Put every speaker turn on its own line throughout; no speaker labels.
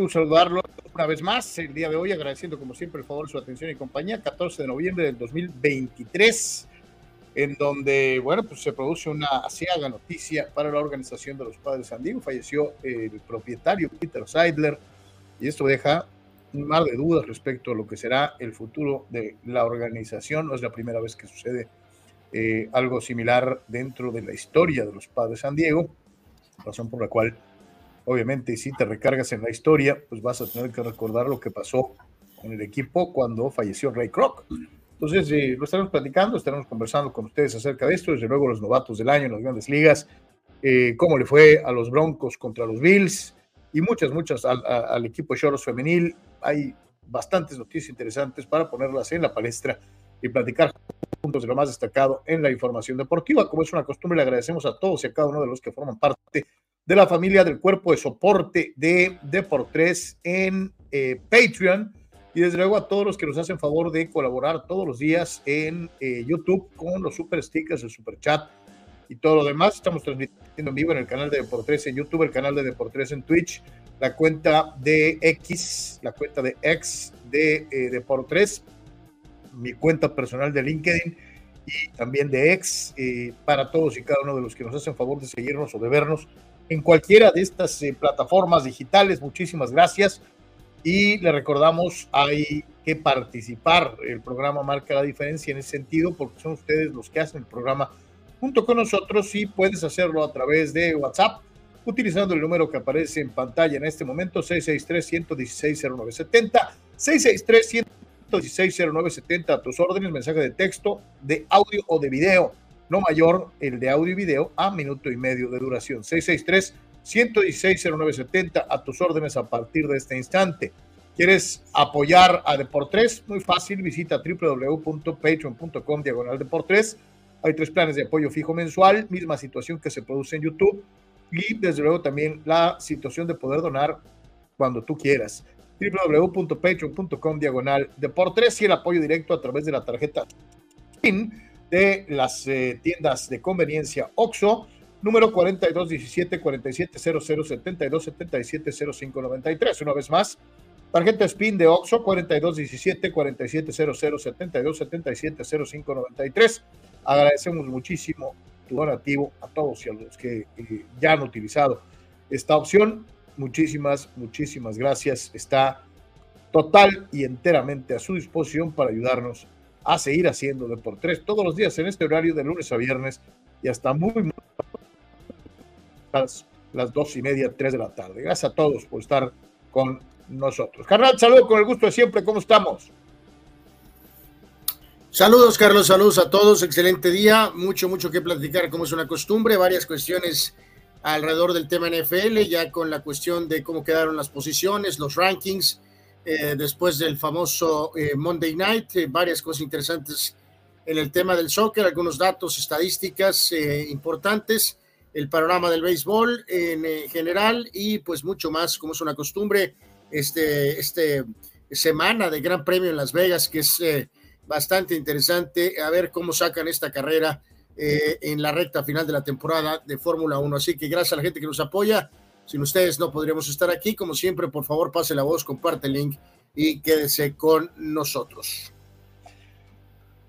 Gusto saludarlo una vez más el día de hoy, agradeciendo como siempre el favor su atención y compañía. 14 de noviembre del 2023, en donde, bueno, pues se produce una asiaga noticia para la organización de los Padres San Diego. Falleció el propietario Peter Seidler y esto deja un mar de dudas respecto a lo que será el futuro de la organización. No es la primera vez que sucede eh, algo similar dentro de la historia de los Padres San Diego, razón por la cual obviamente si te recargas en la historia, pues vas a tener que recordar lo que pasó con el equipo cuando falleció Ray Kroc. Entonces, eh, lo estaremos platicando, estaremos conversando con ustedes acerca de esto, desde luego los novatos del año en las grandes ligas, eh, cómo le fue a los Broncos contra los Bills y muchas, muchas al, equipo de Choros femenil. Hay bastantes noticias interesantes para ponerlas en la palestra y platicar juntos de lo más destacado en la información deportiva. Como es una costumbre, le agradecemos a todos y a cada uno de los que forman parte de la familia del cuerpo de soporte de Deportes en eh, Patreon y desde luego a todos los que nos hacen favor de colaborar todos los días en eh, YouTube con los super stickers, el super chat y todo lo demás. Estamos transmitiendo en vivo en el canal de Deportes en YouTube, el canal de Deportes en Twitch, la cuenta de X, la cuenta de X de eh, Deportes, mi cuenta personal de LinkedIn y también de X, eh, para todos y cada uno de los que nos hacen favor de seguirnos o de vernos en cualquiera de estas eh, plataformas digitales. Muchísimas gracias. Y le recordamos, hay que participar. El programa marca la diferencia en ese sentido porque son ustedes los que hacen el programa junto con nosotros y puedes hacerlo a través de WhatsApp utilizando el número que aparece en pantalla en este momento, 663-116-0970, 663-116-0970, a tus órdenes, mensaje de texto, de audio o de video no mayor el de audio y video a minuto y medio de duración. 663-116-0970 a tus órdenes a partir de este instante. ¿Quieres apoyar a Deportes? Muy fácil, visita www.patreon.com diagonal Deportes. Hay tres planes de apoyo fijo mensual, misma situación que se produce en YouTube y desde luego también la situación de poder donar cuando tú quieras www.patreon.com diagonal Deportes y el apoyo directo a través de la tarjeta de las eh, tiendas de conveniencia OXO, número 4217 4700 72 77 0593. Una vez más, tarjeta SPIN de OXO 4217 4700 72 77 0593. Agradecemos muchísimo tu donativo a todos y a los que eh, ya han utilizado esta opción. Muchísimas, muchísimas gracias. Está total y enteramente a su disposición para ayudarnos a seguir haciendo Deportes todos los días en este horario de lunes a viernes y hasta muy, las dos y media, tres de la tarde. Gracias a todos por estar con nosotros. Carnal, saludo con el gusto de siempre, ¿cómo estamos?
Saludos, Carlos, saludos a todos, excelente día, mucho, mucho que platicar, como es una costumbre, varias cuestiones alrededor del tema NFL, ya con la cuestión de cómo quedaron las posiciones, los rankings, eh, después del famoso eh, Monday Night, eh, varias cosas interesantes en el tema del soccer, algunos datos, estadísticas importantes, el panorama del béisbol en general y pues mucho más, como es una costumbre, este, este semana de Gran Premio en Las Vegas, que es bastante interesante, a ver cómo sacan esta carrera en la recta final de la temporada de Fórmula 1. Así que gracias a la gente que nos apoya. Sin ustedes no podríamos estar aquí. Como siempre, por favor, pase la voz, comparte el link y quédese con nosotros.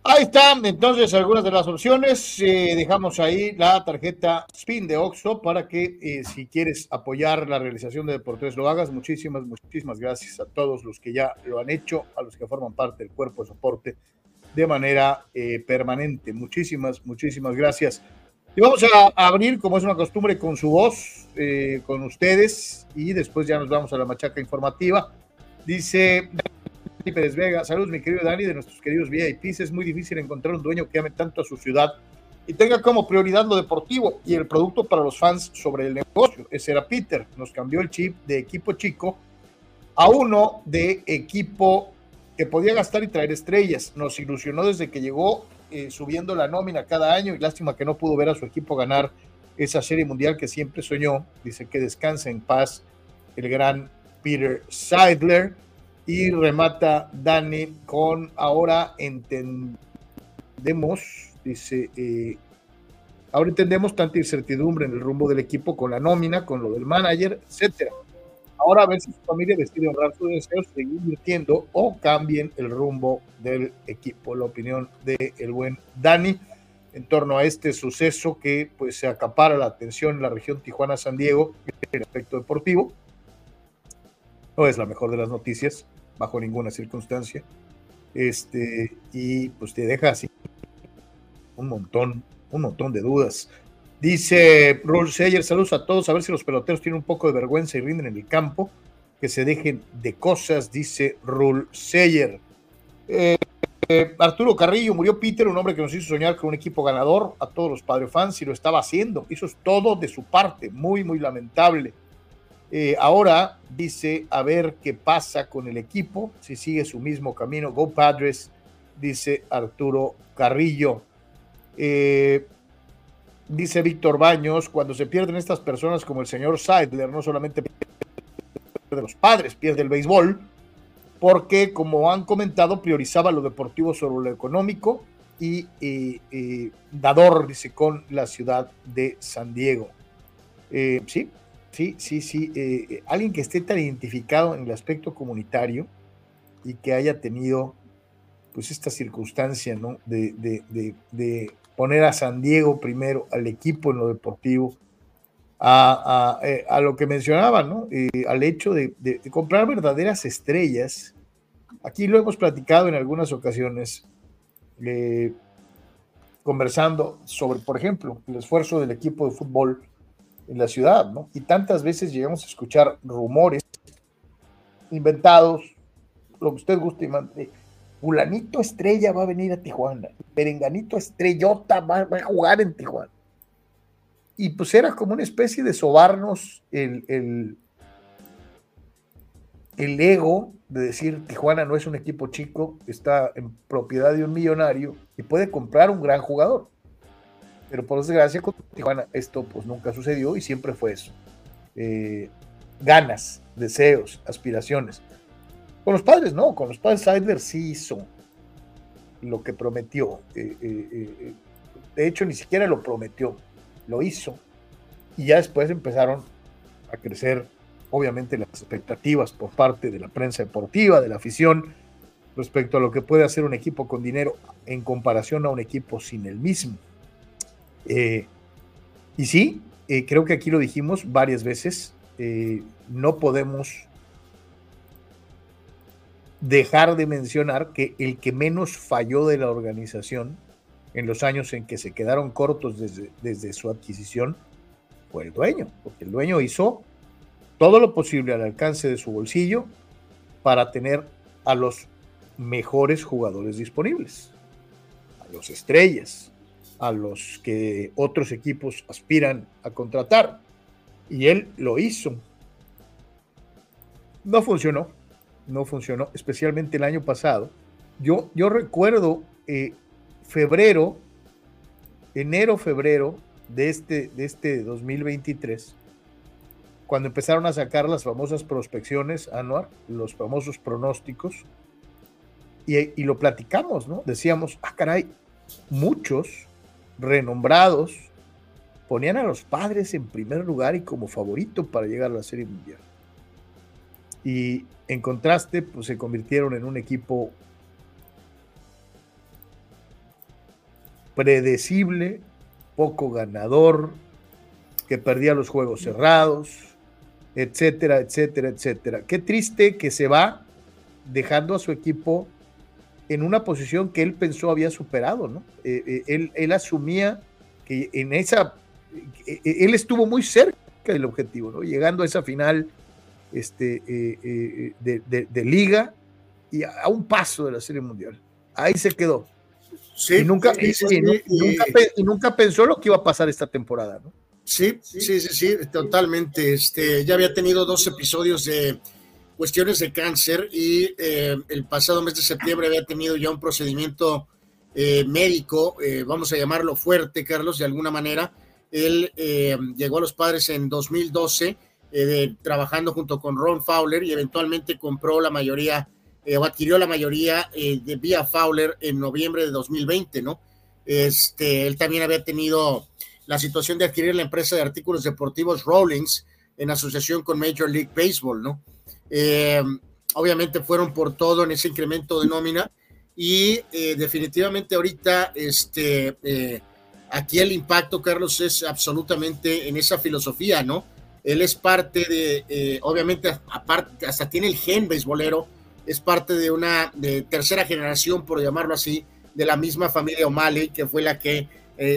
Ahí están entonces algunas de las opciones. Eh, dejamos ahí la tarjeta Spin de Oxo para que eh, si quieres apoyar la realización de Deportes lo hagas. Muchísimas, muchísimas gracias a todos los que ya lo han hecho, a los que forman parte del cuerpo de soporte de manera eh, permanente. Muchísimas, muchísimas gracias. Y vamos a abrir, como es una costumbre, con su voz, eh, con ustedes, y después ya nos vamos a la machaca informativa. Dice Dani Pérez Vega, saludos mi querido Dani, de nuestros queridos VIPs, es muy difícil encontrar un dueño que ame tanto a su ciudad y tenga como prioridad lo deportivo y el producto para los fans sobre el negocio. Ese era Peter, nos cambió el chip de equipo chico a uno de equipo que podía gastar y traer estrellas. Nos ilusionó desde que llegó eh, subiendo la nómina cada año y lástima que no pudo ver a su equipo ganar esa serie mundial que siempre soñó. Dice que descansa en paz el gran Peter Seidler y remata Dani con ahora entendemos, dice, eh, ahora entendemos tanta incertidumbre en el rumbo del equipo con la nómina, con lo del manager, etcétera. Ahora a ver si su familia decide honrar sus deseos, seguir invirtiendo o cambien el rumbo del equipo. La opinión del el buen Dani en torno a este suceso que pues se acapara la atención en la región Tijuana-San Diego en el aspecto deportivo. No es la mejor de las noticias, bajo ninguna circunstancia. Este, y pues te deja así un montón, un montón de dudas. Dice Rule Sayer, saludos a todos, a ver si los peloteros tienen un poco de vergüenza y rinden en el campo, que se dejen de cosas, dice Rule Sayer. Eh, eh, Arturo Carrillo, murió Peter, un hombre que nos hizo soñar con un equipo ganador, a todos los padres fans, y lo estaba haciendo, hizo todo de su parte, muy, muy lamentable. Eh, ahora dice a ver qué pasa con el equipo, si sigue su mismo camino. Go Padres, dice Arturo Carrillo. Eh, dice Víctor Baños, cuando se pierden estas personas como el señor Seidler, no solamente pierde los padres, pierde el béisbol, porque como han comentado, priorizaba lo deportivo sobre lo económico y, dador, dice, con la ciudad de San Diego. Eh, sí, sí, sí, sí. Eh, alguien que esté tan identificado en el aspecto comunitario y que haya tenido pues esta circunstancia, ¿no? de, de poner a San Diego primero, al equipo en lo deportivo, a, a, eh, lo que mencionaba, ¿no? Eh, al hecho de, comprar verdaderas estrellas. Aquí lo hemos platicado en algunas ocasiones, eh, conversando sobre, por ejemplo, el esfuerzo del equipo de fútbol en la ciudad, ¿no? Y tantas veces llegamos a escuchar rumores inventados, lo que usted guste Fulanito Estrella va a venir a Tijuana, Perenganito Estrellota va, a jugar en Tijuana. Y pues era como una especie de sobarnos el, el, el ego de decir Tijuana no es un equipo chico, está en propiedad de un millonario y puede comprar un gran jugador. Pero por desgracia con Tijuana esto pues nunca sucedió y siempre fue eso. Eh, ganas, deseos, aspiraciones. Con los padres no, con los padres Seidler sí hizo lo que prometió. Eh, eh, eh, de hecho, ni siquiera lo prometió, lo hizo. Y ya después empezaron a crecer, obviamente, las expectativas por parte de la prensa deportiva, de la afición, respecto a lo que puede hacer un equipo con dinero en comparación a un equipo sin el mismo. y sí, creo que aquí lo dijimos varias veces, no podemos dejar de mencionar que el que menos falló de la organización en los años en que se quedaron cortos desde, su adquisición fue el dueño, porque el dueño hizo todo lo posible al alcance de su bolsillo para tener a los mejores jugadores disponibles, a los estrellas, a los que otros equipos aspiran a contratar. Y él lo hizo. No funcionó, no funcionó, especialmente el año pasado. Yo, yo recuerdo eh, febrero, enero, febrero de este, de este 2023, cuando empezaron a sacar las famosas prospecciones, Anuar, los famosos pronósticos, y, y lo platicamos, ¿no? Decíamos, ah, caray, muchos renombrados ponían a los padres en primer lugar y como favorito para llegar a la Serie Mundial. Y en contraste, pues se convirtieron en un equipo predecible, poco ganador, que perdía los juegos cerrados, etcétera, etcétera, etcétera. Qué triste que se va dejando a su equipo en una posición que él pensó había superado, ¿no? Eh, eh, él, él, asumía que en esa, eh, él estuvo muy cerca del objetivo, ¿no? Llegando a esa final este, de, de, liga y a un paso de la Serie Mundial. Ahí se quedó. Sí, y nunca, y, nunca, y nunca pensó lo que iba a pasar esta temporada, ¿no?
Sí, sí, sí, sí, totalmente. Este, ya había tenido dos episodios de cuestiones de cáncer y eh, el pasado mes de septiembre había tenido ya un procedimiento eh, médico, eh, vamos a llamarlo fuerte, Carlos, de alguna manera. Él llegó a los padres en 2012, trabajando junto con Ron Fowler y eventualmente compró la mayoría o adquirió la mayoría de Vía Fowler en noviembre de 2020, ¿no? Este, él también había tenido la situación de adquirir la empresa de artículos deportivos Rawlings en asociación con Major League Baseball, ¿no? Eh, obviamente fueron por todo en ese incremento de nómina y eh, definitivamente ahorita este, eh, aquí el impacto, Carlos, es absolutamente en esa filosofía, ¿no? Él es parte de, obviamente, aparte, hasta tiene el gen beisbolero, es parte de una tercera generación, por llamarlo así, de la misma familia O'Malley, que fue la que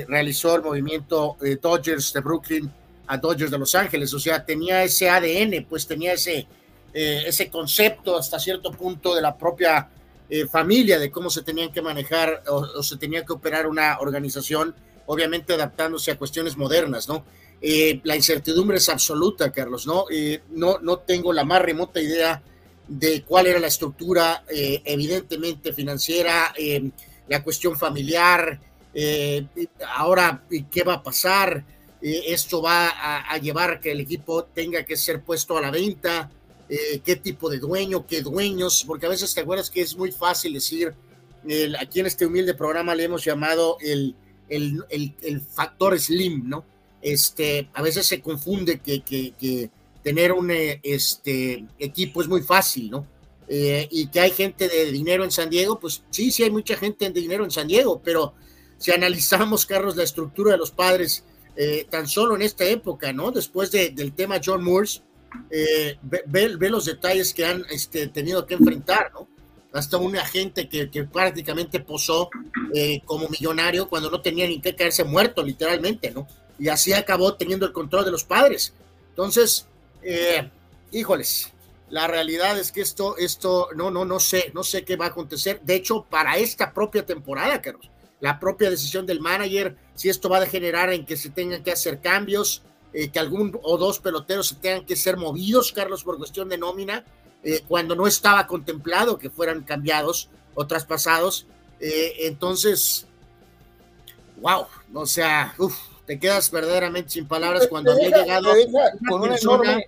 realizó el movimiento Dodgers de Brooklyn a Dodgers de Los Ángeles, o sea, tenía ese ADN, pues tenía ese, eh, ese concepto hasta cierto punto de la propia eh, familia, de cómo se tenían que manejar o, se tenía que operar una organización, obviamente adaptándose a cuestiones modernas, ¿no? Eh, la incertidumbre es absoluta, Carlos, ¿no? no, no tengo la más remota idea de cuál era la estructura, evidentemente financiera, la cuestión familiar, ahora qué va a pasar, esto va a, a, llevar que el equipo tenga que ser puesto a la venta, eh, qué tipo de dueño, qué dueños, porque a veces te acuerdas que es muy fácil decir, aquí en este humilde programa le hemos llamado el, el, el, factor slim, ¿no? Este, a veces se confunde que, que, tener un eh, este, equipo es muy fácil, ¿no? Eh, y que hay gente de dinero en San Diego, pues sí, sí hay mucha gente de dinero en San Diego, pero si analizamos, Carlos, la estructura de los padres, tan solo en esta época, ¿no? Después de, del tema John Moores, eh, ve, los detalles que han este, tenido que enfrentar, ¿no? Hasta un agente que, prácticamente posó eh, como millonario cuando no tenía ni que caerse muerto, literalmente, ¿no? Y así acabó teniendo el control de los padres. Entonces, eh, híjoles, la realidad es que esto, esto, no, no, no sé, no sé qué va a acontecer. De hecho, para esta propia temporada, Carlos, la propia decisión del manager, si esto va a degenerar en que se tengan que hacer cambios, eh, que algún o dos peloteros se tengan que ser movidos, Carlos, por cuestión de nómina, eh, cuando no estaba contemplado que fueran cambiados o traspasados. Eh, entonces, wow, o sea, te quedas verdaderamente sin palabras cuando había llegado con una persona,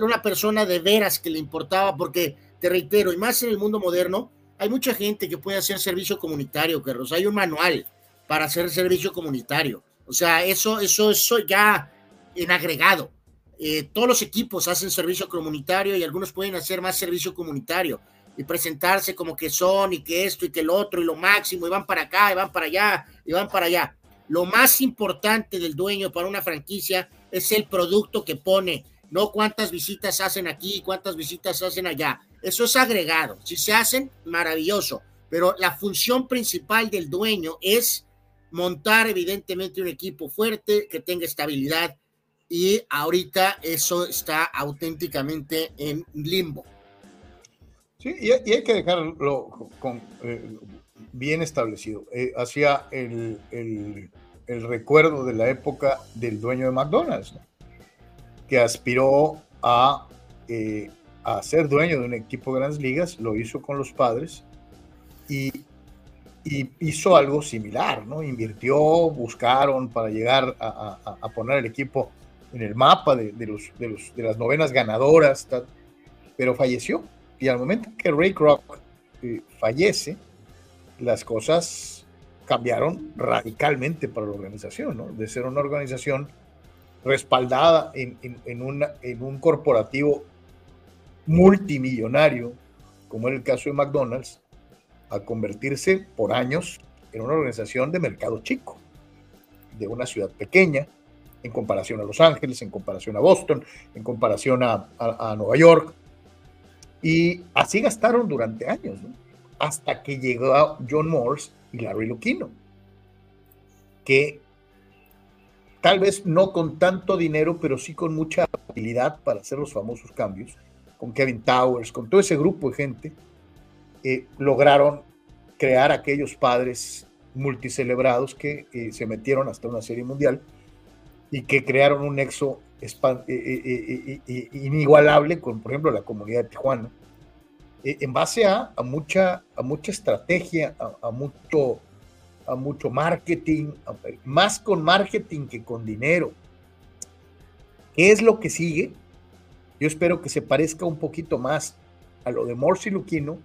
una persona de veras que le importaba, porque te reitero, y más en el mundo moderno, hay mucha gente que puede hacer servicio comunitario, Carlos. Hay un manual para hacer servicio comunitario. O sea, eso, eso, eso ya en agregado. Eh, todos los equipos hacen servicio comunitario y algunos pueden hacer más servicio comunitario y presentarse como que son y que esto y que el otro y lo máximo y van para acá y van para allá y van para allá. Lo más importante del dueño para una franquicia es el producto que pone, no cuántas visitas hacen aquí, cuántas visitas hacen allá. Eso es agregado. Si se hacen, maravilloso. Pero la función principal del dueño es montar evidentemente un equipo fuerte que tenga estabilidad y ahorita eso está auténticamente en limbo.
Sí, y, hay que dejarlo eh, bien establecido. Eh, hacía el, el, el, recuerdo de la época del dueño de McDonald's, que aspiró a, eh, a ser dueño de un equipo de grandes ligas, lo hizo con los padres y, y hizo algo similar, ¿no? Invirtió, buscaron para llegar a, a, poner el equipo en el mapa de, de, los, de, los, de las novenas ganadoras, pero falleció. Y al momento que Ray Kroc eh, fallece, las cosas cambiaron radicalmente para la organización, ¿no? De ser una organización respaldada en, un corporativo multimillonario, como en el caso de McDonald's, a convertirse por años en una organización de mercado chico, de una ciudad pequeña, en comparación a Los Ángeles, en comparación a Boston, en comparación a, Nueva York, y así gastaron durante años, hasta que llegó John Morse Larry Lucchino, que tal vez no con tanto dinero, pero sí con mucha habilidad para hacer los famosos cambios, con Kevin Towers, con todo ese grupo de gente, eh, lograron crear aquellos padres multicelebrados que eh, se metieron hasta una serie mundial y que crearon un nexo eh, inigualable con, por ejemplo, la comunidad de Tijuana, en base a, mucha, a mucha estrategia, a, mucho, a mucho marketing, más con marketing que con dinero. ¿Qué es lo que sigue? Yo espero que se parezca un poquito más a lo de Morsi Luquino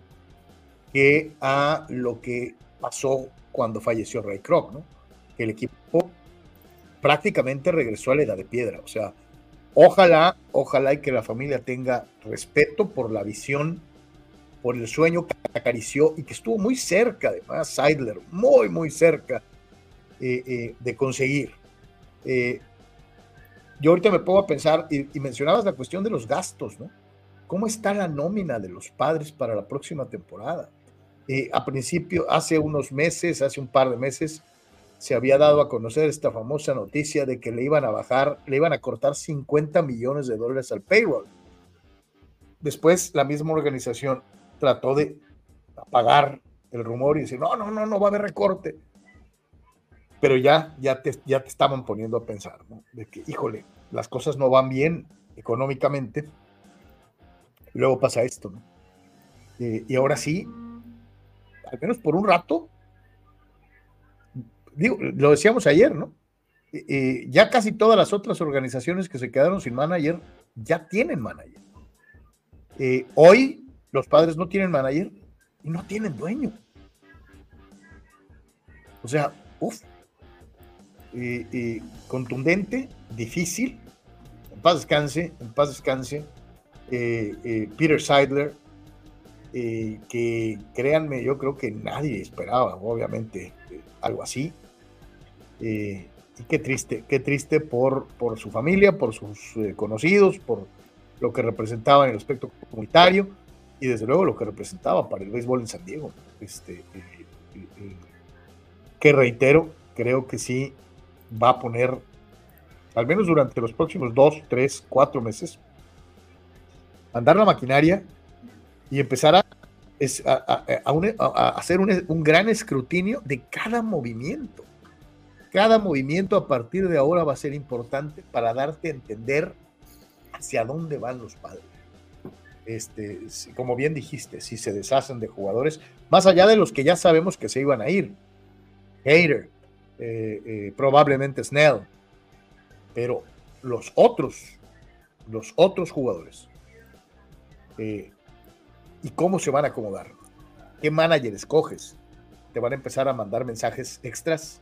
que a lo que pasó cuando falleció Ray Kroc, ¿no? El equipo prácticamente regresó a la edad de piedra. O sea, Ojalá, ojalá y que la familia tenga respeto por la visión, por el sueño que acarició y que estuvo muy cerca, además, Seidler, muy, muy cerca eh, eh, de conseguir. Eh, yo ahorita me pongo a pensar, y, y, mencionabas la cuestión de los gastos, ¿no? ¿Cómo está la nómina de los padres para la próxima temporada? a principio, hace unos meses, hace un par de meses, se había dado a conocer esta famosa noticia de que le iban a bajar, le iban a cortar 50 millones de dólares al payroll. Después la misma organización trató de apagar el rumor y decir, no, no, no, no va a haber recorte. Pero ya, ya, te, ya te estaban poniendo a pensar, ¿no? De que, híjole, las cosas no van bien económicamente. Luego pasa esto, ¿no? Eh, y ahora sí, al menos por un rato, lo decíamos ayer, ¿no? ya casi todas las otras organizaciones que se quedaron sin manager ya tienen manager. Eh, hoy los padres no tienen manager y no tienen dueño. O sea, uff, contundente, difícil. En paz descanse, en paz descanse. Eh, eh, Peter Seidler, que créanme, yo creo que nadie esperaba, obviamente, algo así. Eh, y qué triste, qué triste por, por su familia, por sus eh, conocidos, por lo que representaba en el aspecto comunitario y desde luego lo que representaba para el béisbol en San Diego. Este, eh, que reitero, creo que sí va a poner, al menos durante los próximos dos, tres, cuatro meses, andar la maquinaria y empezar a, a, hacer un gran escrutinio de cada movimiento cada movimiento a partir de ahora va a ser importante para darte a entender hacia dónde van los padres. Este, como bien dijiste, si se deshacen de jugadores, más allá de los que ya sabemos que se iban a ir, Hater, eh, eh, probablemente Snell, pero los otros, los otros jugadores, eh, y cómo se van a acomodar, qué manager escoges, te van a empezar a mandar mensajes extras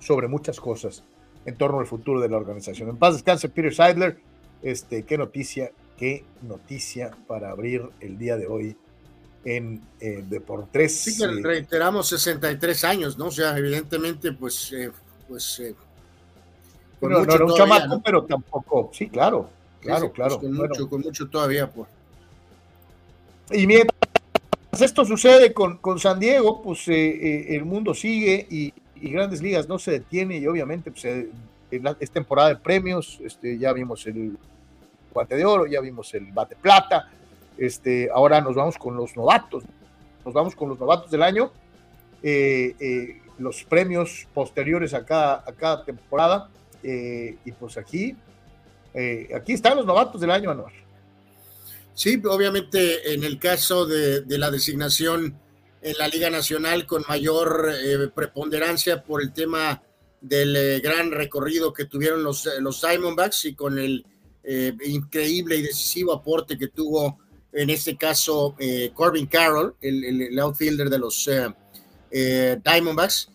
sobre muchas cosas en torno al futuro de la organización. En paz descanse Peter Seidler. Este, qué noticia, qué noticia para abrir el día de hoy en eh, Deportes.
Sí, que eh, reiteramos 63 años, ¿no? O sea, evidentemente, pues, eh, pues. Eh,
con no, mucho no era un chamaco, pero tampoco. Sí, claro, claro, claro.
con, mucho, con mucho todavía, pues.
Y mientras esto sucede con, con San Diego, pues el mundo sigue y, y Grandes Ligas no se detiene y obviamente pues, eh, es temporada de premios, este, ya vimos el guante de oro, ya vimos el bate plata, Este, ahora nos vamos con los novatos. Nos vamos con los novatos del año. los premios posteriores a cada, a cada temporada. y pues aquí, aquí están los novatos del año, Anuar.
Sí, obviamente en el caso de, la designación en la Liga Nacional con mayor eh, preponderancia por el tema del eh, gran recorrido que tuvieron los, eh, los Diamondbacks y con el increíble y decisivo aporte que tuvo en este caso Corbin Carroll, el, outfielder de los Diamondbacks.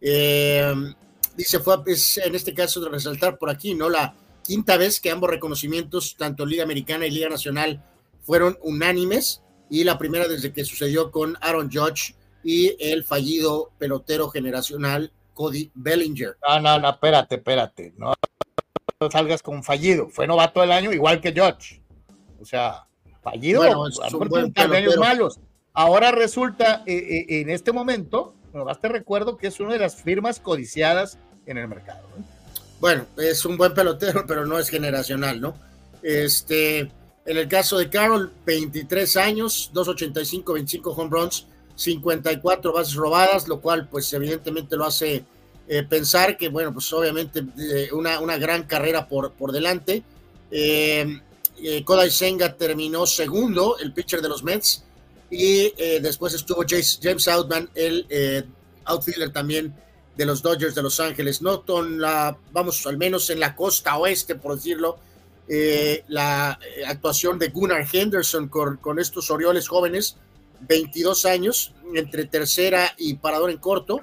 dice, fue pues, en este caso de resaltar por aquí, ¿no? La quinta vez que ambos reconocimientos, tanto Liga Americana y Liga Nacional, fueron unánimes y la primera desde que sucedió con Aaron Judge y el fallido pelotero generacional Cody Bellinger.
No, no, no, espérate, espérate, no, salgas con fallido, fue novato del año igual que Judge. O sea, fallido, bueno, años malos. Ahora resulta eh, eh, en este momento, más te recuerdo que es una de las firmas codiciadas en el mercado.
Bueno, es un buen pelotero, pero no es generacional, ¿no? Este, en el caso de Carroll, 23 años, 285, 25 home runs, 54 bases robadas, lo cual pues evidentemente lo hace eh, pensar que, bueno, pues obviamente eh, una, una, gran carrera por, por delante. Eh, Kodai Senga terminó segundo, el pitcher de los Mets, y después estuvo James Outman, el outfielder también de los Dodgers de Los Ángeles. No con la, vamos, al menos en la costa oeste, por decirlo, eh, la eh, actuación de Gunnar Henderson con, estos Orioles jóvenes, 22 años, entre tercera y parador en corto,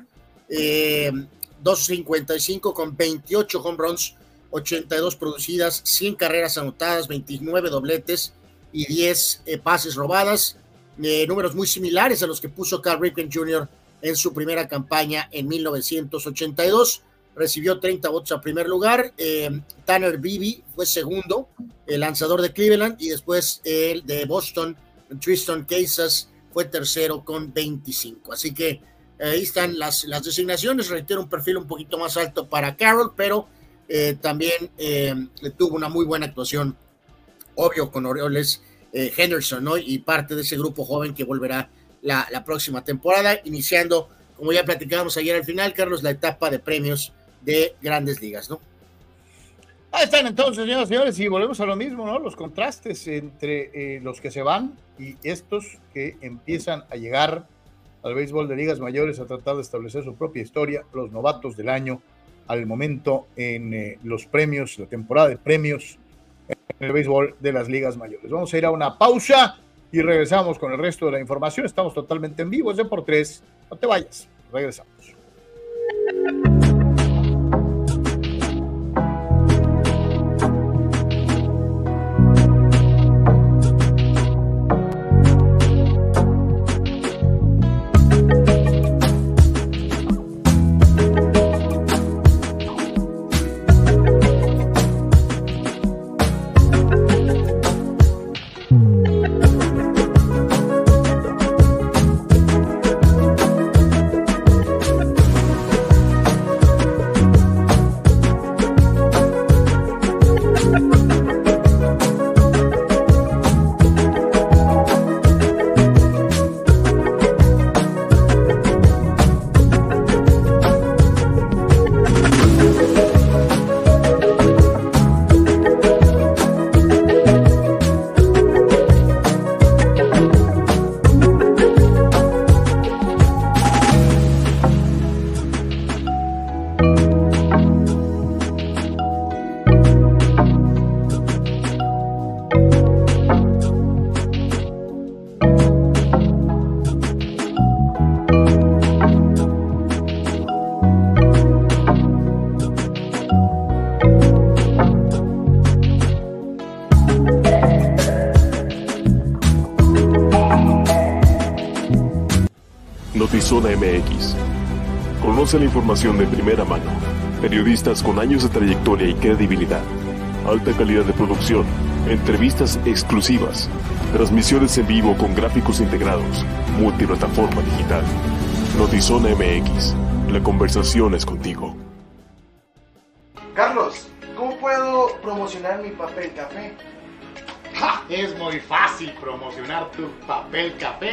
2.55 eh, con 28 home runs, 82 producidas, 100 carreras anotadas, 29 dobletes y 10 pases robadas, números muy similares a los que puso Carl Ripken Jr. en su primera campaña en 1982 recibió 30 votos a primer lugar. Eh, Tanner Beebe fue segundo, el lanzador de Cleveland, y después el de Boston, Tristan Casas, fue tercero con 25. Así que eh, ahí están las, las designaciones. Reitero, un perfil un poquito más alto para Carroll, pero eh, también tuvo una muy buena actuación, obvio, con Orioles Henderson, ¿no? Y parte de ese grupo joven que volverá la, la próxima temporada, iniciando, como ya platicábamos ayer al final, Carlos, la etapa de premios de grandes ligas, ¿no?
Ahí están entonces, señoras y señores, y volvemos a lo mismo, ¿no? Los contrastes entre eh, los que se van y estos que empiezan a llegar al béisbol de ligas mayores a tratar de establecer su propia historia, los novatos del año al momento en eh, los premios, la temporada de premios en el béisbol de las ligas mayores. Vamos a ir a una pausa y regresamos con el resto de la información. Estamos totalmente en vivo, es de por tres. No te vayas, regresamos.
La información de primera mano. Periodistas con años de trayectoria y credibilidad. Alta calidad de producción. Entrevistas exclusivas. Transmisiones en vivo con gráficos integrados. Multiplataforma digital. Notizona MX. La conversación es contigo.
Carlos, ¿cómo puedo promocionar mi papel café?
Es muy fácil promocionar tu papel café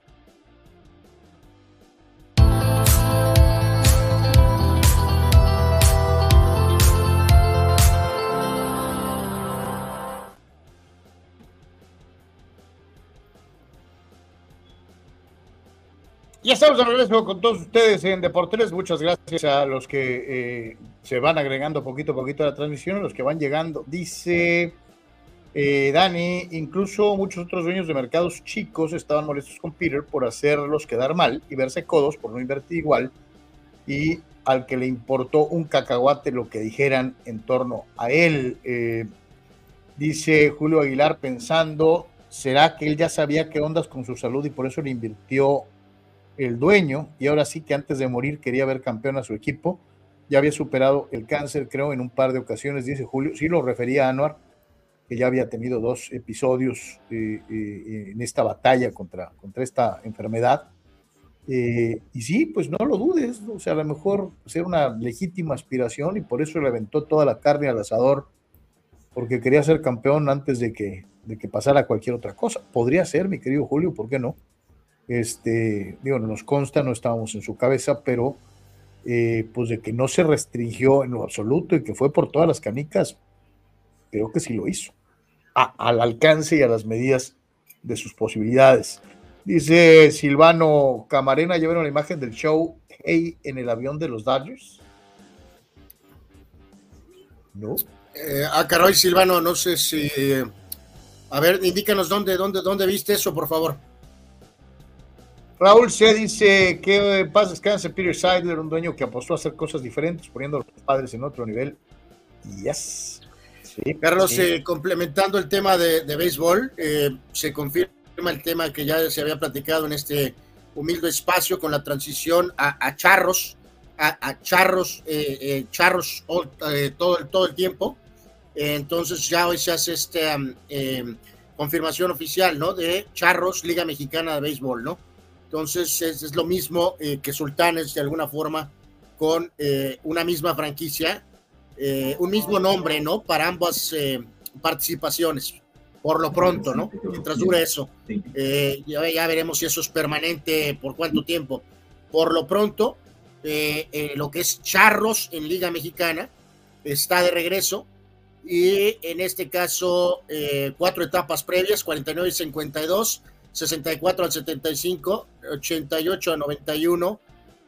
Ya estamos regreso con todos ustedes en Deportes. Muchas gracias a los que eh, se van agregando poquito a poquito a la transmisión, a los que van llegando. Dice eh, Dani, incluso muchos otros dueños de mercados chicos estaban molestos con Peter por hacerlos quedar mal y verse codos por no invertir igual y al que le importó un cacahuate lo que dijeran en torno a él. Eh, dice Julio Aguilar pensando, ¿será que él ya sabía qué ondas con su salud y por eso le invirtió el dueño, y ahora sí que antes de morir quería ver campeón a su equipo, ya había superado el cáncer, creo, en un par de ocasiones, dice Julio, sí lo refería a Anuar, que ya había tenido dos episodios eh, eh, en esta batalla contra, contra esta enfermedad. Eh, y sí, pues no lo dudes, o sea, a lo mejor ser una legítima aspiración y por eso le aventó toda la carne al asador, porque quería ser campeón antes de que, de que pasara cualquier otra cosa. Podría ser, mi querido Julio, ¿por qué no? Este, digo, no nos consta, no estábamos en su cabeza, pero eh, pues de que no se restringió en lo absoluto y que fue por todas las canicas, creo que sí lo hizo, al alcance y a las medidas de sus posibilidades. Dice Silvano Camarena, ¿ya vieron la imagen del show en el avión de los Dodgers?
¿No? Eh, ah, caray, Silvano, no sé si... a ver, indícanos dónde, dónde, dónde viste eso, por favor.
Raúl se dice que paz descanse Peter Seidler, un dueño que apostó a hacer cosas diferentes, poniendo a los padres en otro nivel. Yes.
Sí, Carlos, eh, complementando el tema de, béisbol, eh, se confirma el tema que ya se había platicado en este humilde espacio con la transición a, charros, a, charros, eh, charros todo, todo el tiempo. entonces ya hoy se hace esta confirmación oficial, ¿no? De charros, Liga Mexicana de Béisbol, ¿no? Entonces es, lo mismo eh, que Sultanes de alguna forma con eh, una misma franquicia, eh, un mismo nombre, ¿no? Para ambas participaciones, por lo pronto, ¿no? Mientras dure eso. Ya, ya, veremos si eso es permanente, por cuánto tiempo. Por lo pronto, lo que es Charros en Liga Mexicana está de regreso y en este caso cuatro etapas previas, 49 y 52 64 al 75, 88 a 91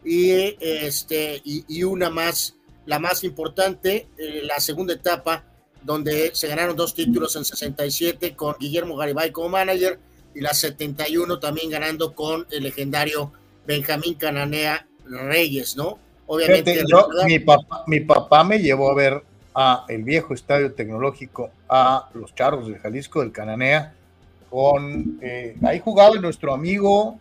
y, este, y, una más, la más importante, eh, la segunda etapa, donde se ganaron dos títulos en 67 con Guillermo Garibay como manager y la 71 también ganando con el legendario Benjamín Cananea Reyes, ¿no?
Obviamente. mi, papá, mi papá me llevó a ver a el viejo estadio tecnológico, a los charros de Jalisco del Cananea con, eh, ahí jugaba nuestro amigo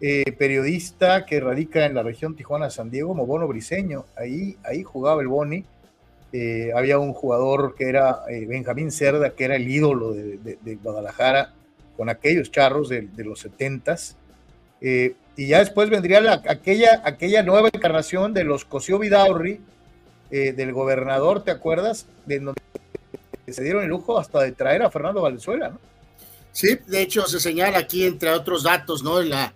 eh, periodista que radica en la región Tijuana-San Diego, Mobono Briseño, ahí, ahí jugaba el Boni, eh, había un jugador que era Benjamín Cerda, que era el ídolo de, Guadalajara, con aquellos charros de, los setentas, y ya después vendría la, aquella, aquella nueva encarnación de los Cosio Vidaurri, del gobernador, ¿te acuerdas? De donde se dieron el lujo hasta de traer a Fernando Valenzuela, ¿no?
Sí, de hecho se señala aquí, entre otros datos, ¿no? La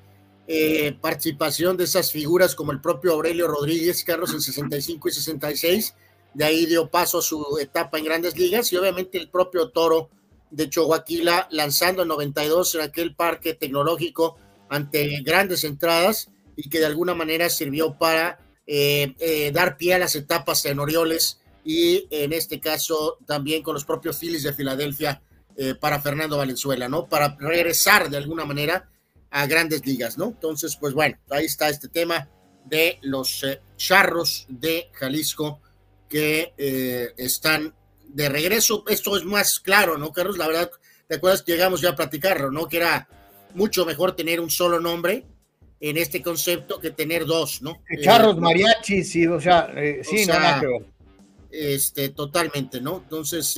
eh, participación de esas figuras como el propio Aurelio Rodríguez, Carlos, en 65 y 66, de ahí dio paso a su etapa en grandes ligas y obviamente el propio Toro de Chihuahua lanzando en 92 en aquel parque tecnológico ante grandes entradas y que de alguna manera sirvió para eh, eh, dar pie a las etapas en Orioles y en este caso también con los propios Phillies de Filadelfia eh, para Fernando Valenzuela, ¿no? Para regresar de alguna manera a grandes ligas, ¿no? Entonces, pues bueno, ahí está este tema de los eh, charros de Jalisco que eh, están de regreso. Esto es más claro, ¿no, Carlos? La verdad, ¿te acuerdas? Llegamos ya a platicarlo, ¿no? Que era mucho mejor tener un solo nombre en este concepto que tener dos, ¿no?
Charros, mariachis, sí, o sea, sí, nada que ver.
Este, totalmente, ¿no? Entonces,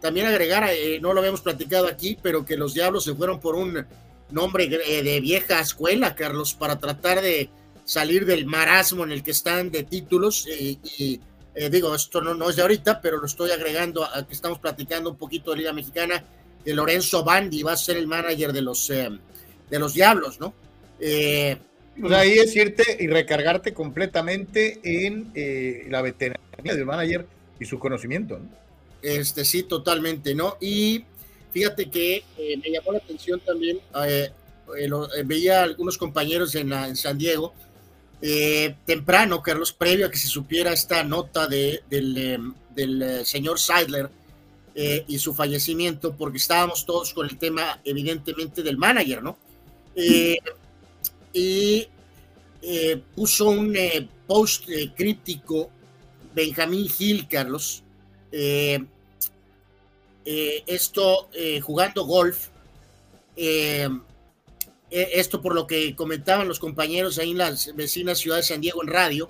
también agregar, no lo habíamos platicado aquí, pero que los Diablos se fueron por un nombre de vieja escuela, Carlos, para tratar de salir del marasmo en el que están de títulos y eh, digo, esto no, no es de ahorita, pero lo estoy agregando a, que estamos platicando un poquito de Liga Mexicana, que Lorenzo Bandi va a ser el manager de los, eh, de los Diablos, ¿no?
Eh, pues ahí es irte y recargarte completamente en eh, la veteranía del manager y su conocimiento, ¿no?
Este sí, totalmente, ¿no? Y fíjate que me llamó la atención también, veía algunos compañeros en, San Diego, eh, temprano, Carlos, previo a que se supiera esta nota de, del, em, eh, señor Seidler eh, y su fallecimiento, porque estábamos todos con el tema, evidentemente, del manager, ¿no? y puso un post críptico Benjamín Gil, Carlos, esto jugando golf. Eh, esto por lo que comentaban los compañeros ahí en las vecinas ciudades de San Diego en radio,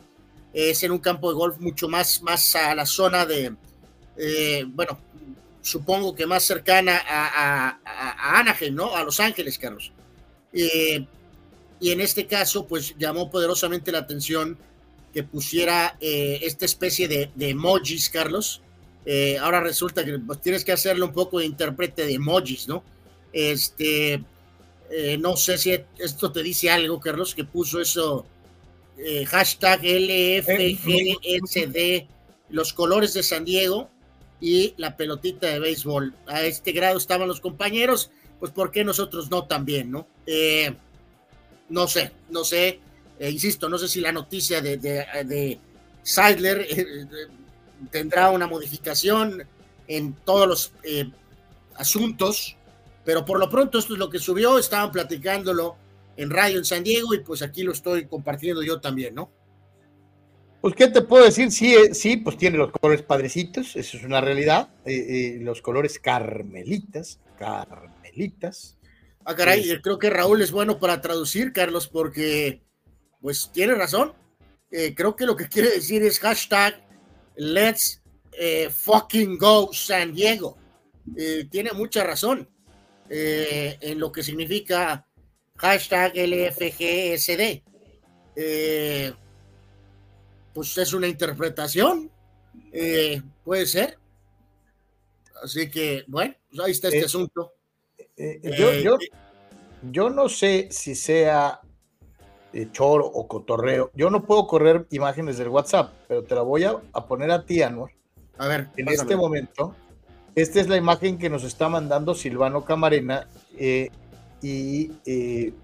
es en un campo de golf mucho más, más a la zona de, eh, bueno, supongo que más cercana a, a, ¿no? A Los Ángeles, Carlos. Eh, y en este caso, pues llamó poderosamente la atención que pusiera esta especie de, emojis, Carlos. Ahora resulta que pues, tienes que hacerle un poco de intérprete de emojis, ¿no? Este, eh, no sé si esto te dice algo, Carlos, que puso eso, eh, hashtag LFGSD, los colores de San Diego y la pelotita de béisbol. A este grado estaban los compañeros, pues ¿por qué nosotros no también, no? Eh, no sé, no sé, insisto, no sé si la noticia de, de, de tendrá una modificación en todos los asuntos pero por lo pronto esto es lo que subió, estaban platicándolo en radio en San Diego y pues aquí lo estoy compartiendo yo también, ¿no?
Pues, ¿qué te puedo decir? Sí, eh, sí, pues tiene los colores padrecitos, eso es una realidad. Eh, eh, los colores carmelitas, carmelitas.
Ah, caray, creo que Raúl es bueno para traducir, Carlos, porque, pues, tiene razón. creo que lo que quiere decir es hashtag let's fucking go San Diego. tiene mucha razón. Eh, en lo que significa hashtag LFGSD. Eh, pues es una interpretación, eh, puede ser. Así que, bueno, pues ahí está este asunto.
Yo, yo, no sé si sea choro o cotorreo. Yo no puedo correr imágenes del WhatsApp, pero te la voy a, poner a ti, Anwar.
A ver,
en este momento esta es la imagen que nos está mandando Silvano Camarena eh, y eh,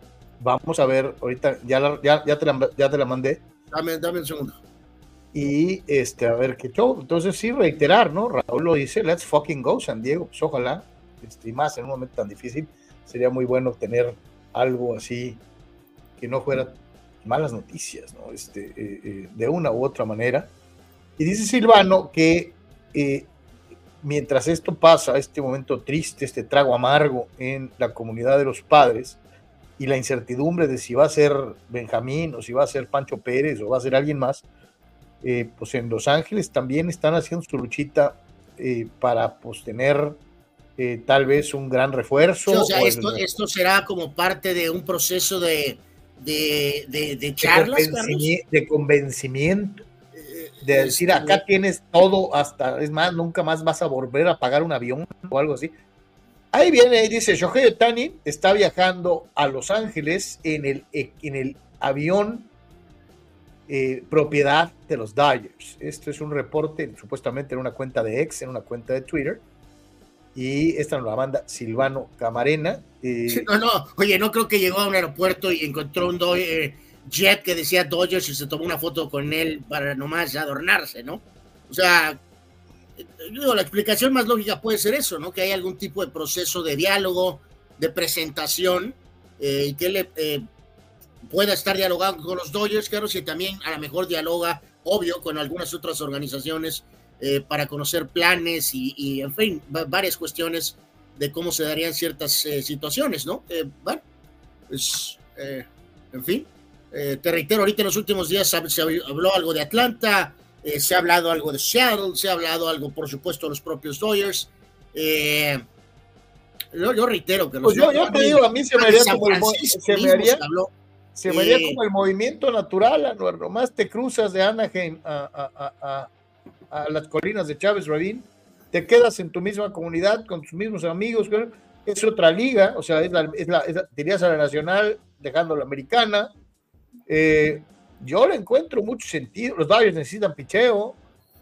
vamos a ver, ahorita ya, ya, te la, ya te la mandé.
Dame, dame un segundo.
Y este, a ver qué show. Entonces, sí, reiterar, ¿no? Raúl lo dice, let's fucking go, San Diego. Pues ojalá, este, y más en un momento tan difícil, sería muy bueno tener algo así que no fuera malas noticias, ¿no? Este, eh, de una u otra manera. Y dice Silvano que mientras esto pasa, este momento triste, este trago amargo en la comunidad de los padres y la incertidumbre de si va a ser Benjamín o si va a ser Pancho Pérez o va a ser alguien más, eh, pues en Los Ángeles también están haciendo su luchita eh, para pues tener eh, tal vez un gran refuerzo.
o sea, esto, será como parte de un proceso de, de, de, charlas.
de convencimiento de decir acá tienes todo hasta, es más, nunca más vas a volver a pagar un avión o algo así. Ahí viene, dice Shohei Tani está viajando a Los Ángeles en el, en el avión eh, propiedad de los Dodgers. Esto es un reporte supuestamente en una cuenta de ex, en una cuenta de Twitter. Y esta nos la manda Silvano Camarena.
Eh, no, no, oye, no creo que llegó a un aeropuerto y encontró un Dodger Jet que decía Dodgers y se tomó una foto con él para nomás adornarse, ¿no? O sea, digo, la explicación más lógica puede ser eso, ¿no? Que hay algún tipo de proceso de diálogo, de presentación, eh, y que él eh, pueda estar dialogando con los Dodgers, claro, si también a lo mejor dialoga, obvio, con algunas otras organizaciones eh, para conocer planes y, en fin, varias cuestiones de cómo se darían ciertas situaciones, ¿no? bueno, pues en fin, eh, te reitero, ahorita en los últimos días se habló algo de Atlanta, eh, se ha hablado algo de Seattle, se ha hablado algo, por supuesto, de los propios Dodgers. Eh, yo, reitero que
los pues yo, te digo, a mí se me haría como el, se me haría, se me haría como el movimiento natural, Anuar, nomás te cruzas de Anaheim a, a, las colinas de Chávez Rabín, te quedas en tu misma comunidad con tus mismos amigos, es otra liga, o sea, es la, es la, dirías a la nacional, dejando la americana, eh, yo le encuentro mucho sentido. Los Dodgers necesitan picheo.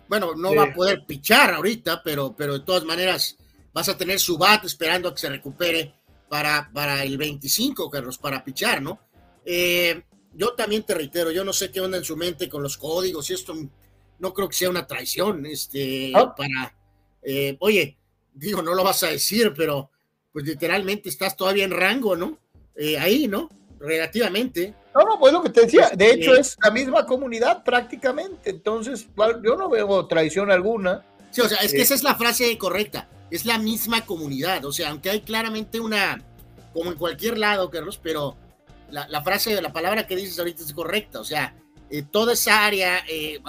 Bueno, no va a poder pichar ahorita, pero, pero de todas maneras vas a tener su bat esperando a que se recupere para, para el 25, Carlos, para pichar, ¿no? Eh, yo también te reitero, yo no sé qué onda en su mente con los códigos y esto no creo que sea una traición, este, ah. para, eh, oye, digo, no lo vas a decir, pero pues literalmente estás todavía en rango, ¿no? ahí, ¿no? Relativamente.
No, no, pues lo que te decía, pues, de hecho es la misma comunidad prácticamente, entonces yo no veo traición alguna.
Sí, o sea, es que eh, esa es la frase correcta, es la misma comunidad, o sea, aunque hay claramente una, como en cualquier lado, Carlos, pero la, la frase, la palabra que dices ahorita es correcta, o sea, eh, toda esa área, eh,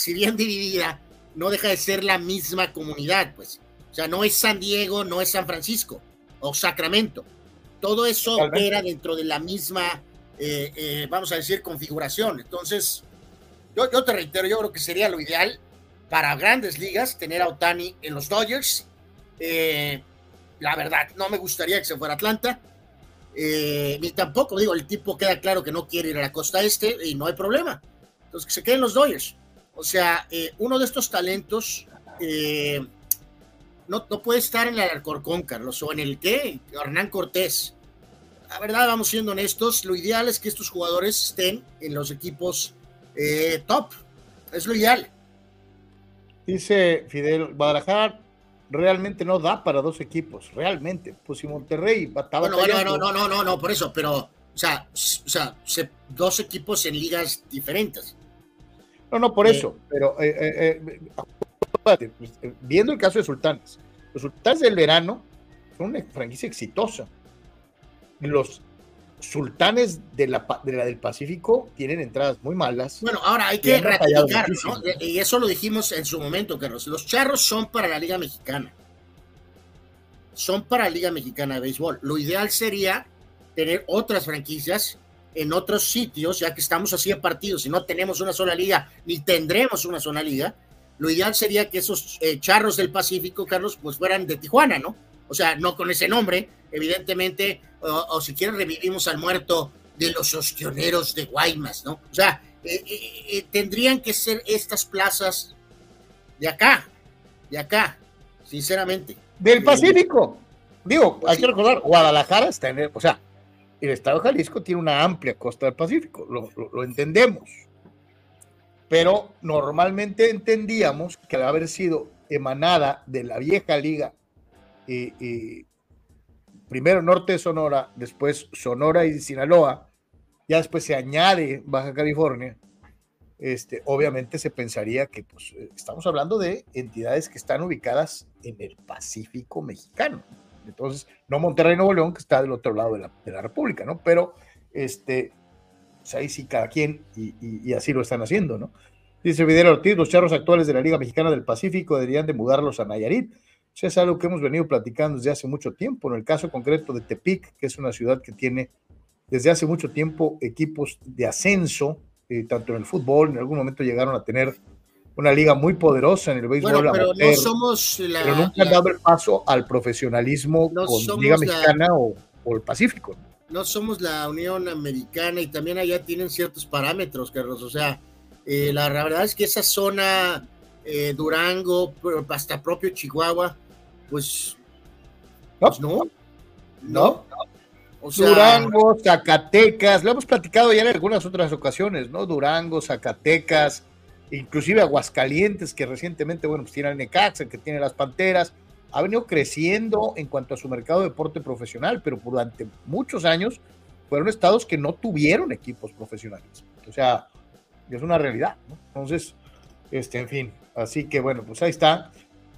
si bien dividida, no deja de ser la misma comunidad, pues, o sea, no es San Diego, no es San Francisco o Sacramento, todo eso opera dentro de la misma eh, eh, vamos a decir, configuración. Entonces, yo, yo te reitero, yo creo que sería lo ideal para grandes ligas tener a Otani en los Dodgers. Eh, la verdad, no me gustaría que se fuera a Atlanta. ni tampoco, digo, el tipo queda claro que no quiere ir a la costa este y no hay problema. Entonces, que se queden los Dodgers. O sea, uno de estos talentos no, no, puede estar en el Alcorcón, Carlos, o en el qué, Hernán Cortés la verdad, vamos siendo honestos, lo ideal es que estos jugadores estén en los equipos eh, top. Es lo ideal.
Dice Fidel, Guadalajara realmente no da para dos equipos, realmente. Pues si Monterrey
estaba. Bueno, no, no, no, no, no, por eso, pero, o sea, o sea dos equipos en ligas diferentes.
No, no, por eh, eso, pero eh, pues, viendo el caso de Sultanes, los Sultanes del verano son una franquicia exitosa los sultanes de la, de la, del Pacífico tienen entradas muy malas.
Bueno, ahora hay que ratificar, ¿no? Y eso lo dijimos en su momento, Carlos. Los charros son para la Liga Mexicana. Son para la Liga Mexicana de Béisbol. Lo ideal sería tener otras franquicias en otros sitios, ya que estamos así en partidos y no tenemos una sola liga, ni tendremos una sola liga. Lo ideal sería que esos eh, charros del Pacífico, Carlos, pues fueran de Tijuana, ¿no? O sea, no con ese nombre, evidentemente, o, si quieren revivimos al muerto de los ostioneros de Guaymas, ¿no? O sea, eh, eh, eh, tendrían que ser estas plazas de acá, de acá, sinceramente.
Del Pacífico. Digo, hay que recordar, Guadalajara está en el, o sea, el estado de Jalisco tiene una amplia costa del Pacífico, lo, entendemos. Pero normalmente entendíamos que al haber sido emanada de la vieja liga y primero norte de Sonora, después Sonora y Sinaloa, ya después se añade Baja California, este, obviamente se pensaría que pues, estamos hablando de entidades que están ubicadas en el Pacífico mexicano. Entonces, no Monterrey, Nuevo León, que está del otro lado de la, de la República, ¿no? Pero, este, pues ahí sí cada quien, y, así lo están haciendo, ¿no? Dice Vidal Ortiz, los charros actuales de la Liga Mexicana del Pacífico deberían de mudarlos a Nayarit es algo que hemos venido platicando desde hace mucho tiempo. En el caso concreto de Tepic, que es una ciudad que tiene desde hace mucho tiempo equipos de ascenso, eh, tanto en el fútbol, en algún momento llegaron a tener una liga muy poderosa en el béisbol.
pero no somos la,
pero nunca han dado el paso al profesionalismo con Liga Mexicana o, el Pacífico.
¿no? somos la Unión Americana y también allá tienen ciertos parámetros, Carlos. O sea, eh, la verdad es que esa zona, eh, Durango, hasta propio Chihuahua, pues,
pues, no. no. Durango, Zacatecas, lo hemos platicado ya en algunas otras ocasiones, ¿no? Durango, Zacatecas, inclusive Aguascalientes, que recientemente, bueno, pues tiene el Necaxa, que tiene las Panteras, ha venido creciendo en cuanto a su mercado de deporte profesional, pero durante muchos años fueron estados que no tuvieron equipos profesionales. O sea, es una realidad, ¿no? Entonces, este, en fin, así que bueno, pues ahí está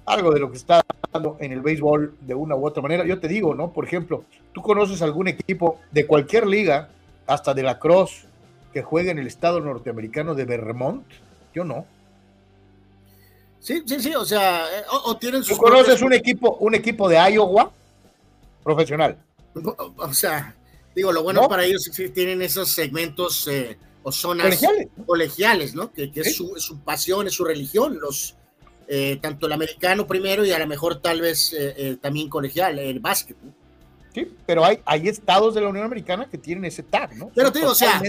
algo de lo que está dando en el béisbol de una u otra manera. Yo te digo, ¿no? Por ejemplo, tú conoces algún equipo de cualquier liga hasta de la Cruz, que juega en el estado norteamericano de Vermont? Yo no.
Sí, sí, sí, o sea, eh, o, tienen
sus. ¿Tú conoces un equipo, un equipo de Iowa profesional?
O sea, digo, lo bueno para ellos es que tienen esos segmentos eh, o zonas colegiales, ¿no? Que, es, su, pasión, es su religión, los eh, tanto el americano primero y a lo mejor tal vez también colegial, el básquet.
Sí, pero hay, hay estados de la Unión Americana que tienen ese tag, ¿no?
Pero te digo, o sea,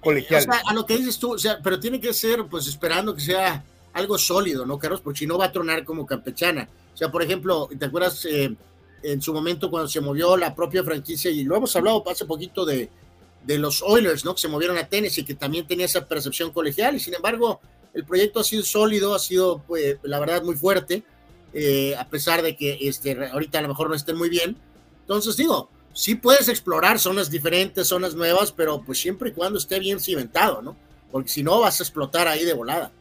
colegial. O sea, a lo que dices tú, o sea, pero tiene que ser, pues esperando que sea algo sólido, ¿no, Carlos? Porque si no va a tronar como campechana. O sea, por ejemplo, ¿te acuerdas eh, en su momento cuando se movió la propia franquicia? Y lo hemos hablado hace poquito de, de los Oilers, ¿no? Que se movieron a y que también tenía esa percepción colegial. Y sin embargo, el proyecto ha sido sólido, ha sido, pues, la verdad, muy fuerte, eh, a pesar de que este, ahorita a lo mejor no estén muy bien. Entonces, digo, sí puedes explorar zonas diferentes, zonas nuevas, pero pues siempre y cuando esté bien cimentado, ¿no? Porque si no, vas a explotar ahí de volada.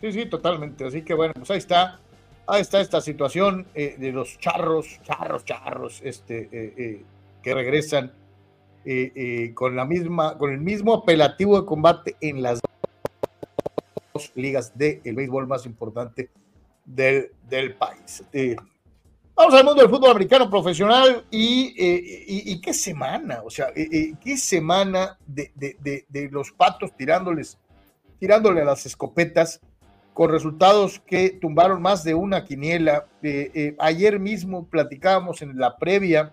Sí, sí, totalmente. Así que bueno, pues ahí está. Ahí está esta situación eh, de los charros, charros, charros, este, eh, eh, que regresan con la misma, con el mismo apelativo de combate en las dos ligas del béisbol más importante del, del país. Vamos al mundo del fútbol americano profesional y, qué semana, o sea, qué semana de, de, de, los patos tirándoles, tirándole a las escopetas con resultados que tumbaron más de una quiniela. Eh, eh, ayer mismo platicábamos en la previa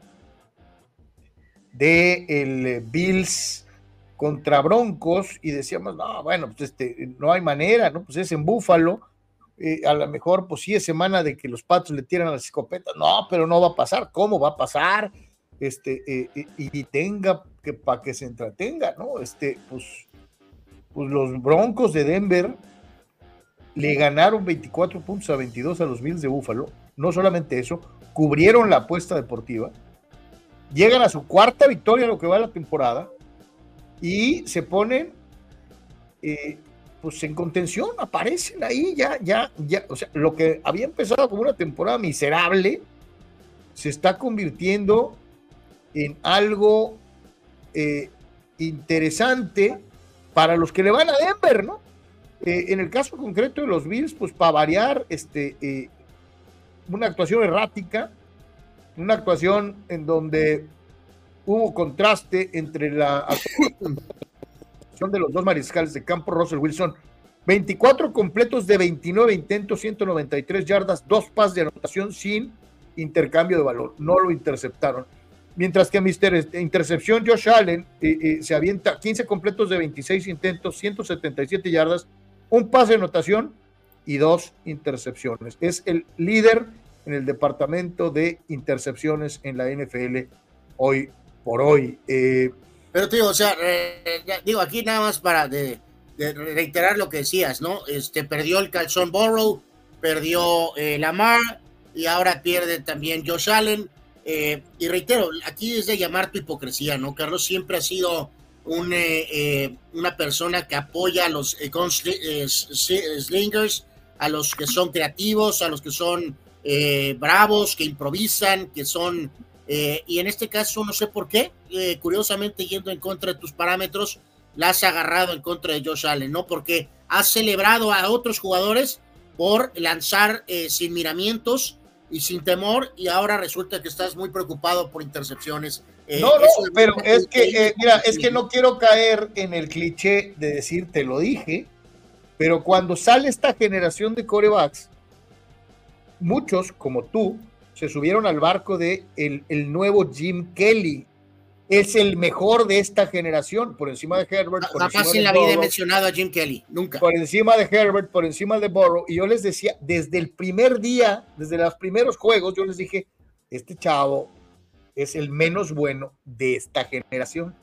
de el Bills contra Broncos y decíamos, no, bueno, pues este, no hay manera, ¿no? Pues es en Búfalo, eh, a lo mejor pues sí es semana de que los patos le tiran las escopetas, no, pero no va a pasar, ¿cómo va a pasar? Este, y tenga que para que se entretenga, ¿no? Este, pues, pues los Broncos de Denver le ganaron 24 puntos a 22 a los Bills de Búfalo. No solamente eso, cubrieron la apuesta deportiva. Llegan a su cuarta victoria lo que va de la temporada y se ponen eh, pues en contención, aparecen ahí ya, ya, ya. O sea, lo que había empezado como una temporada miserable se está convirtiendo en algo eh, interesante para los que le van a Denver, ¿no? Eh, en el caso concreto de los Bills, pues para variar, este, eh, una actuación errática, una actuación en donde hubo contraste entre la de los dos mariscales de campo, Russell Wilson, 24 completos de 29 intentos, 193 yardas, dos pases de anotación sin intercambio de valor, no lo interceptaron. Mientras que Mister Intercepción Josh Allen eh, se avienta 15 completos de 26 intentos, 177 yardas, un pase de anotación y dos intercepciones. Es el líder en el departamento de intercepciones en la NFL hoy por hoy. Eh,
Pero te digo, o sea, digo aquí nada más para de, reiterar lo que decías, ¿no? Este perdió el calzón Borrow, perdió eh, Lamar y ahora pierde también Josh Allen. Eh, y reitero, aquí es de llamar tu hipocresía, ¿no? Carlos siempre ha sido un, eh, eh, una persona que apoya a los slingers, a los que son creativos, a los que son bravos, que improvisan, que son... y en este caso no sé por qué, curiosamente yendo en contra de tus parámetros, la has agarrado en contra de Josh Allen, ¿no? Porque has celebrado a otros jugadores por lanzar sin miramientos y sin temor y ahora resulta que estás muy preocupado por intercepciones
eh, no, no, pero es que, eh, mira, es que no quiero caer en el cliché de decir te lo dije, pero cuando sale esta generación de corebacks, muchos, como tú, se subieron al barco de el, nuevo Jim Kelly. Es el mejor de esta generación, por encima de Herbert. Por
Jamás en la vida he mencionado a Jim Kelly, nunca.
Por encima de Herbert, por encima de Burrow. Y yo les decía, desde el primer día, desde los primeros juegos, yo les dije, este chavo es el menos bueno de esta generación.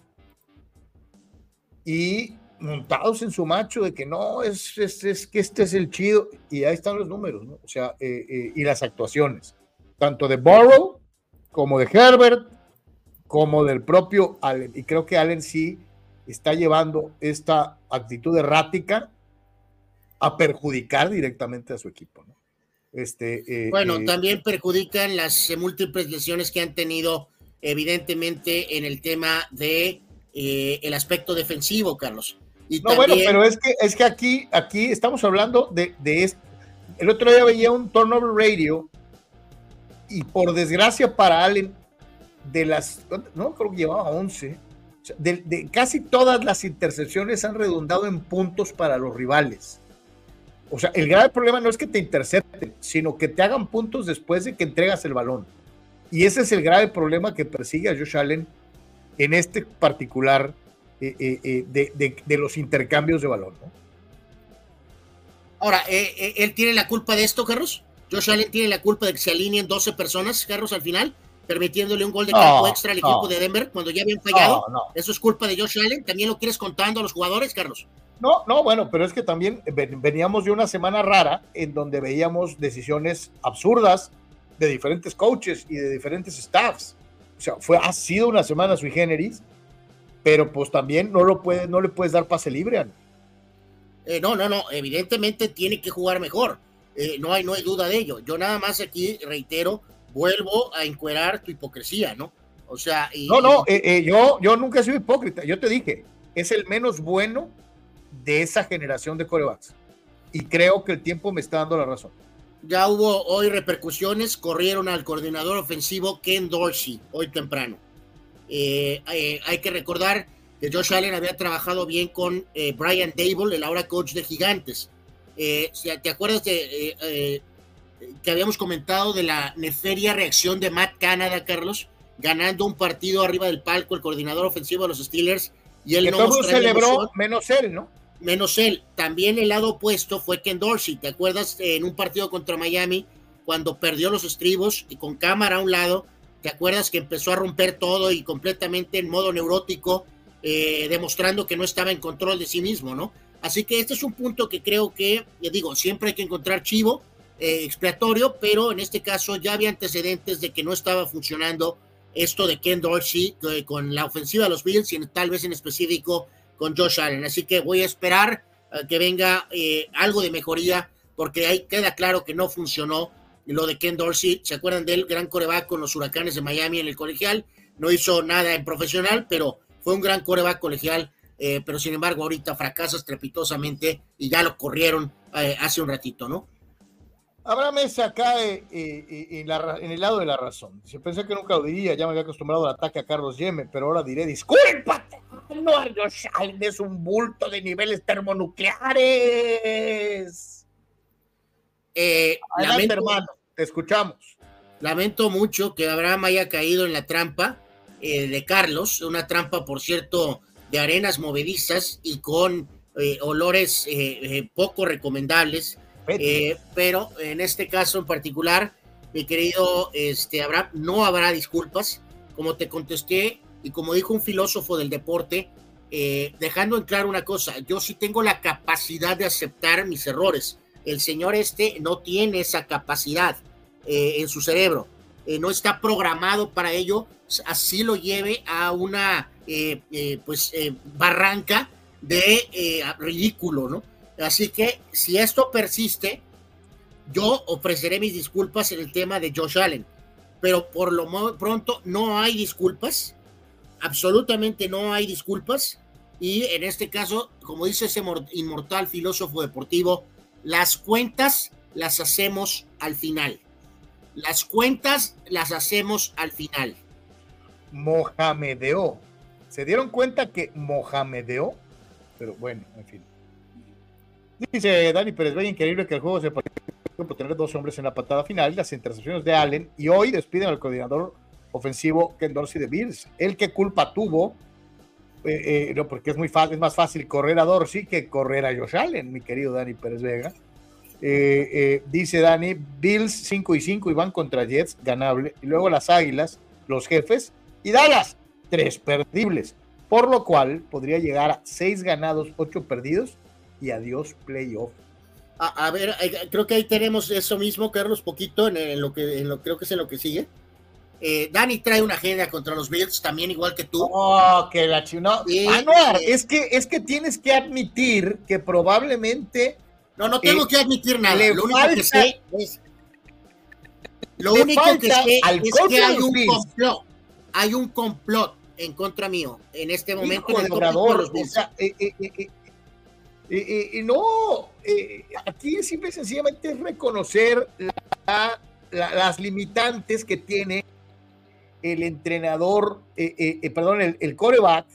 Y montados en su macho de que no, es, es, que este es el chido. Y ahí están los números, ¿no? O sea, eh, eh, y las actuaciones, tanto de Burrow como de Herbert, como del propio Allen. Y creo que Allen sí está llevando esta actitud errática a perjudicar directamente a su equipo, ¿no? Este,
eh, bueno, eh, también perjudican las múltiples lesiones que han tenido evidentemente, en el tema de eh, el aspecto defensivo, Carlos.
Y no, bueno, pero es que, es que aquí, aquí estamos hablando de, de esto. El otro día veía un turnover radio y por desgracia para Allen, de las, no creo que llevaba 11, de, casi todas las intercepciones han redundado en puntos para los rivales. O sea, el grave problema no es que te intercepten, sino que te hagan puntos después de que entregas el balón. Y ese es el grave problema que persigue a Josh Allen en este particular eh, eh, eh, de, los intercambios de balón.
Ahora, ¿él tiene la culpa de esto, Carlos? ¿Josh Allen tiene la culpa de que se alineen 12 personas, Carlos, al final? permitiéndole un gol de campo extra al equipo de Denver cuando ya habían fallado. ¿Eso es culpa de Josh Allen? ¿También lo quieres contando a los jugadores, Carlos?
No, no, bueno, pero es que también veníamos de una semana rara en donde veíamos decisiones absurdas de diferentes coaches y de diferentes staffs. O sea, fue, ha sido una semana sui generis, pero pues también no, lo puede, no le puedes dar pase libre.
Eh, no, no, no, evidentemente tiene que jugar mejor. Eh, no, hay, no hay duda de ello. Yo nada más aquí reitero vuelvo a encuerar tu hipocresía, ¿no? O sea,
no, no, eh, eh, yo, yo nunca he sido hipócrita. Yo te dije, es el menos bueno de esa generación de corebacks. Y creo que el tiempo me está dando la razón.
Ya hubo hoy repercusiones, corrieron al coordinador ofensivo Ken Dorsey hoy temprano. Eh, hay que recordar que Josh Allen había trabajado bien con Brian Dable, el ahora coach de Gigantes. ¿Te acuerdas de que habíamos comentado de la neferia reacción de Matt Canada, Carlos, ganando un partido arriba del palco, el coordinador ofensivo de los Steelers, y él
no celebró, menos él, ¿no?
Menos él. También el lado opuesto fue Ken Dorsey, ¿te acuerdas en un partido contra Miami, cuando perdió los estribos y con cámara a un lado, ¿te acuerdas que empezó a romper todo y completamente en modo neurótico, eh, demostrando que no estaba en control de sí mismo, ¿no? Así que este es un punto que creo que, digo, siempre hay que encontrar chivo, eh, expiatorio, pero en este caso ya había antecedentes de que no estaba funcionando esto de Ken Dorsey eh, con la ofensiva de los Bills y tal vez en específico con Josh Allen. Así que voy a esperar que venga eh, algo de mejoría porque ahí queda claro que no funcionó lo de Ken Dorsey. ¿Se acuerdan del gran coreback con los huracanes de Miami en el colegial? No hizo nada en profesional, pero fue un gran coreback colegial. Pero sin embargo, ahorita fracasa estrepitosamente y ya lo corrieron hace un ratito, ¿no?
Abraham se cae en, el lado de la razón. Si pensé que nunca lo diría, ya me había acostumbrado al ataque a Carlos Yeme, pero ahora diré, discúlpate, no, es un bulto de niveles termonucleares.
Eh, lamento,
hermano, te escuchamos.
Lamento mucho que Abraham haya caído en la trampa eh, de Carlos, una trampa, por cierto, de arenas movedizas y con eh, olores poco recomendables eh, pero en este caso en particular, mi querido este, Abraham, no habrá disculpas. Como te contesté y como dijo un filósofo del deporte, eh, dejando en claro una cosa, yo sí tengo la capacidad de aceptar mis errores. El señor este no tiene esa capacidad eh, en su cerebro. no está programado para ello, así lo lleve a una pues barranca de ridículo, ¿no? Así que si esto persiste, yo ofreceré mis disculpas en el tema de Josh Allen. Pero por lo pronto no hay disculpas. Absolutamente no hay disculpas. Y en este caso, como dice ese inmortal filósofo deportivo, las cuentas las hacemos al final. Las cuentas las hacemos al final.
Mohamedeó. ¿Se dieron cuenta que Mohamedeó? Pero bueno, en fin. Dice Dani Pérez Bey, increíble que el juego se puede por tener dos hombres en la patada final, las intercepciones de Allen, y hoy despiden al coordinador ofensivo Ken Dorsey de Bills. El que culpa tuvo, eh, eh, no, porque es, muy fácil, es más fácil correr a Dorsey que correr a Josh Allen, mi querido Dani Pérez Vega. Eh, dice Dani, Bills 5 y 5 y van contra Jets, ganable, y luego las Águilas, los jefes, y Dallas, tres perdibles, por lo cual podría llegar a 6 ganados, 8 perdidos y adiós playoff.
A, ver, creo que ahí tenemos eso mismo, Carlos, poquito en, lo que en lo, creo que es en lo que sigue. Eh, Dani trae una agenda contra los Bills, también igual que tú.
Oh, que la chino. es que, es que tienes que admitir que probablemente.
No, no tengo que admitir nada. Lo único que sé es. Lo único que sé es que hay un complot. Hay un complot en contra mío en este momento.
Hijo de Obrador, o sea, eh, eh, eh, no, aquí simple y sencillamente es reconocer las limitantes que tiene el entrenador, perdón, el, el coreback,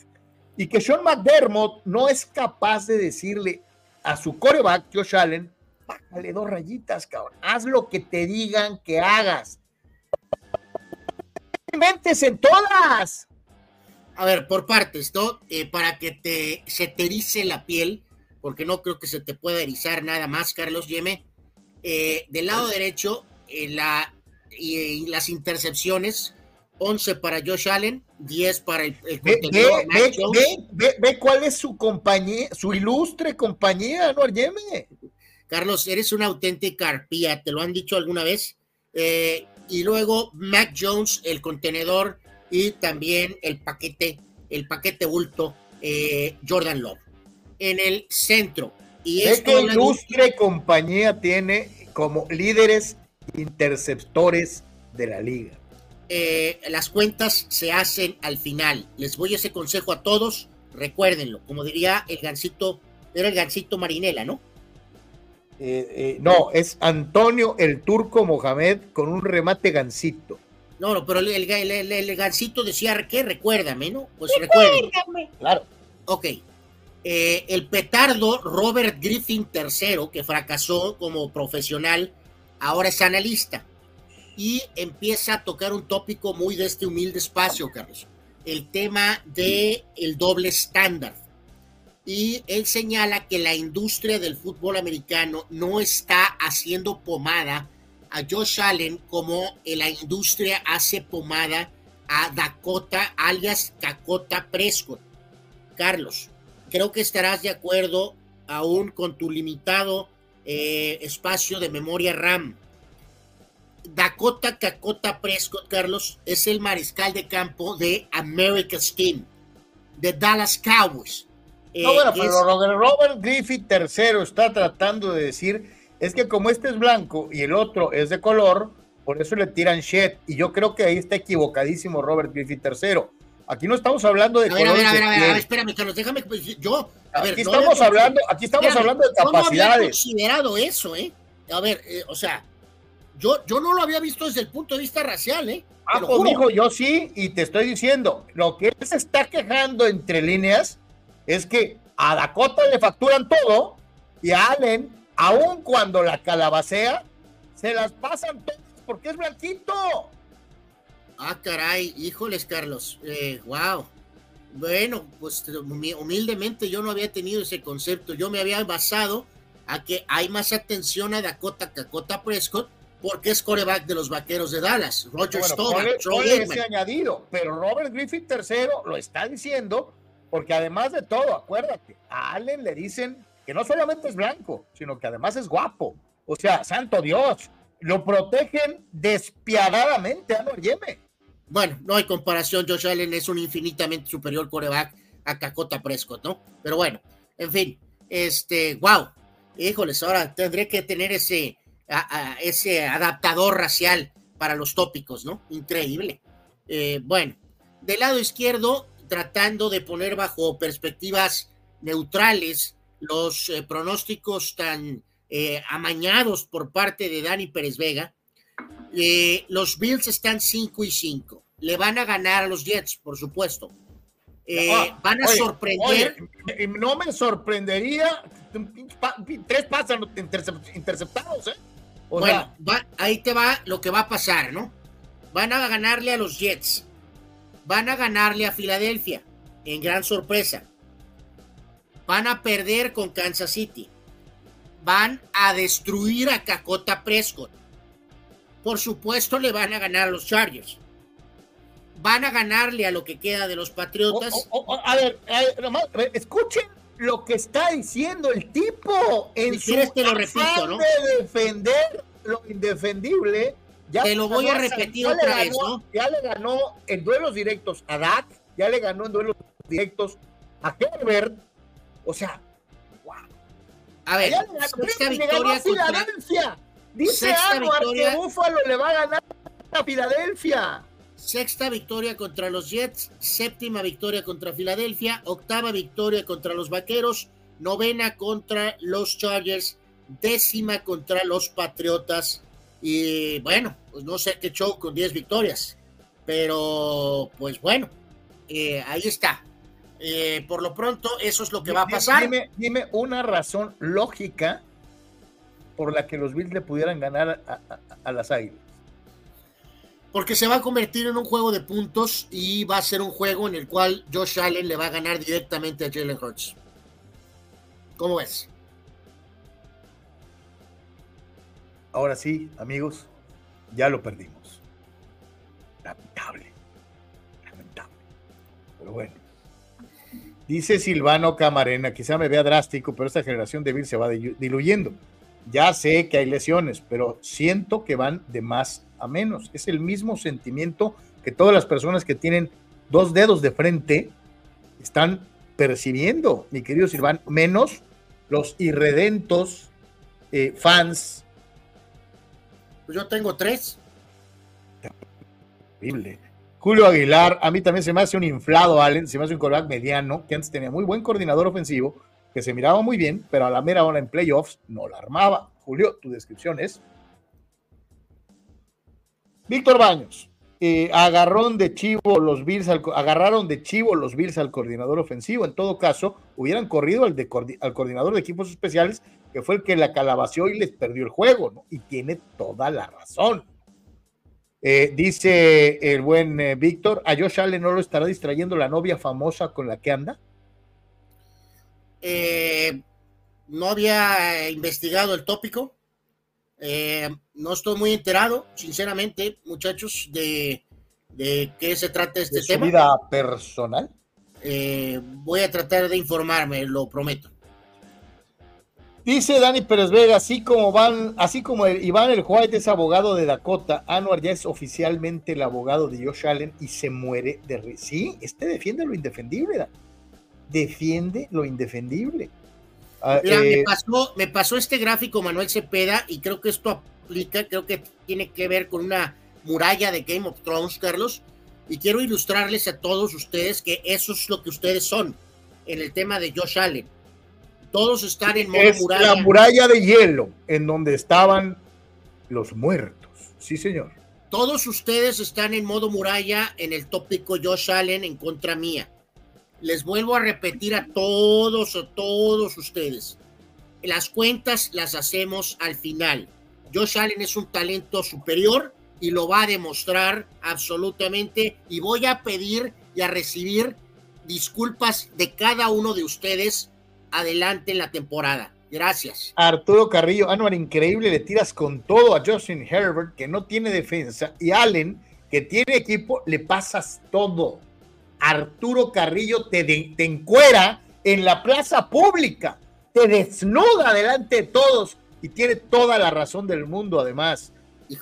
y que Sean McDermott no es capaz de decirle a su coreback, Josh Allen, bájale dos rayitas, cabrón, haz lo que te digan que hagas. Mentes en todas.
A ver, por partes, ¿no? para que te, se te erice la piel, porque no creo que se te pueda erizar nada más, Carlos Yeme. Eh, del lado derecho, la, y, las intercepciones, 11 para Josh Allen, 10 para el, el
ve, ve, ve, cuál es su compañía, su ilustre compañía, ¿no, Yeme?
Carlos, eres una auténtica arpía, ¿te lo han dicho alguna vez? Eh, y luego Mac Jones, el contenedor, y también el paquete, el paquete bulto, eh, Jordan Love en el centro. Y
esta ilustre compañía tiene como líderes interceptores de la liga.
Eh, las cuentas se hacen al final. Les voy ese consejo a todos, recuérdenlo. Como diría el gancito, era el gancito Marinela, ¿no?
Eh, eh, no, es Antonio el Turco Mohamed con un remate gancito.
No, no, pero el, el, gancito decía que recuérdame, ¿no? Pues recuérdame. Claro. Ok, eh, el petardo Robert Griffin III, que fracasó como profesional, ahora es analista y empieza a tocar un tópico muy de este humilde espacio, Carlos, el tema de el doble estándar. Y él señala que la industria del fútbol americano no está haciendo pomada a Josh Allen como la industria hace pomada a Dakota, alias Dakota Prescott. Carlos, creo que estarás de acuerdo aún con tu limitado eh, espacio de memoria RAM. Dakota Cacota Prescott, Carlos, es el mariscal de campo de America's Team, de Dallas Cowboys.
No, bueno, pero Robert Griffith III está tratando de decir es que como este es blanco y el otro es de color, por eso le tiran shit. Y yo creo que ahí está equivocadísimo Robert Griffith III. Aquí no estamos hablando de.
A ver, a ver, a ver, a ver, espérame, Carlos, déjame. Pues, yo.
A ver, aquí estamos hablando, aquí estamos hablando de capacidades. Yo no había
considerado eso, ¿eh? A ver, eh, o sea, yo, yo no lo había visto desde el punto de vista racial, ¿eh?
Ah, pues yo sí, y te estoy diciendo, lo que él se está quejando entre líneas es que a Dakota le facturan todo y a Allen, aun cuando la calabacea, se las pasan todas porque es blanquito.
Ah, caray, híjoles, Carlos. Eh, wow. Bueno, pues humildemente yo no había tenido ese concepto. Yo me había basado a que hay más atención a Dakota Dakota Prescott porque es coreback de los vaqueros de Dallas. Roger
bueno, añadido, pero Robert Griffith III lo está diciendo porque además de todo, acuérdate, a Allen le dicen que no solamente es blanco, sino que además es guapo. O sea, santo Dios, lo protegen despiadadamente a Yeme.
Bueno, no hay comparación. Josh Allen es un infinitamente superior coreback a Cacota Prescott, ¿no? Pero bueno, en fin, este, wow. Híjoles, ahora tendré que tener ese, ese adaptador racial para los tópicos, ¿no? Increíble. Eh, bueno, del lado izquierdo, tratando de poner bajo perspectivas neutrales los eh, pronósticos tan eh, amañados por parte de Dani Pérez Vega, eh, los Bills están 5 y 5. Le van a ganar a los Jets, por supuesto. Eh, van a sorprender.
no me sorprendería tres pasan interceptados, ¿eh?
bueno, ahí te va lo que va a pasar, ¿no? Van a ganarle a los Jets. Van a ganarle a Filadelfia, en gran sorpresa. Van a perder con Kansas City. Van a destruir a Cacota Prescott por supuesto le van a ganar a los Chargers. Van a ganarle a lo que queda de los Patriotas.
a, ver, escuchen lo que está diciendo el tipo en
su te lo repito, ¿no?
de defender lo indefendible.
Ya te lo voy a repetir otra vez, ¿no?
Ya le ganó en duelos directos a Dak, ya le ganó en duelos directos a Herbert. O sea, wow.
A ver, esta victoria contra...
Dice Anuar que Búfalo le va a ganar a Filadelfia.
Sexta victoria contra los Jets, séptima victoria contra Filadelfia, octava victoria contra los Vaqueros, novena contra los Chargers, décima contra los Patriotas. Y bueno, pues no sé qué show con 10 victorias, pero pues bueno, eh, ahí está. Eh, por lo pronto, eso es lo que va a pasar.
Dime, una razón lógica por la que los Bills le pudieran ganar a, las Águilas.
Porque se va a convertir en un juego de puntos y va a ser un juego en el cual Josh Allen le va a ganar directamente a Jalen Hurts. ¿Cómo ves?
Ahora sí, amigos, ya lo perdimos. Lamentable. Lamentable. Pero bueno. Dice Silvano Camarena, quizá me vea drástico, pero esta generación de Bill se va diluyendo. Ya sé que hay lesiones, pero siento que van de más a menos. Es el mismo sentimiento que todas las personas que tienen dos dedos de frente están percibiendo, mi querido Silvano, menos los irredentos eh, fans.
Pues yo tengo tres.
Terrible. Julio Aguilar, a mí también se me hace un inflado Allen, se me hace un coreback mediano, que antes tenía muy buen coordinador ofensivo, que se miraba muy bien, pero a la mera hora en playoffs no la armaba. Julio, tu descripción es. Víctor Baños, eh, de chivo los Bills agarraron de chivo los Bills al coordinador ofensivo. En todo caso, hubieran corrido al, al coordinador de equipos especiales, que fue el que la calabació y les perdió el juego, ¿no? Y tiene toda la razón. Eh, dice el buen eh, Víctor, ¿a Josh Allen no lo estará distrayendo la novia famosa con la que anda?
No había investigado el tópico. No estoy muy enterado, sinceramente, muchachos, de, de qué se trata este
¿De tema. vida personal?
voy a tratar de informarme, lo prometo.
Dice Dani Pérez Vega, así como van, así como Iván el White es abogado de Dakota, Anuar ya es oficialmente el abogado de Josh Allen y se muere de Sí, este defiende lo indefendible, defiende lo indefendible.
Ah, me, eh, pasó, me pasó este gráfico Manuel Cepeda y creo que esto aplica, creo que tiene que ver con una muralla de Game of Thrones, Carlos, y quiero ilustrarles a todos ustedes que eso es lo que ustedes son en el tema de Josh Allen todos están en modo
es La muralla de hielo, en donde estaban los muertos. Sí, señor.
Todos ustedes están en modo muralla en el tópico Josh Allen en contra mía. Les vuelvo a repetir a todos, a todos ustedes. Las cuentas las hacemos al final. Josh Allen es un talento superior y lo va a demostrar absolutamente. Y voy a pedir y a recibir disculpas de cada uno de ustedes adelante en la temporada. Gracias.
Arturo Carrillo, Anuar, increíble, le tiras con todo a Justin Herbert, que no tiene defensa, y Allen, que tiene equipo, le pasas todo. Arturo Carrillo te, te encuera en la plaza pública, te desnuda delante de todos y tiene toda la razón del mundo, además.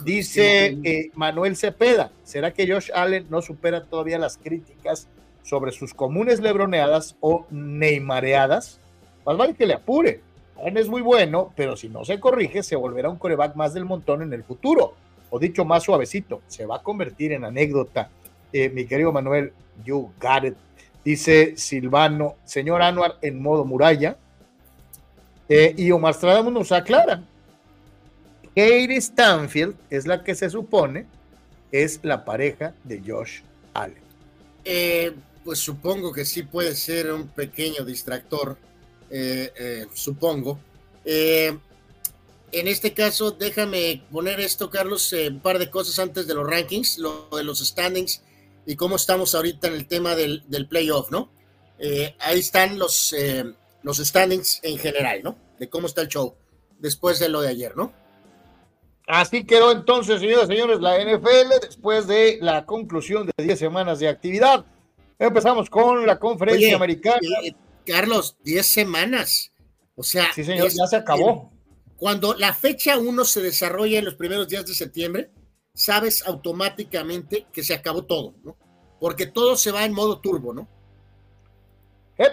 Dice eh, Manuel Cepeda, ¿será que Josh Allen no supera todavía las críticas sobre sus comunes lebroneadas o neymareadas? Más vale que le apure. Allen es muy bueno, pero si no se corrige, se volverá un coreback más del montón en el futuro. O dicho más suavecito, se va a convertir en anécdota. Eh, mi querido Manuel, you got it. Dice Silvano, señor Anuar en modo muralla. Eh, y Omar nos aclara. Katie Stanfield es la que se supone es la pareja de Josh Allen.
Eh, pues supongo que sí puede ser un pequeño distractor eh, supongo. En este caso, déjame poner esto, Carlos, un par de cosas antes de los rankings, lo de los standings y cómo estamos ahorita en el tema del, playoff, ¿no? ahí están los, los standings en general, ¿no? De cómo está el show después de lo de ayer, ¿no?
Así quedó entonces, señoras y señores, la NFL después de la conclusión de 10 semanas de actividad. Empezamos con la conferencia americana.
Carlos, 10 semanas. O sea,
sí, señor, ya se acabó.
Cuando la fecha 1 se desarrolla en los primeros días de septiembre, sabes automáticamente que se acabó todo, ¿no? Porque todo se va en modo turbo, ¿no?
Eh,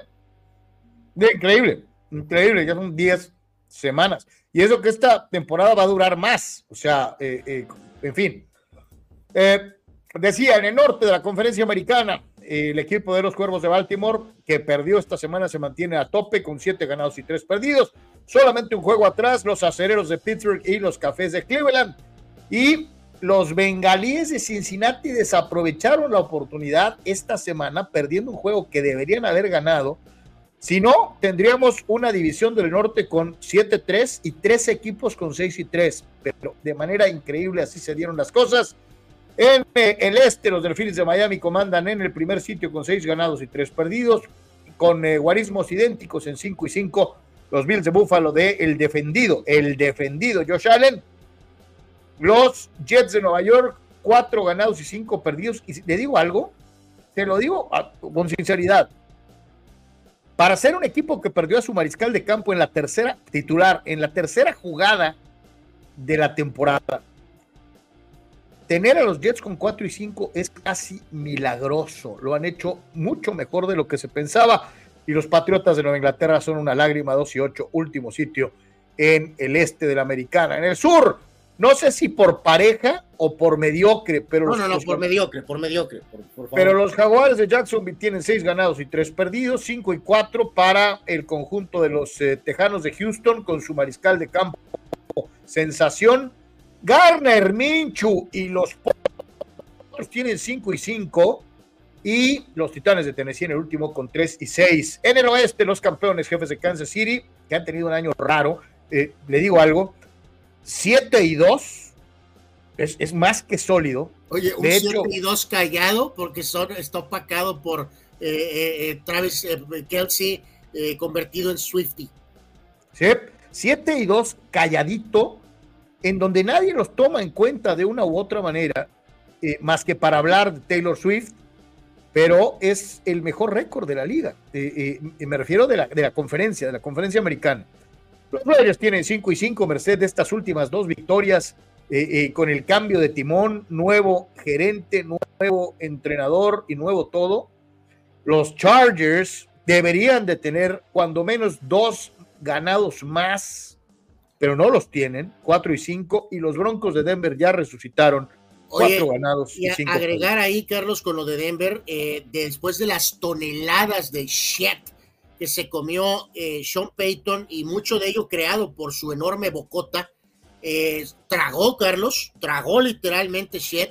increíble, increíble, ya son 10 semanas. Y eso que esta temporada va a durar más, o sea, eh, eh, en fin. decía, en el norte de la conferencia americana, el equipo de los Cuervos de Baltimore, que perdió esta semana, se mantiene a tope con siete ganados y tres perdidos. Solamente un juego atrás, los acereros de Pittsburgh y los cafés de Cleveland. Y los bengalíes de Cincinnati desaprovecharon la oportunidad esta semana, perdiendo un juego que deberían haber ganado. Si no, tendríamos una división del norte con 7-3 y tres equipos con 6 y 3. Pero de manera increíble así se dieron las cosas. En eh, el este, los Delfines de Miami comandan en el primer sitio con 6 ganados y 3 perdidos, con eh, guarismos idénticos en 5 y 5. Los Bills de Buffalo de el defendido, el defendido Josh Allen los Jets de Nueva York, cuatro ganados y cinco perdidos. Y le digo algo, te lo digo con sinceridad. Para ser un equipo que perdió a su mariscal de campo en la tercera titular, en la tercera jugada de la temporada, tener a los Jets con 4 y 5 es casi milagroso. Lo han hecho mucho mejor de lo que se pensaba. Y los Patriotas de Nueva Inglaterra son una lágrima 2 y 8, último sitio en el este de la americana. En el sur, no sé si por pareja o por mediocre, pero.
No, no, no, por mediocre, por mediocre.
pero los Jaguares de Jacksonville tienen seis ganados y tres perdidos, cinco y cuatro para el conjunto de los eh, Tejanos de Houston con su mariscal de campo. Sensación. Garner Minchu y los otros tienen cinco y cinco. Y los Titanes de Tennessee en el último con tres y seis. En el oeste, los campeones jefes de Kansas City, que han tenido un año raro. Eh, le digo algo 7 y 2 es, más que sólido.
Oye, un 7 y 2 callado porque son, está opacado por eh, eh, eh, Travis Kelsey convertido en Swifty.
Sí, 7 y 2 calladito, en donde nadie los toma en cuenta de una u otra manera, más que para hablar de Taylor Swift, pero es el mejor récord de la liga. me refiero de la, de la conferencia, de la conferencia americana. Los Raiders tienen 5 y 5, merced de estas últimas dos victorias, eh, eh, con el cambio de timón, nuevo gerente, nuevo entrenador y nuevo todo. Los Chargers deberían de tener cuando menos dos ganados más, pero no los tienen, 4 y 5, y los Broncos de Denver ya resucitaron. Cuatro ganados
y, y agregar ahí, Carlos, con lo de Denver, eh, después de las toneladas de shit que se comió eh, Sean Payton y mucho de ello creado por su enorme bocota. Eh, tragó, Carlos, tragó literalmente shit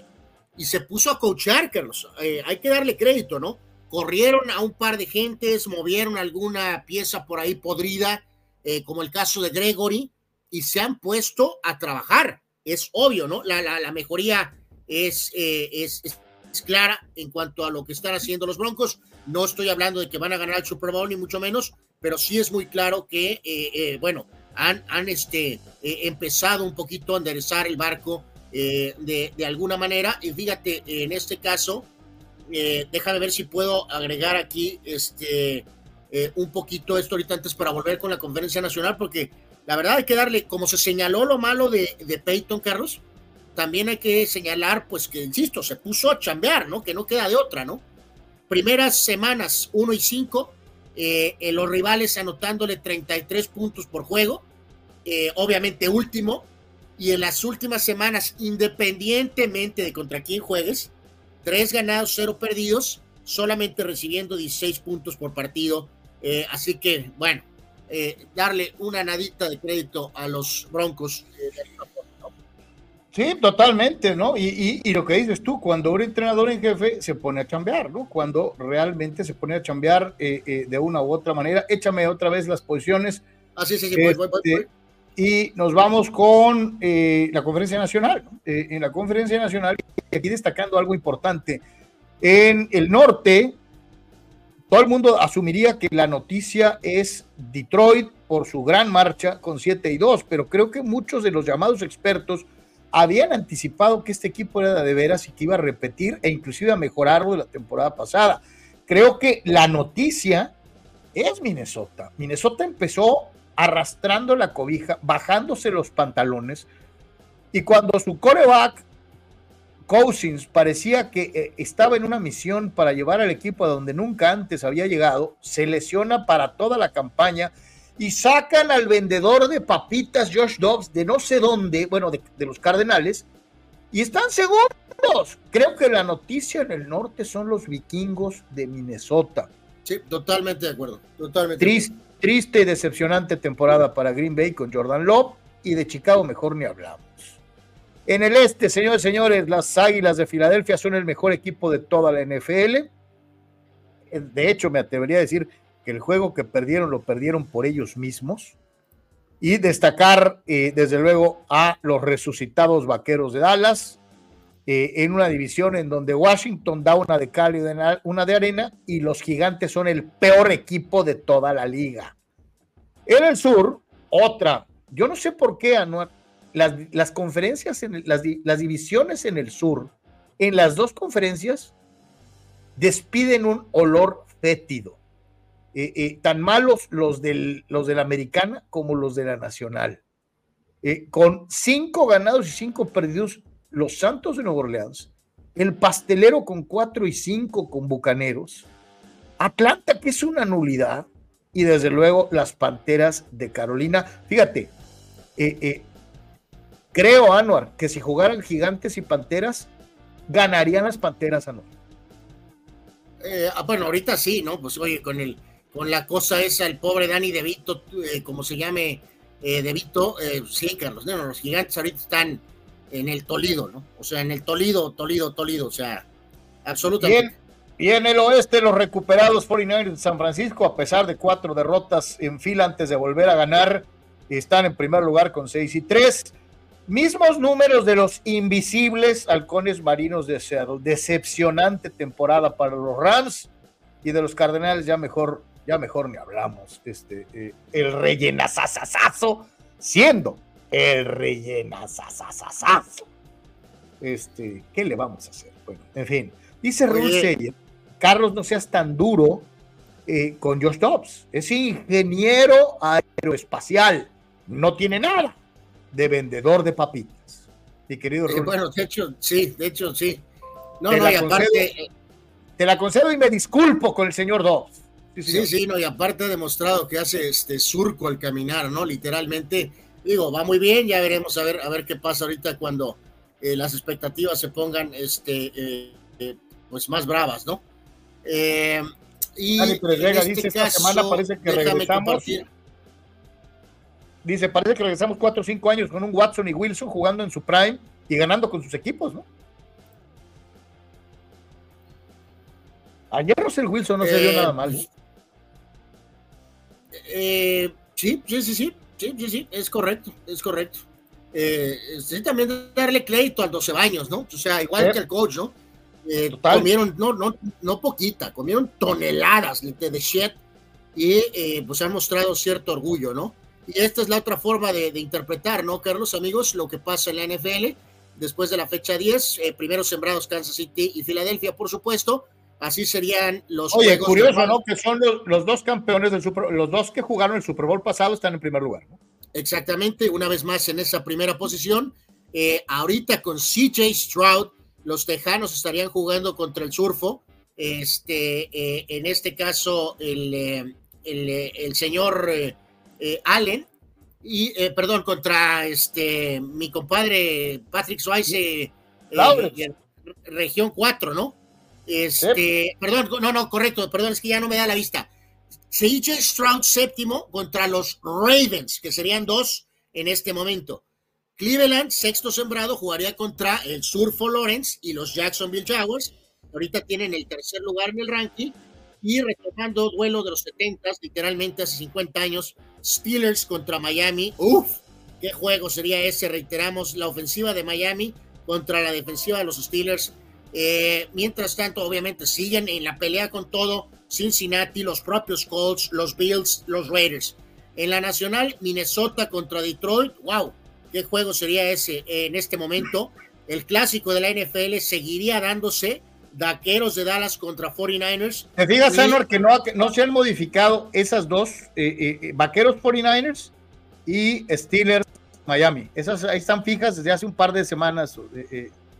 y se puso a coachar, Carlos. Eh, hay que darle crédito, ¿no? Corrieron a un par de gentes, movieron alguna pieza por ahí podrida, como el caso de Gregory, y se han puesto a trabajar. Es obvio, ¿no? La, la, mejoría es, es, es clara en cuanto a lo que están haciendo los Broncos. No estoy hablando de que van a ganar el Super Bowl, ni mucho menos, pero sí es muy claro que, eh, eh, bueno, han, han este, eh, empezado un poquito a enderezar el barco de, de, alguna manera. Y fíjate, en este caso, déjame ver si puedo agregar aquí este, un poquito esto ahorita antes para volver con la conferencia nacional, porque la verdad hay que darle, como se señaló lo malo de, de Peyton Carlos, también hay que señalar, pues que, insisto, se puso a chambear, ¿no? Que no queda de otra, ¿no? Primeras semanas 1 y 5, eh, eh, los rivales anotándole 33 puntos por juego, eh, obviamente último, y en las últimas semanas, independientemente de contra quién juegues, 3 ganados, 0 perdidos, solamente recibiendo 16 puntos por partido. así que, bueno, darle una nadita de crédito a los Broncos
Sí, totalmente, ¿no? Y, y, lo que dices tú, cuando un entrenador en jefe se pone a chambear, ¿no? Cuando realmente se pone a chambear eh, eh, de una u otra manera. Échame otra vez las posiciones.
Así ah, sí, sí, voy, voy, voy,
este, Y nos vamos con eh, la conferencia nacional. en la conferencia nacional, aquí destacando algo importante. En el norte, todo el mundo asumiría que la noticia es Detroit por su gran marcha con 7 y 2, pero creo que muchos de los llamados expertos habían anticipado que este equipo era de veras y que iba a repetir e inclusive a mejorarlo de la temporada pasada. Creo que la noticia es Minnesota. Minnesota empezó arrastrando la cobija, bajándose los pantalones y cuando su coreback Cousins parecía que eh, estaba en una misión para llevar al equipo a donde nunca antes había llegado, se lesiona para toda la campaña y sacan al vendedor de papitas Josh Dobbs de no sé dónde, bueno, de, los Cardenales, y están segundos. Creo que la noticia en el norte son los vikingos de Minnesota.
Sí, totalmente de acuerdo. Totalmente.
Triste, triste y decepcionante temporada para Green Bay con Jordan Love y de Chicago mejor ni hablamos. En el este, señores y señores, las Águilas de Filadelfia son el mejor equipo de toda la NFL. De hecho, me atrevería a decir el juego que perdieron lo perdieron por ellos mismos. Y destacar, eh, desde luego, a los resucitados vaqueros de Dallas, eh, en una división en donde Washington da una de cal y una de arena, y los gigantes son el peor equipo de toda la liga. En el sur, otra. Yo no sé por qué, Anuar, las, conferencias, en las, las divisiones en el sur, en las dos conferencias, despiden un olor fétido. Eh, eh, tan malos los, del, los de la americana como los de la nacional. Eh, con cinco ganados y cinco perdidos, los Santos de Nueva Orleans, el pastelero con cuatro y cinco con Bucaneros, Atlanta, que es una nulidad, y desde luego las Panteras de Carolina. Fíjate, creo, Anuar, que si jugaran Gigantes y Panteras, ganarían las Panteras, Anuar.
Ah, bueno, ahorita sí, ¿no? Pues oye, con el con la cosa esa, el pobre Dani De Vito, eh, como se llame eh, De Vito, eh, sí, Carlos, no, los gigantes ahorita están en el Tolido, ¿no? O sea, en el Tolido, Tolido, Tolido, o sea, absolutamente.
Bien. Y en el oeste, los recuperados 49ers de San Francisco, a pesar de cuatro derrotas en fila antes de volver a ganar, están en primer lugar con 6 y 3. Mismos números de los invisibles halcones marinos de Seattle. Decepcionante temporada para los Rams y de los Cardenales, ya mejor ya mejor ni hablamos. Este, eh, el rellenazazazazo, siendo el rellenazazazazo. Este, ¿qué le vamos a hacer? Bueno, en fin, dice Russell, Carlos, no seas tan duro eh, con Josh Dobbs. Es ingeniero aeroespacial, no tiene nada de vendedor de papitas. Mi querido
eh, Bueno, de hecho, sí, de hecho, sí. No, no, y aparte.
te la concedo y me disculpo con el señor Dobbs.
Sí, sí, no, y aparte ha demostrado que hace este surco al caminar, ¿no? Literalmente, digo, va muy bien, ya veremos a ver, a ver qué pasa ahorita cuando eh, las expectativas se pongan este, eh, eh, pues más bravas, ¿no?
y este dice, esta semana parece que regresamos. Dice, parece que regresamos cuatro o cinco años con un Watson y Wilson jugando en su prime y ganando con sus equipos, ¿no? Ayer Russell Wilson no se vio nada mal.
Eh, sí, sí, sí, sí, sí, sí, sí, es correcto, es correcto. Eh, sí, también darle crédito al 12 baños, ¿no? O sea, igual que al coach, ¿no? Eh, comieron, no, no, no poquita, comieron toneladas de shit y eh, pues han mostrado cierto orgullo, ¿no? Y esta es la otra forma de, interpretar, ¿no, Carlos, amigos? Lo que pasa en la NFL después de la fecha 10, primero sembrados Kansas City y Filadelfia, por supuesto, Así serían los.
Oye, curioso, ¿no? Que son los, dos campeones del Super los dos que jugaron el Super Bowl pasado están en primer lugar, ¿no?
Exactamente, una vez más en esa primera posición. Eh, ahorita con CJ Stroud, los Tejanos estarían jugando contra el Surfo. Este, eh, en este caso, el, eh, el, señor Allen, y perdón, contra este mi compadre Patrick Swayze, región 4, ¿no? Este, perdón, no, no, correcto, perdón, es que ya no me da la vista. CJ Stroud séptimo contra los Ravens, que serían dos en este momento. Cleveland, sexto sembrado, jugaría contra el Surfo Lawrence y los Jacksonville Jaguars. Ahorita tienen el tercer lugar en el ranking. Y retomando duelo de los 70, literalmente hace 50 años, Steelers contra Miami. Uf, qué juego sería ese. Reiteramos la ofensiva de Miami contra la defensiva de los Steelers eh, mientras tanto, obviamente, siguen en la pelea con todo Cincinnati, los propios Colts, los Bills, los Raiders. En la nacional, Minnesota contra Detroit. ¡Wow! ¿Qué juego sería ese en este momento? El clásico de la NFL seguiría dándose. Daqueros de Dallas contra 49ers.
¿Te fijas, Anor, que no, no se han modificado esas dos, eh, eh, Vaqueros 49ers y Steelers Miami? Esas ahí están fijas desde hace un par de semanas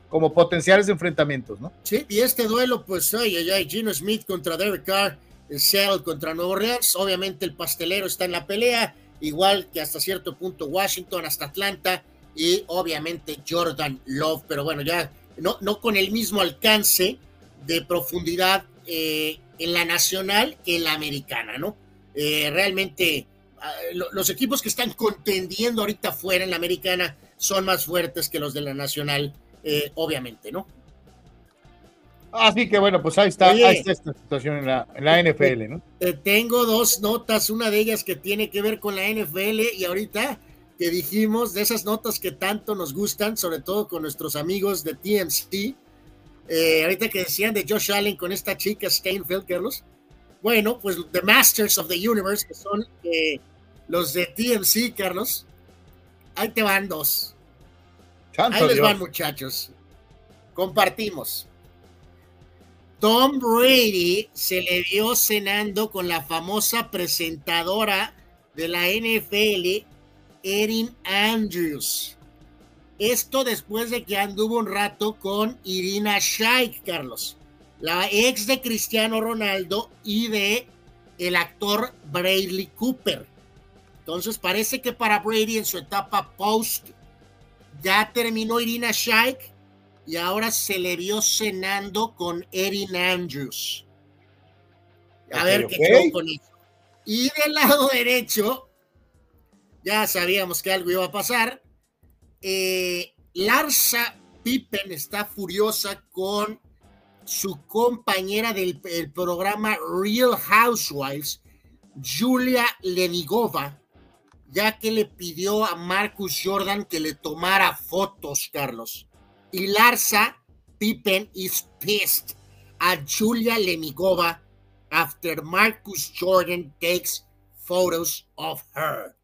como potenciales enfrentamientos, ¿no?
Sí, y este duelo, pues, ay, ay, ay, Gino Smith contra Derek Carr, Seattle contra Nuevo Orleans, obviamente el pastelero está en la pelea, igual que hasta cierto punto Washington, hasta Atlanta y obviamente Jordan Love, pero bueno, ya no, no con el mismo alcance de profundidad eh, en la nacional que en la americana, ¿no? Eh, realmente ah, los equipos que están contendiendo ahorita fuera en la americana son más fuertes que los de la nacional, eh, obviamente, ¿no?
Así que bueno, pues ahí está, esta situación en la, en la NFL, ¿no?
tengo dos notas, una de ellas que tiene que ver con la NFL y ahorita que dijimos, de esas notas que tanto nos gustan, sobre todo con nuestros amigos de TMC, eh, ahorita que decían de Josh Allen con esta chica Steinfeld, Carlos. Bueno, pues The Masters of the Universe, que son eh, los de TMC, Carlos. Ahí te van dos. Ahí les van, muchachos. Compartimos. Tom Brady se le vio cenando con la famosa presentadora de la NFL, Erin Andrews. Esto después de que anduvo un rato con Irina Shayk, Carlos, la ex de Cristiano Ronaldo y de el actor Bradley Cooper. Entonces parece que para Brady en su etapa post ya terminó Irina Shayk y ahora se le vio cenando con Erin Andrews. A ver qué con eso. Y del lado derecho, ya sabíamos que algo iba a pasar. Eh, Larsa Pippen está furiosa con su compañera del programa Real Housewives, Julia Lenigova, ya que le pidió a Marcus Jordan que le tomara fotos, Carlos. Y Larsa Pippen is pissed at Julia Lenigova after Marcus Jordan takes photos of her.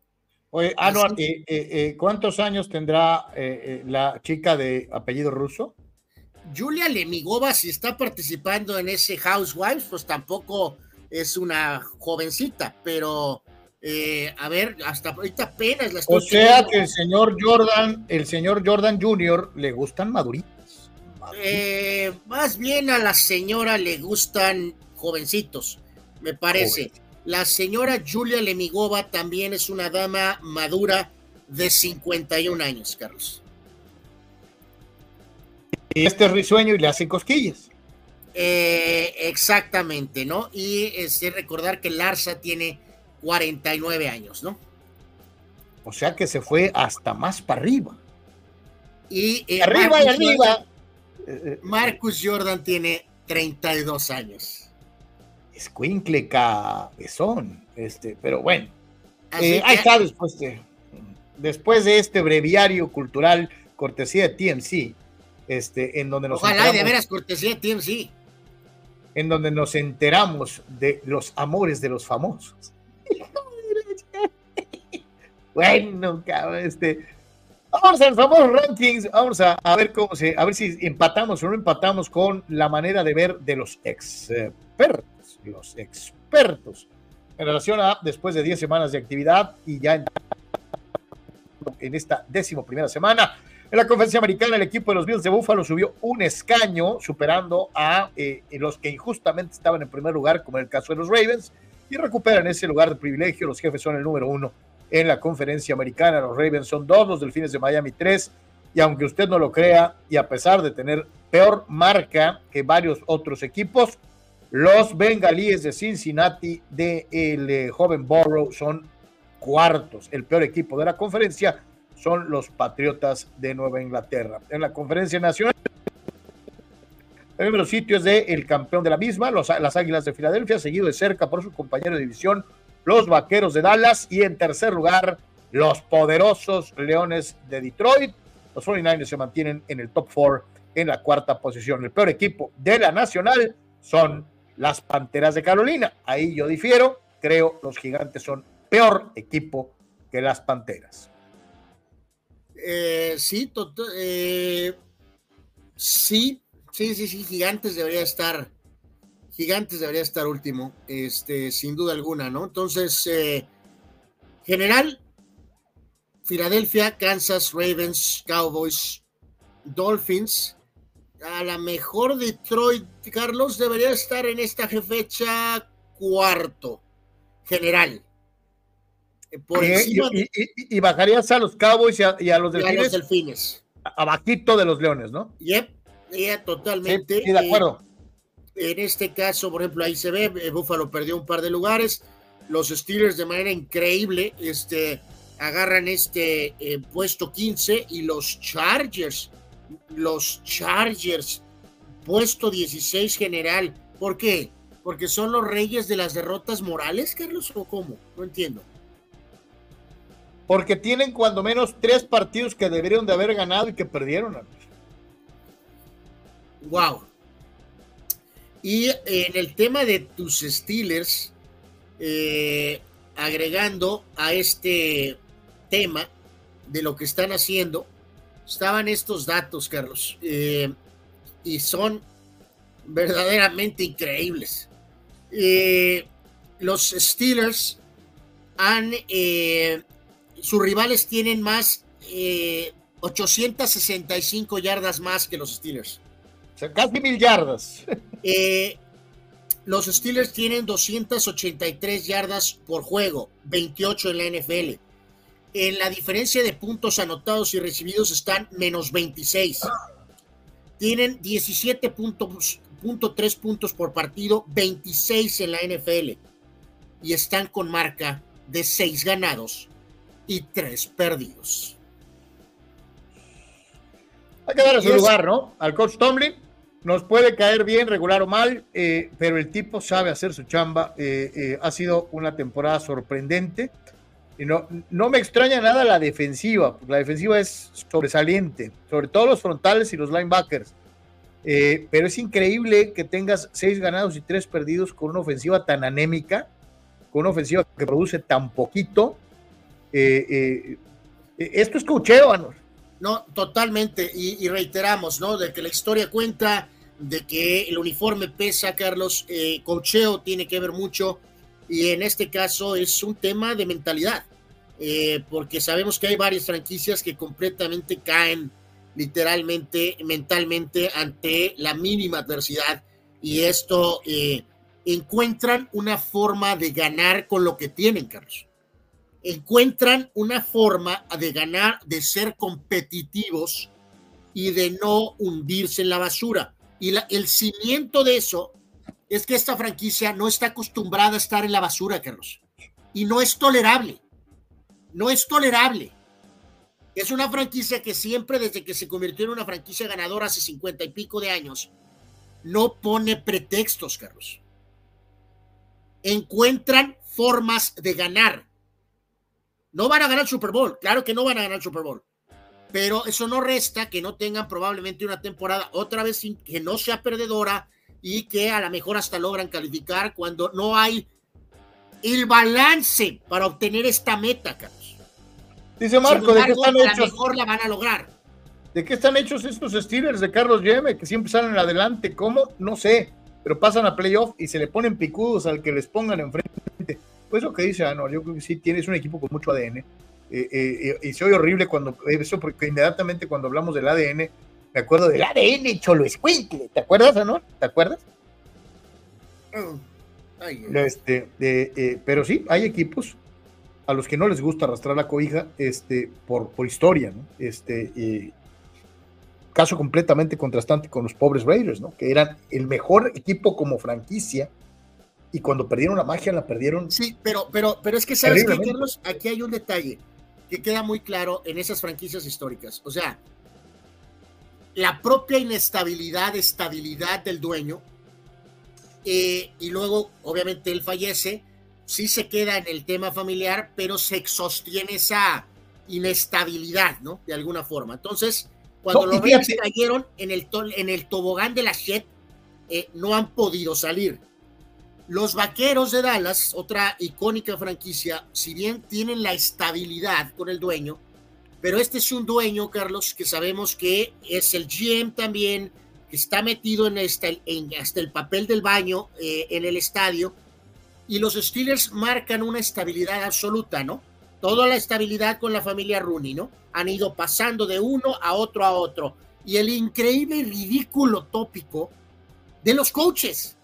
Oye, Anuar, eh, eh, eh, ¿cuántos años tendrá la chica de apellido ruso?
Julia Lemigova, si está participando en ese Housewives, pues tampoco es una jovencita, pero a ver, hasta ahorita apenas la
estoy O sea que el señor Jordan, el señor Jordan Jr. le gustan maduritas.
más bien a la señora le gustan jovencitos, me parece. La señora Julia Lemigova también es una dama madura de 51 años, Carlos.
Y este es risueño y le hacen cosquillas.
Eh, exactamente, ¿no? Y es recordar que Larsa tiene 49 años, ¿no?
O sea que se fue hasta más para arriba.
Y
eh, arriba y arriba.
Marcus Jordan tiene 32 años
escuincle cabezón, este, pero bueno, eh, ahí está después de, después de este breviario cultural cortesía de TMC, este, en donde nos
Ojalá de veras cortesía de TMC.
En donde nos enteramos de los amores de los famosos. Bueno, cabrón, este, Vamos al famoso rankings, vamos a, a, ver cómo se, a ver si empatamos o no empatamos con la manera de ver de los expertos los expertos en relación a después de 10 semanas de actividad y ya en, en esta décimo primera semana. En la conferencia americana, el equipo de los Bills de Buffalo subió un escaño, superando a eh, los que injustamente estaban en primer lugar, como en el caso de los Ravens, y recuperan ese lugar de privilegio. Los jefes son el número uno en la conferencia americana. Los Ravens son dos, los Delfines de Miami tres, y aunque usted no lo crea, y a pesar de tener peor marca que varios otros equipos, los bengalíes de Cincinnati de el eh, joven Borough son cuartos. El peor equipo de la conferencia son los Patriotas de Nueva Inglaterra. En la conferencia nacional, el número sitio es de el campeón de la misma, los, las Águilas de Filadelfia, seguido de cerca por su compañero de división, los Vaqueros de Dallas, y en tercer lugar, los poderosos Leones de Detroit. Los 49ers se mantienen en el top four en la cuarta posición. El peor equipo de la nacional son las Panteras de Carolina. Ahí yo difiero, creo los gigantes son peor equipo que las Panteras.
Eh, eh, sí, sí, sí, sí, gigantes debería estar, gigantes debería estar último, este, sin duda alguna, ¿no? Entonces, eh, general, Filadelfia, Kansas, Ravens, Cowboys, Dolphins, a lo mejor Detroit, Carlos, debería estar en esta fecha cuarto general.
por encima y, bajarías a los Cowboys y a, los
delfines.
Abajito de los Leones, ¿no?
Yep, totalmente.
Sí, de acuerdo.
En este caso, por ejemplo, ahí se ve, Buffalo perdió un par de lugares. Los Steelers de manera increíble este, agarran este puesto 15 y los Chargers, los Chargers, puesto 16 general. ¿Por qué? porque son los reyes de las derrotas morales, Carlos, o cómo? No entiendo.
Porque tienen cuando menos tres partidos que deberían de haber ganado y que perdieron.
Wow. Y en el tema de tus Steelers, eh, agregando a este tema de lo que están haciendo, estaban estos datos, Carlos, eh, y son verdaderamente increíbles. Eh, los Steelers han, eh, sus rivales tienen más, 865 eh, yardas más que los Steelers.
Sea, casi mil yardas.
los Steelers tienen 283 yardas por juego, 28 en la NFL. En la diferencia de puntos anotados y recibidos están menos 26. Tienen 17 puntos tres puntos por partido, 26 en la NFL. Y están con marca de 6 ganados y 3 perdidos.
Hay que dar a su lugar, ¿no? Al coach Tomlin nos puede caer bien, regular o mal, eh, pero el tipo sabe hacer su chamba. Eh, eh, ha sido una temporada sorprendente. Y no, no me extraña nada la defensiva, la defensiva es sobresaliente, sobre todo los frontales y los linebackers. Pero es increíble que tengas seis ganados y tres perdidos con una ofensiva tan anémica, con una ofensiva que produce tan poquito. Esto es cocheo, Anor.
No, totalmente. Y, reiteramos, ¿no? De que la historia cuenta, de que el uniforme pesa, Carlos. cocheo tiene que ver mucho. Y en este caso es un tema de mentalidad. porque sabemos que hay varias franquicias que completamente caen literalmente, mentalmente, ante la mínima adversidad. Y esto eh, encuentran una forma de ganar con lo que tienen, Carlos. Encuentran una forma de ganar, de ser competitivos y de no hundirse en la basura. Y el cimiento de eso es que esta franquicia no está acostumbrada a estar en la basura, Carlos. Y no es tolerable. No es tolerable. Es una franquicia que siempre, desde que se convirtió en una franquicia ganadora hace cincuenta y pico de años, no pone pretextos, Carlos. Encuentran formas de ganar. No van a ganar el Super Bowl, claro que no van a ganar el Super Bowl, pero eso no resta que no tengan probablemente una temporada otra vez sin, que no sea perdedora y que a lo mejor hasta logran calificar cuando no hay el balance para obtener esta meta, Carlos.
Dice Marco, ¿de qué están hechos?
mejor la van a lograr.
¿De qué están hechos estos Steelers de Carlos Yeme que siempre salen adelante? ¿Cómo? No sé, pero pasan a playoff y se le ponen picudos al que les pongan enfrente. Pues lo que dice Anor, yo creo que sí tienes un equipo con mucho ADN. Eh, eh, eh, y soy horrible cuando eso, porque inmediatamente cuando hablamos del ADN, me acuerdo del ADN Cholo Escuincle. ¿Te acuerdas, Anor? ¿Te acuerdas? Oh, este, pero sí, hay equipos a los que no les gusta arrastrar la cobija este, por, por historia, ¿no? Este, caso completamente contrastante con los pobres Raiders, ¿no? Que eran el mejor equipo como franquicia y cuando perdieron la magia la perdieron.
Sí, pero, pero, pero es que sabes que Carlos, aquí hay un detalle que queda muy claro en esas franquicias históricas. O sea, la propia inestabilidad, estabilidad del dueño, eh, y luego, obviamente, él fallece sí se queda en el tema familiar, pero se sostiene esa inestabilidad, ¿no? De alguna forma. Entonces, cuando los Reyes cayeron en el, en el tobogán de la Shed, eh, no han podido salir. Los Vaqueros de Dallas, otra icónica franquicia, si bien tienen la estabilidad con el dueño, pero este es un dueño, Carlos, que sabemos que es el GM también, que está metido en, hasta el papel del baño eh, en el estadio, y los Steelers marcan una estabilidad absoluta, ¿no? Toda la estabilidad con la familia Rooney, ¿no? Han ido pasando de uno a otro a otro. Y el increíble y ridículo tópico de los coaches.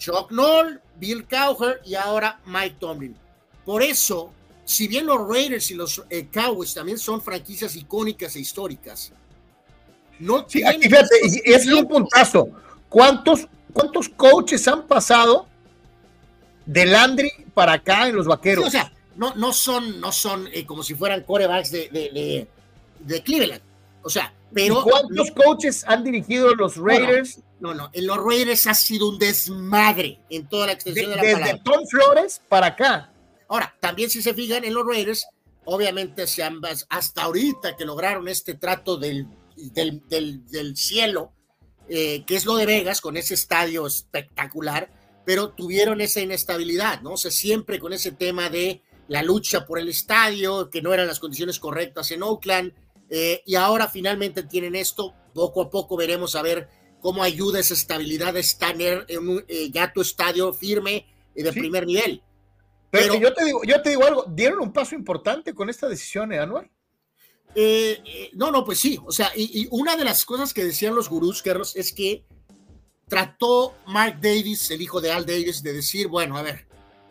Chuck Noll, Bill Cowher y ahora Mike Tomlin. Por eso si bien los Raiders y los eh, Cowboys también son franquicias icónicas e históricas,
no sí, aquí fíjate, es un puntazo. ¿Cuántos, ¿Cuántos coaches han pasado de Landry para acá en los vaqueros?
o sea, no, no son, no son eh, como si fueran corebacks de, de, de, Cleveland. O sea, pero.
¿Cuántos coaches han dirigido los Raiders?
No, no, en los Raiders ha sido un desmadre en toda la extensión de, la
desde Tom Flores para acá.
Ahora, también si se fijan en los Raiders, obviamente se ambas, hasta ahorita que lograron este trato del, del, del, cielo, eh, que es lo de Vegas, con ese estadio espectacular, pero tuvieron esa inestabilidad, ¿no? O sea, siempre con ese tema de la lucha por el estadio, que no eran las condiciones correctas en Oakland, eh, y ahora finalmente tienen esto, poco a poco veremos a ver cómo ayuda esa estabilidad de tener en eh, ya tu estadio firme y de primer nivel.
Pero, yo, te digo, yo te digo algo, dieron un paso importante con esta decisión, ¿eh, Anual?
no, no, pues sí, o sea, y, una de las cosas que decían los gurús, Carlos, es que trató Mark Davis, el hijo de Al Davis, de decir, bueno, a ver,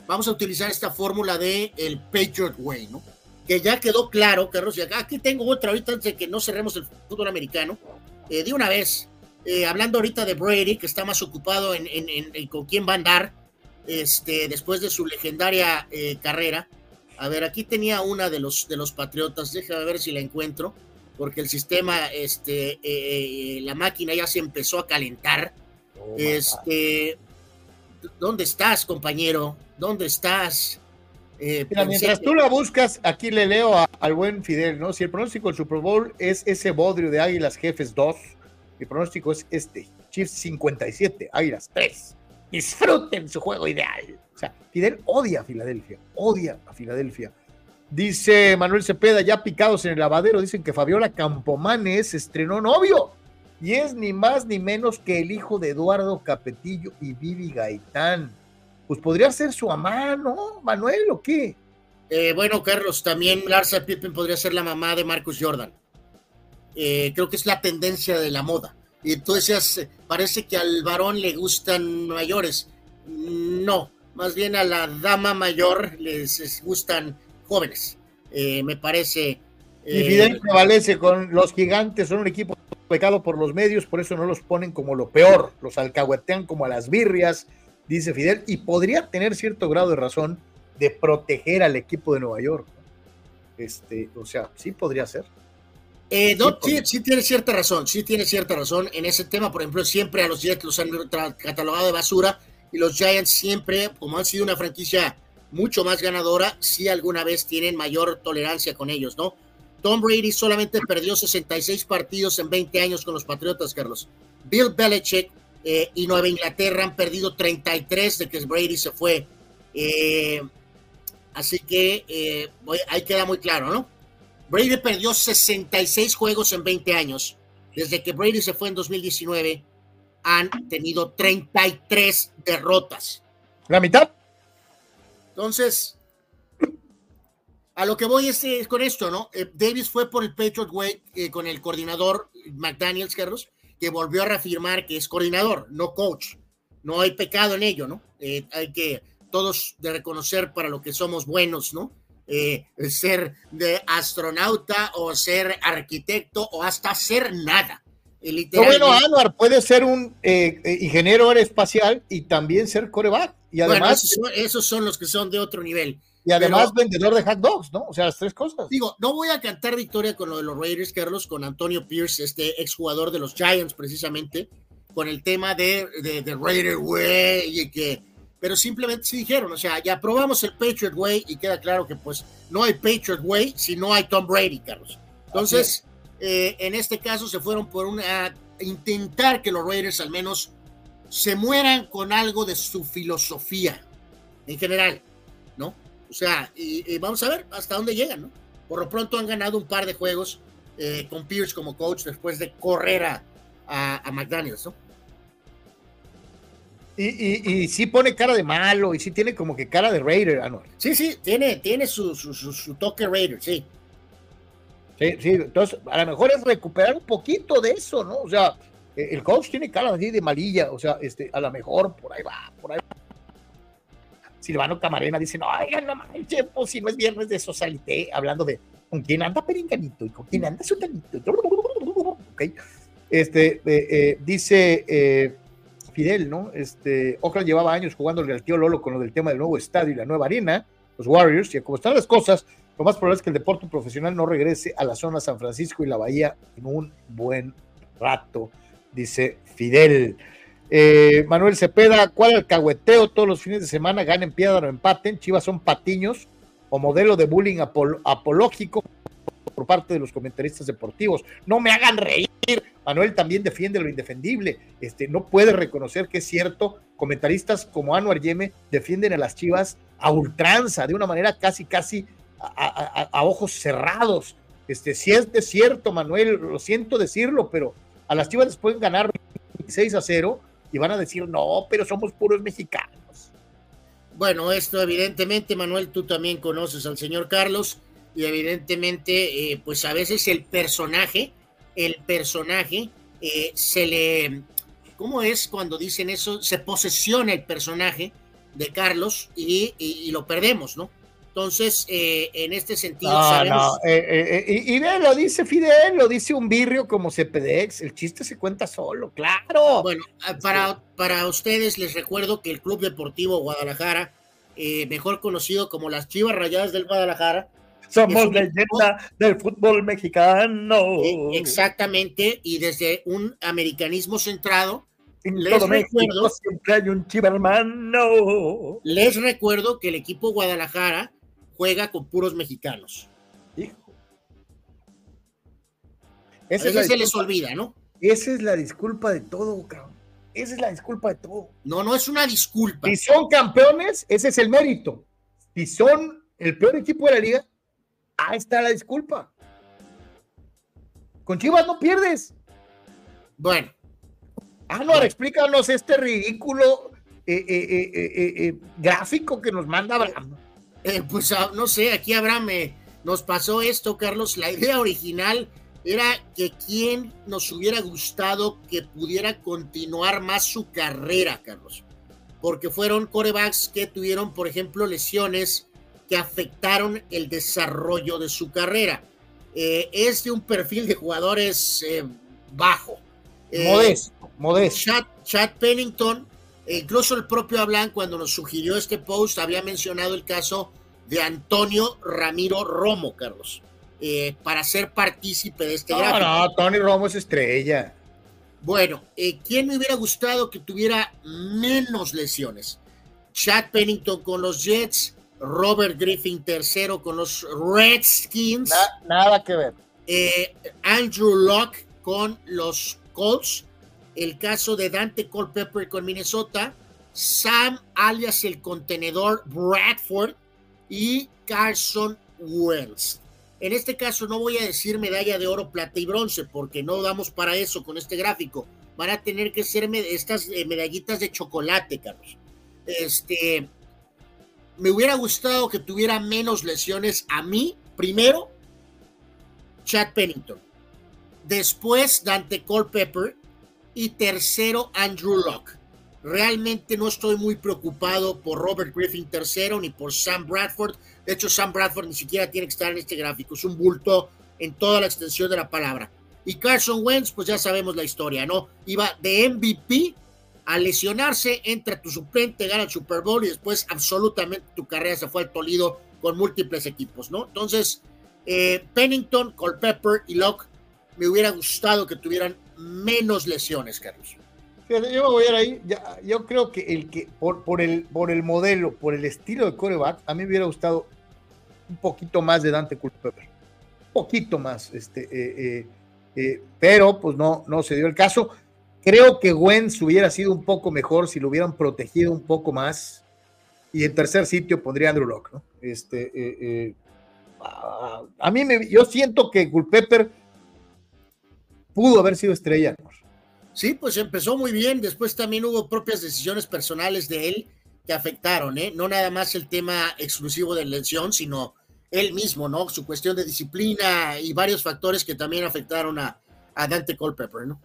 vamos a utilizar esta fórmula de el Patriot Way, ¿no? Que ya quedó claro, Carlos, y acá, aquí tengo otra ahorita antes de que no cerremos el fútbol americano. Eh, de una vez, eh, hablando ahorita de Brady, que está más ocupado en, con quién va a andar este, después de su legendaria eh, carrera. A ver, aquí tenía una de los, de los Patriotas, déjame ver si la encuentro, porque el sistema, este, la máquina ya se empezó a calentar. Oh, este, ¿Dónde estás, compañero? ¿Dónde estás?
Eh, mientras tú la buscas, aquí le leo al buen Fidel, ¿no? Si el pronóstico del Super Bowl es ese bodrio de Águilas Jefes 2, mi pronóstico es este, Chiefs 57, Águilas 3. Disfruten su juego ideal. O sea, Fidel odia a Filadelfia, odia a Filadelfia. Dice Manuel Cepeda, ya picados en el lavadero, dicen que Fabiola Campomanes estrenó novio. Y es ni más ni menos que el hijo de Eduardo Capetillo y Vivi Gaitán pues podría ser su mamá, ¿no? Manuel, ¿o qué?
Eh, bueno, Carlos, también Larsa Pippen podría ser la mamá de Marcus Jordan. Eh, creo que es la tendencia de la moda. Y entonces eh, parece que al varón le gustan mayores. No, más bien a la dama mayor les, gustan jóvenes. me parece.
y Fidel prevalece con los gigantes, son un equipo pecado por los medios, por eso no los ponen como lo peor, los alcahuetean como a las birrias, dice Fidel, y podría tener cierto grado de razón de proteger al equipo de Nueva York. Este, o sea, sí podría ser.
Eh, sí, sí, tiene cierta razón, sí tiene cierta razón. En ese tema, por ejemplo, siempre a los Jets los han catalogado de basura y los Giants siempre, como han sido una franquicia mucho más ganadora, sí alguna vez tienen mayor tolerancia con ellos, ¿no? Tom Brady solamente perdió 66 partidos en 20 años con los Patriotas, Carlos. Bill Belichick eh, y Nueva Inglaterra han perdido 33 de que Brady se fue. Eh, así que eh, ahí queda muy claro, ¿no? Brady perdió 66 juegos en 20 años. Desde que Brady se fue en 2019, han tenido 33 derrotas.
¿La mitad?
Entonces, a lo que voy es, con esto, ¿no? Davis fue por el Patriot Way con el coordinador McDaniels, Carlos, que volvió a reafirmar que es coordinador, no coach. No hay pecado en ello, ¿no? Eh, hay que todos de reconocer para lo que somos buenos, ¿no? Eh, ser de astronauta o ser arquitecto o hasta ser nada.
bueno, Anuar puede ser un eh, ingeniero aeroespacial y también ser coreback. Y además,
esos son los que son de otro nivel.
Y además vendedor de hot dogs, ¿no? O sea, las tres cosas.
Digo, no voy a cantar victoria con lo de los Raiders, Carlos, con Antonio Pierce, este exjugador de los Giants, precisamente, con el tema de, de, Raider Way, y que, pero simplemente sí dijeron, o sea, ya probamos el Patriot Way y queda claro que pues no hay Patriot Way si no hay Tom Brady, Carlos. Entonces, eh, en este caso se fueron por una, intentar que los Raiders al menos se mueran con algo de su filosofía en general. O sea, y, vamos a ver hasta dónde llegan, ¿no? Por lo pronto han ganado un par de juegos eh, con Pierce como coach después de correr a, a, McDaniels, ¿no?
Y, y, sí pone cara de malo y sí tiene como que cara de Raider, Anual.
Sí, sí, tiene, tiene su, su, toque Raider, sí.
Sí, sí, entonces a lo mejor es recuperar un poquito de eso, ¿no? O sea, e, el coach tiene cara así de malilla, o sea, este, a lo mejor por ahí va, por ahí va Silvano Camarena dice, no, oigan, no manches, pues si no es viernes de socialité, hablando de con quién anda Peringanito y con quién anda Sutanito. Ok. Este, eh, dice eh, Fidel, ¿no? Este, Oakland llevaba años jugando el tío Lolo con lo del tema del nuevo estadio y la nueva arena, los Warriors, y como están las cosas, lo más probable es que el deporte profesional no regrese a la zona San Francisco y la Bahía en un buen rato, dice Fidel. Eh, Manuel Cepeda, ¿cuál alcahueteo todos los fines de semana? Ganen piedra o empaten. Chivas son patiños o modelo de bullying apológico por parte de los comentaristas deportivos. No me hagan reír. Manuel también defiende lo indefendible. Este, no puede reconocer que es cierto. Comentaristas como Anuar Yeme defienden a las Chivas a ultranza, de una manera casi, casi a, ojos cerrados. Este, si es de cierto, Manuel, lo siento decirlo, pero a las Chivas les pueden ganar 26 a 0 y van a decir, no, pero somos puros mexicanos.
Bueno, esto evidentemente, Manuel, tú también conoces al señor Carlos y evidentemente, eh, pues a veces el personaje, el personaje eh, se le, ¿cómo es cuando dicen eso? Se posesiona el personaje de Carlos y lo perdemos, ¿no? Entonces, eh, en este sentido,
sabemos... Eh, eh, y, ve, lo dice Fidel, lo dice un birrio como CPDX, el chiste se cuenta solo, claro.
Bueno, ah, para, para ustedes les recuerdo que el Club Deportivo Guadalajara, mejor conocido como las Chivas Rayadas del Guadalajara,
somos leyenda del fútbol mexicano.
exactamente, y desde un americanismo centrado,
les recuerdo, siempre hay un hermano.
Les recuerdo que el equipo Guadalajara juega con puros mexicanos. Hijo. Ese se les olvida, ¿no?
Esa es la disculpa de todo, cabrón. Esa es la disculpa de todo.
No, no es una disculpa.
Si son campeones, ese es el mérito. Si son el peor equipo de la liga, ahí está la disculpa. Con Chivas no pierdes.
Bueno.
Ah, no, explícanos este ridículo eh, eh, eh, gráfico que nos manda Abraham.
Eh, pues ah, no sé, aquí Abraham nos pasó esto, Carlos. La idea original era que quien nos hubiera gustado que pudiera continuar más su carrera, Carlos. Porque fueron corebacks que tuvieron, por ejemplo, lesiones que afectaron el desarrollo de su carrera. Eh, es de un perfil de jugadores eh, bajo.
modesto, modesto.
Chad Pennington incluso el propio Ablan, cuando nos sugirió este post, había mencionado el caso de Antonio Ramiro Romo, Carlos, eh, para ser partícipe de este
no, No, Tony Romo es estrella.
Bueno, eh, ¿quién me hubiera gustado que tuviera menos lesiones? Chad Pennington con los Jets, Robert Griffin tercero con los Redskins.
nada que ver.
Eh, Andrew Locke con los Colts el caso de Dante Culpepper con Minnesota, Sam alias el contenedor Bradford y Carson Wentz. En este caso no voy a decir medalla de oro, plata y bronce, porque no damos para eso con este gráfico. Van a tener que ser estas eh, medallitas de chocolate, Carlos. Este, me hubiera gustado que tuviera menos lesiones a mí, primero, Chad Pennington. Después, Dante Culpepper y tercero Andrew Locke. Realmente no estoy muy preocupado por Robert Griffin tercero ni por Sam Bradford. De hecho, Sam Bradford ni siquiera tiene que estar en este gráfico. Es un bulto en toda la extensión de la palabra. Y Carson Wentz, pues ya sabemos la historia, ¿no? Iba de MVP a lesionarse, entra tu suplente, gana el Super Bowl y después absolutamente tu carrera se fue al tolido con múltiples equipos, ¿no? Entonces, eh, Pennington, Culpepper y Locke me hubiera gustado que tuvieran menos lesiones, Carlos.
Yo me voy a ir ahí. yo creo que el que por, el, por el modelo, por el estilo de coreback, a mí me hubiera gustado un poquito más de Dante Culpepper. Un poquito más. Este, eh, eh, eh, pero pues no, no se dio el caso. Creo que Wentz hubiera sido un poco mejor si lo hubieran protegido un poco más. Y en tercer sitio pondría Andrew Locke, ¿no? Este, a, mí me, yo siento que Culpepper pudo haber sido estrella.
Sí, pues empezó muy bien. Después también hubo propias decisiones personales de él que afectaron, ¿eh? No nada más el tema exclusivo de la lesión, sino él mismo, ¿no? Su cuestión de disciplina y varios factores que también afectaron a, Dante Culpepper, ¿no?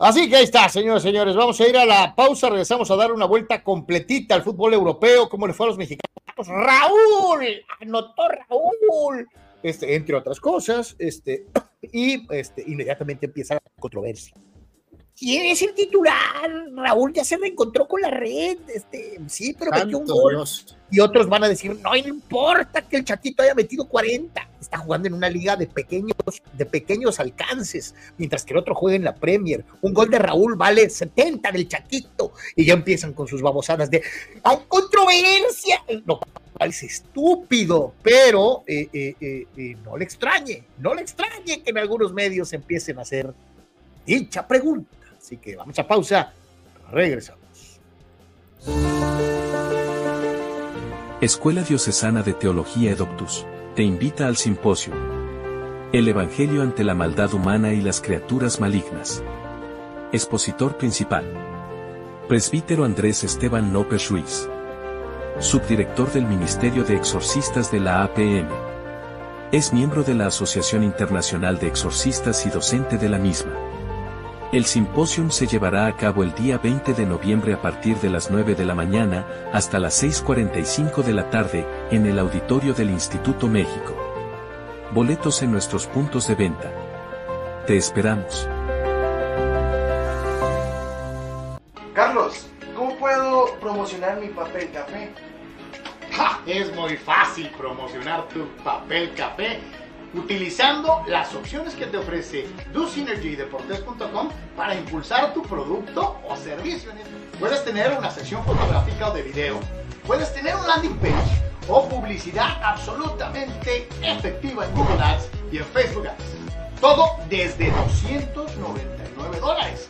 Así que ahí está, señores, señores. Vamos a ir a la pausa. Regresamos a dar una vuelta completita al fútbol europeo. ¿Cómo le fue a los mexicanos? Raúl, anotó Raúl. Este, entre otras cosas, este, y este, inmediatamente empieza la controversia. ¿Quién es el titular? Raúl ya se reencontró con la red. Este, sí, pero metió un gol. Y otros van a decir, no, no importa que el chatito haya metido 40. Está jugando en una liga de pequeños, de pequeños alcances, mientras que el otro juega en la Premier. Un gol de Raúl vale 70 del chatito. Y ya empiezan con sus babosadas de, ¡hay controversia! No, es estúpido, pero eh, eh, eh, no le extrañe, no le extrañe que en algunos medios empiecen a hacer dicha pregunta. Así que vamos a pausa, regresamos.
Escuela Diocesana de Teología Edoptus te invita al simposio. El Evangelio ante la maldad humana y las criaturas malignas. Expositor principal. Presbítero Andrés Esteban López Ruiz. Subdirector del Ministerio de Exorcistas de la APM. Es miembro de la Asociación Internacional de Exorcistas y docente de la misma. El simposium se llevará a cabo el día 20 de noviembre a partir de las 9 de la mañana hasta las 6.45 de la tarde en el auditorio del Instituto México. Boletos en nuestros puntos de venta. Te esperamos.
Carlos, ¿cómo puedo promocionar mi papel café?
Es muy fácil promocionar tu papel café utilizando las opciones que te ofrece DoSynergyDeportes.com para impulsar tu producto o servicio. Puedes tener una sección fotográfica o de video, puedes tener un landing page o publicidad absolutamente efectiva en Google Ads y en Facebook Ads. Todo desde 299 dólares.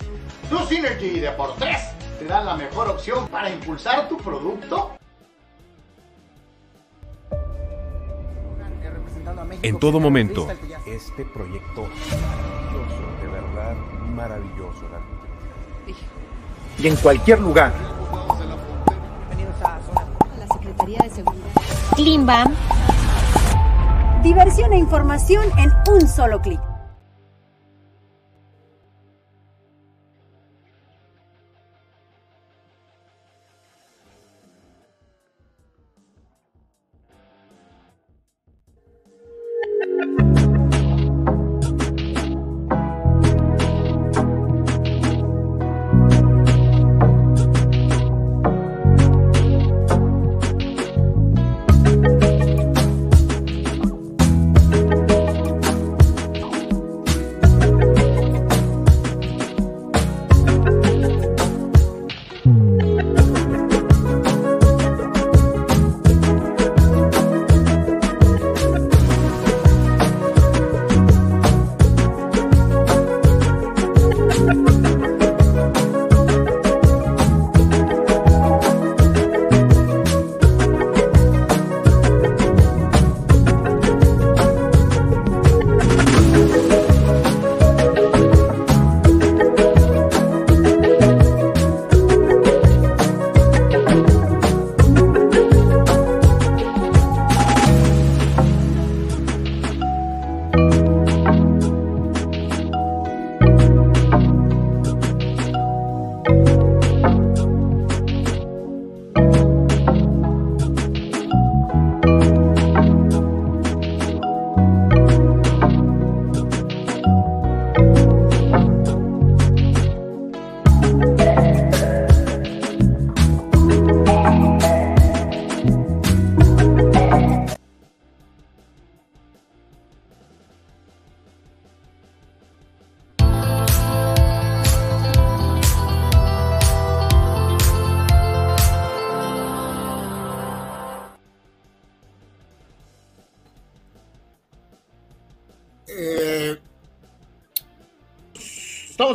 DoSynergy Deportes te dan la mejor opción para impulsar tu producto
en todo momento.
Este proyecto maravilloso, de verdad maravilloso.
Y en cualquier lugar.
La Secretaría de Seguridad. Klimbam. Diversión e información en un solo clic.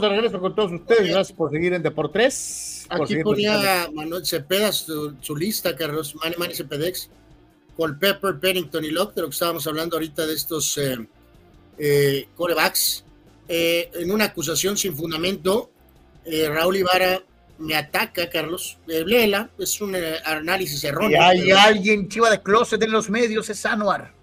De regreso con todos ustedes. Gracias por seguir en Deportes.
Aquí ponía Manuel Cepeda su, lista, Carlos, Manny, Manny Cepedex, con Pepper, Pennington y Locke, de lo que estábamos hablando ahorita de estos eh, eh, corebacks. Eh, en una acusación sin fundamento, Raúl Ibarra me ataca, Carlos. léela, es un análisis erróneo.
Y hay alguien chiva de closet en los medios, es Anuar,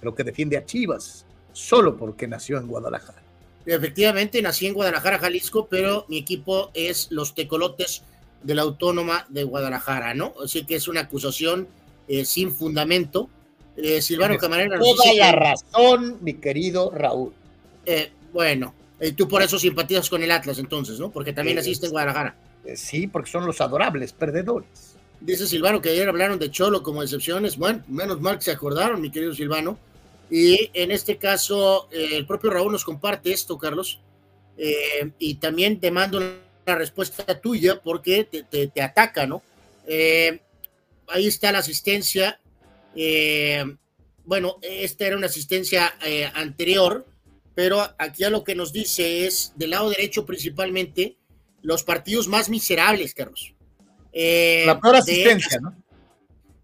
pero que defiende a Chivas solo porque nació en Guadalajara.
Efectivamente, nací en Guadalajara, Jalisco, pero mi equipo es los Tecolotes de la Autónoma de Guadalajara, ¿no? Así que es una acusación eh, sin fundamento. Eh, Silvano Camarena.
Toda la razón, mi querido Raúl.
Eh, bueno, y tú por eso simpatizas con el Atlas entonces, ¿no? Porque también naciste en Guadalajara.
sí, porque son los adorables perdedores.
Dice Silvano que ayer hablaron de Cholo como excepciones. Bueno, menos mal que se acordaron, mi querido Silvano. Y en este caso, eh, el propio Raúl nos comparte esto, Carlos. Eh, y también te mando la respuesta tuya porque te, ataca, ¿no? Eh, ahí está la asistencia. bueno, esta era una asistencia anterior, pero aquí a lo que nos dice es, del lado derecho principalmente, los partidos más miserables, Carlos.
la peor asistencia, ¿no?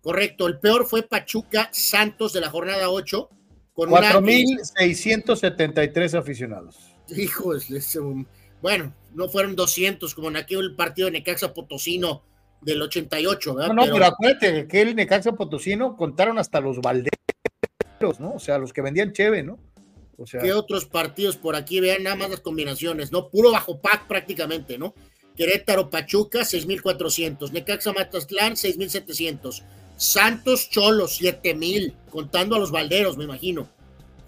Correcto, el peor fue Pachuca Santos de la jornada 8
con 4.673 aficionados.
Hijos, bueno, no fueron 200 como en aquel partido de Necaxa Potosino del 88,
¿verdad? No, no, pero, acuérdate que el Necaxa Potosino contaron hasta los balderos, ¿no? O sea, los que vendían cheve, ¿no? O sea,
¿Qué otros partidos por aquí? Vean nada más las combinaciones, ¿no? Puro bajo pack prácticamente, ¿no? Querétaro Pachuca, 6.400. Necaxa Matastlán, 6.700. Santos Cholos, 7 mil, contando a los balderos, me imagino.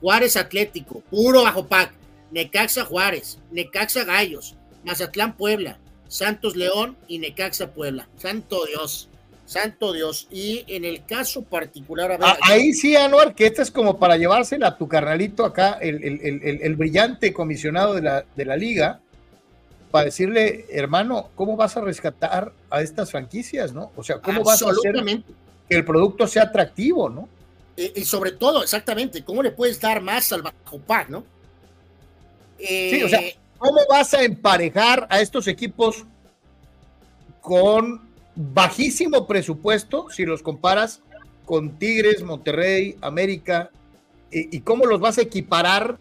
Juárez Atlético, puro bajo pack. Necaxa Juárez, Necaxa Gallos, Mazatlán Puebla, Santos León y Necaxa Puebla. Santo Dios, santo Dios. Y en el caso particular, a
ver, ahí sí, Anuar, que este es como para llevársela a tu carnalito acá, el, brillante comisionado de la, de la liga, para decirle, hermano, ¿cómo vas a rescatar a estas franquicias, no? O sea, ¿cómo vas a hacer que el producto sea atractivo, ¿no?
Y, sobre todo, exactamente, ¿cómo le puedes dar más al bajo pack, no?
sí, o sea, eh, ¿cómo vas a emparejar a estos equipos con bajísimo presupuesto si los comparas con Tigres, Monterrey, América? ¿Y, y cómo los vas a equiparar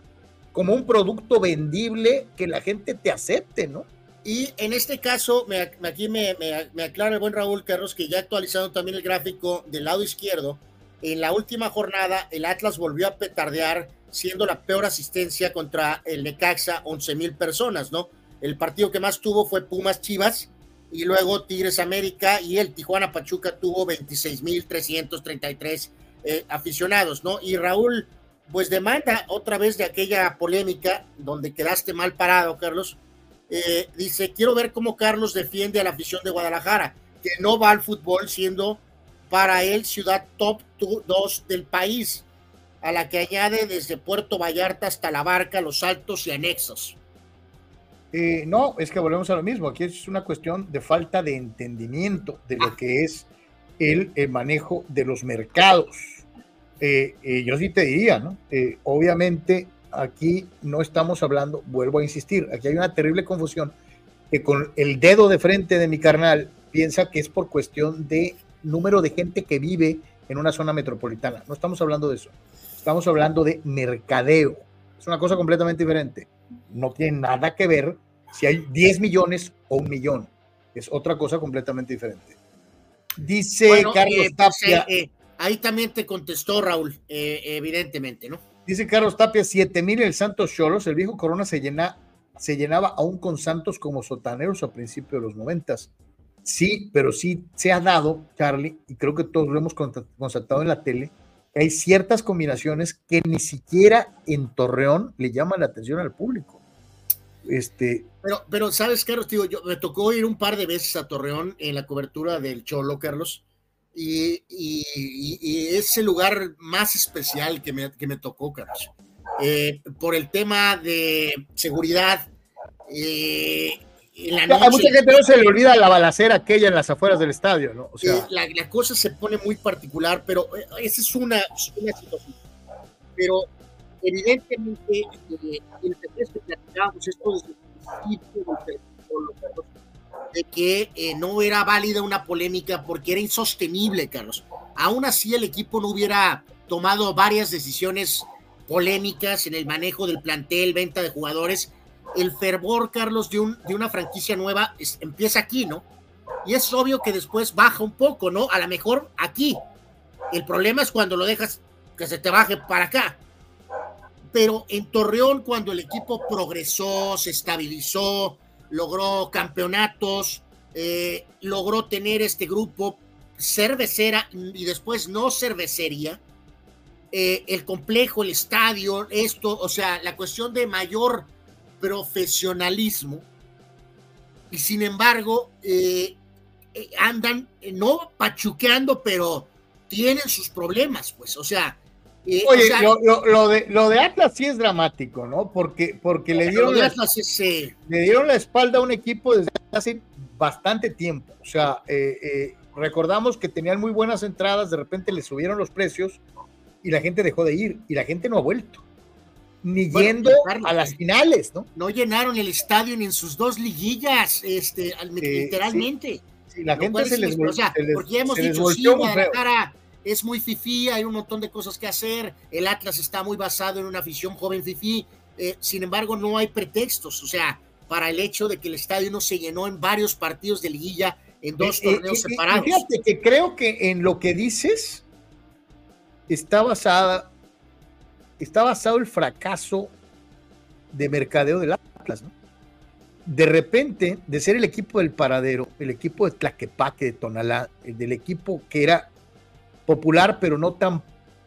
como un producto vendible que la gente te acepte, ¿no?
Y en este caso, me, aquí me, aclara el buen Raúl Carlos que ya actualizado también el gráfico del lado izquierdo, en la última jornada el Atlas volvió a petardear siendo la peor asistencia contra el Necaxa, 11 mil personas, ¿no? El partido que más tuvo fue Pumas Chivas y luego Tigres América y el Tijuana Pachuca tuvo 26 mil 333 eh, aficionados, ¿no? Y Raúl, pues demanda otra vez de aquella polémica donde quedaste mal parado, Carlos, eh, dice, quiero ver cómo Carlos defiende a la afición de Guadalajara, que no va al fútbol siendo para él ciudad top 2 del país, a la que añade desde Puerto Vallarta hasta La Barca, Los Altos y anexos.
Eh, no, es que volvemos a lo mismo, aquí es una cuestión de falta de entendimiento de lo que es el, manejo de los mercados. Eh, yo sí te diría, ¿no? obviamente aquí no estamos hablando, vuelvo a insistir, aquí hay una terrible confusión que con el dedo de frente de mi carnal piensa que es por cuestión de número de gente que vive en una zona metropolitana. No estamos hablando de eso. Estamos hablando de mercadeo. Es una cosa completamente diferente. No tiene nada que ver si hay 10 millones o un millón. Es otra cosa completamente diferente. Dice Carlos eh, pues, Tapia.
Eh, eh, ahí también te contestó Raúl, evidentemente, ¿no?
Dice Carlos Tapia, 7 mil el Santos Cholos, el viejo Corona se, llena, se llenaba aún con Santos como sotaneros a principios de los noventas. Sí, pero sí se ha dado, Charlie, y creo que todos lo hemos constatado en la tele, que hay ciertas combinaciones que ni siquiera en Torreón le llaman la atención al público. Este,
pero, pero sabes, Carlos, tío, yo me tocó ir un par de veces a Torreón en la cobertura del Cholo, Carlos, y, es el lugar más especial que me, que me tocó, Carlos. Eh, por el tema de seguridad. Eh,
a mucha gente no se le olvida la balacera aquella en las afueras del estadio, ¿no?
O sea, eh, la, cosa se pone muy particular, pero esa es una, situación. Pero evidentemente, el que platicábamos esto desde el principio del de que eh, no era válida una polémica porque era insostenible, Carlos. Aún así, el equipo no hubiera tomado varias decisiones polémicas en el manejo del plantel, venta de jugadores. El fervor, Carlos, de, un, de una franquicia nueva empieza aquí, ¿no? Y es obvio que después baja un poco, ¿no? A lo mejor aquí. El problema es cuando lo dejas que se te baje para acá. pero en Torreón, cuando el equipo progresó, se estabilizó, logró campeonatos, eh, logró tener este grupo cervecera y después no cervecería, eh, el complejo, el estadio, esto, o sea, la cuestión de mayor profesionalismo. Y sin embargo, eh, andan no pachuqueando, pero tienen sus problemas, pues, o sea,
Oye, lo, de, lo de Atlas sí es dramático, ¿no? Porque, porque le, dieron la, le dieron la espalda a un equipo desde hace bastante tiempo. O sea, eh, eh, recordamos que tenían muy buenas entradas, de repente le subieron los precios y la gente dejó de ir y la gente no ha vuelto. Ni yendo a las finales, ¿no?
No llenaron el estadio ni en sus dos liguillas, este, literalmente.
Sí, la gente se les,
volvió. porque hemos dicho, sí, Guadalajara es muy fifí, hay un montón de cosas que hacer, el Atlas está muy basado en una afición joven fifí, eh, sin embargo no hay pretextos, o sea, para el hecho de que el estadio no se llenó en varios partidos de liguilla en dos eh, eh, torneos separados.
Fíjate que creo que en lo que dices está basada, está basado el fracaso de mercadeo del Atlas, ¿no? De repente, de ser el equipo del paradero, el equipo de Tlaquepaque, de Tonalá, el del equipo que era popular, pero no tan,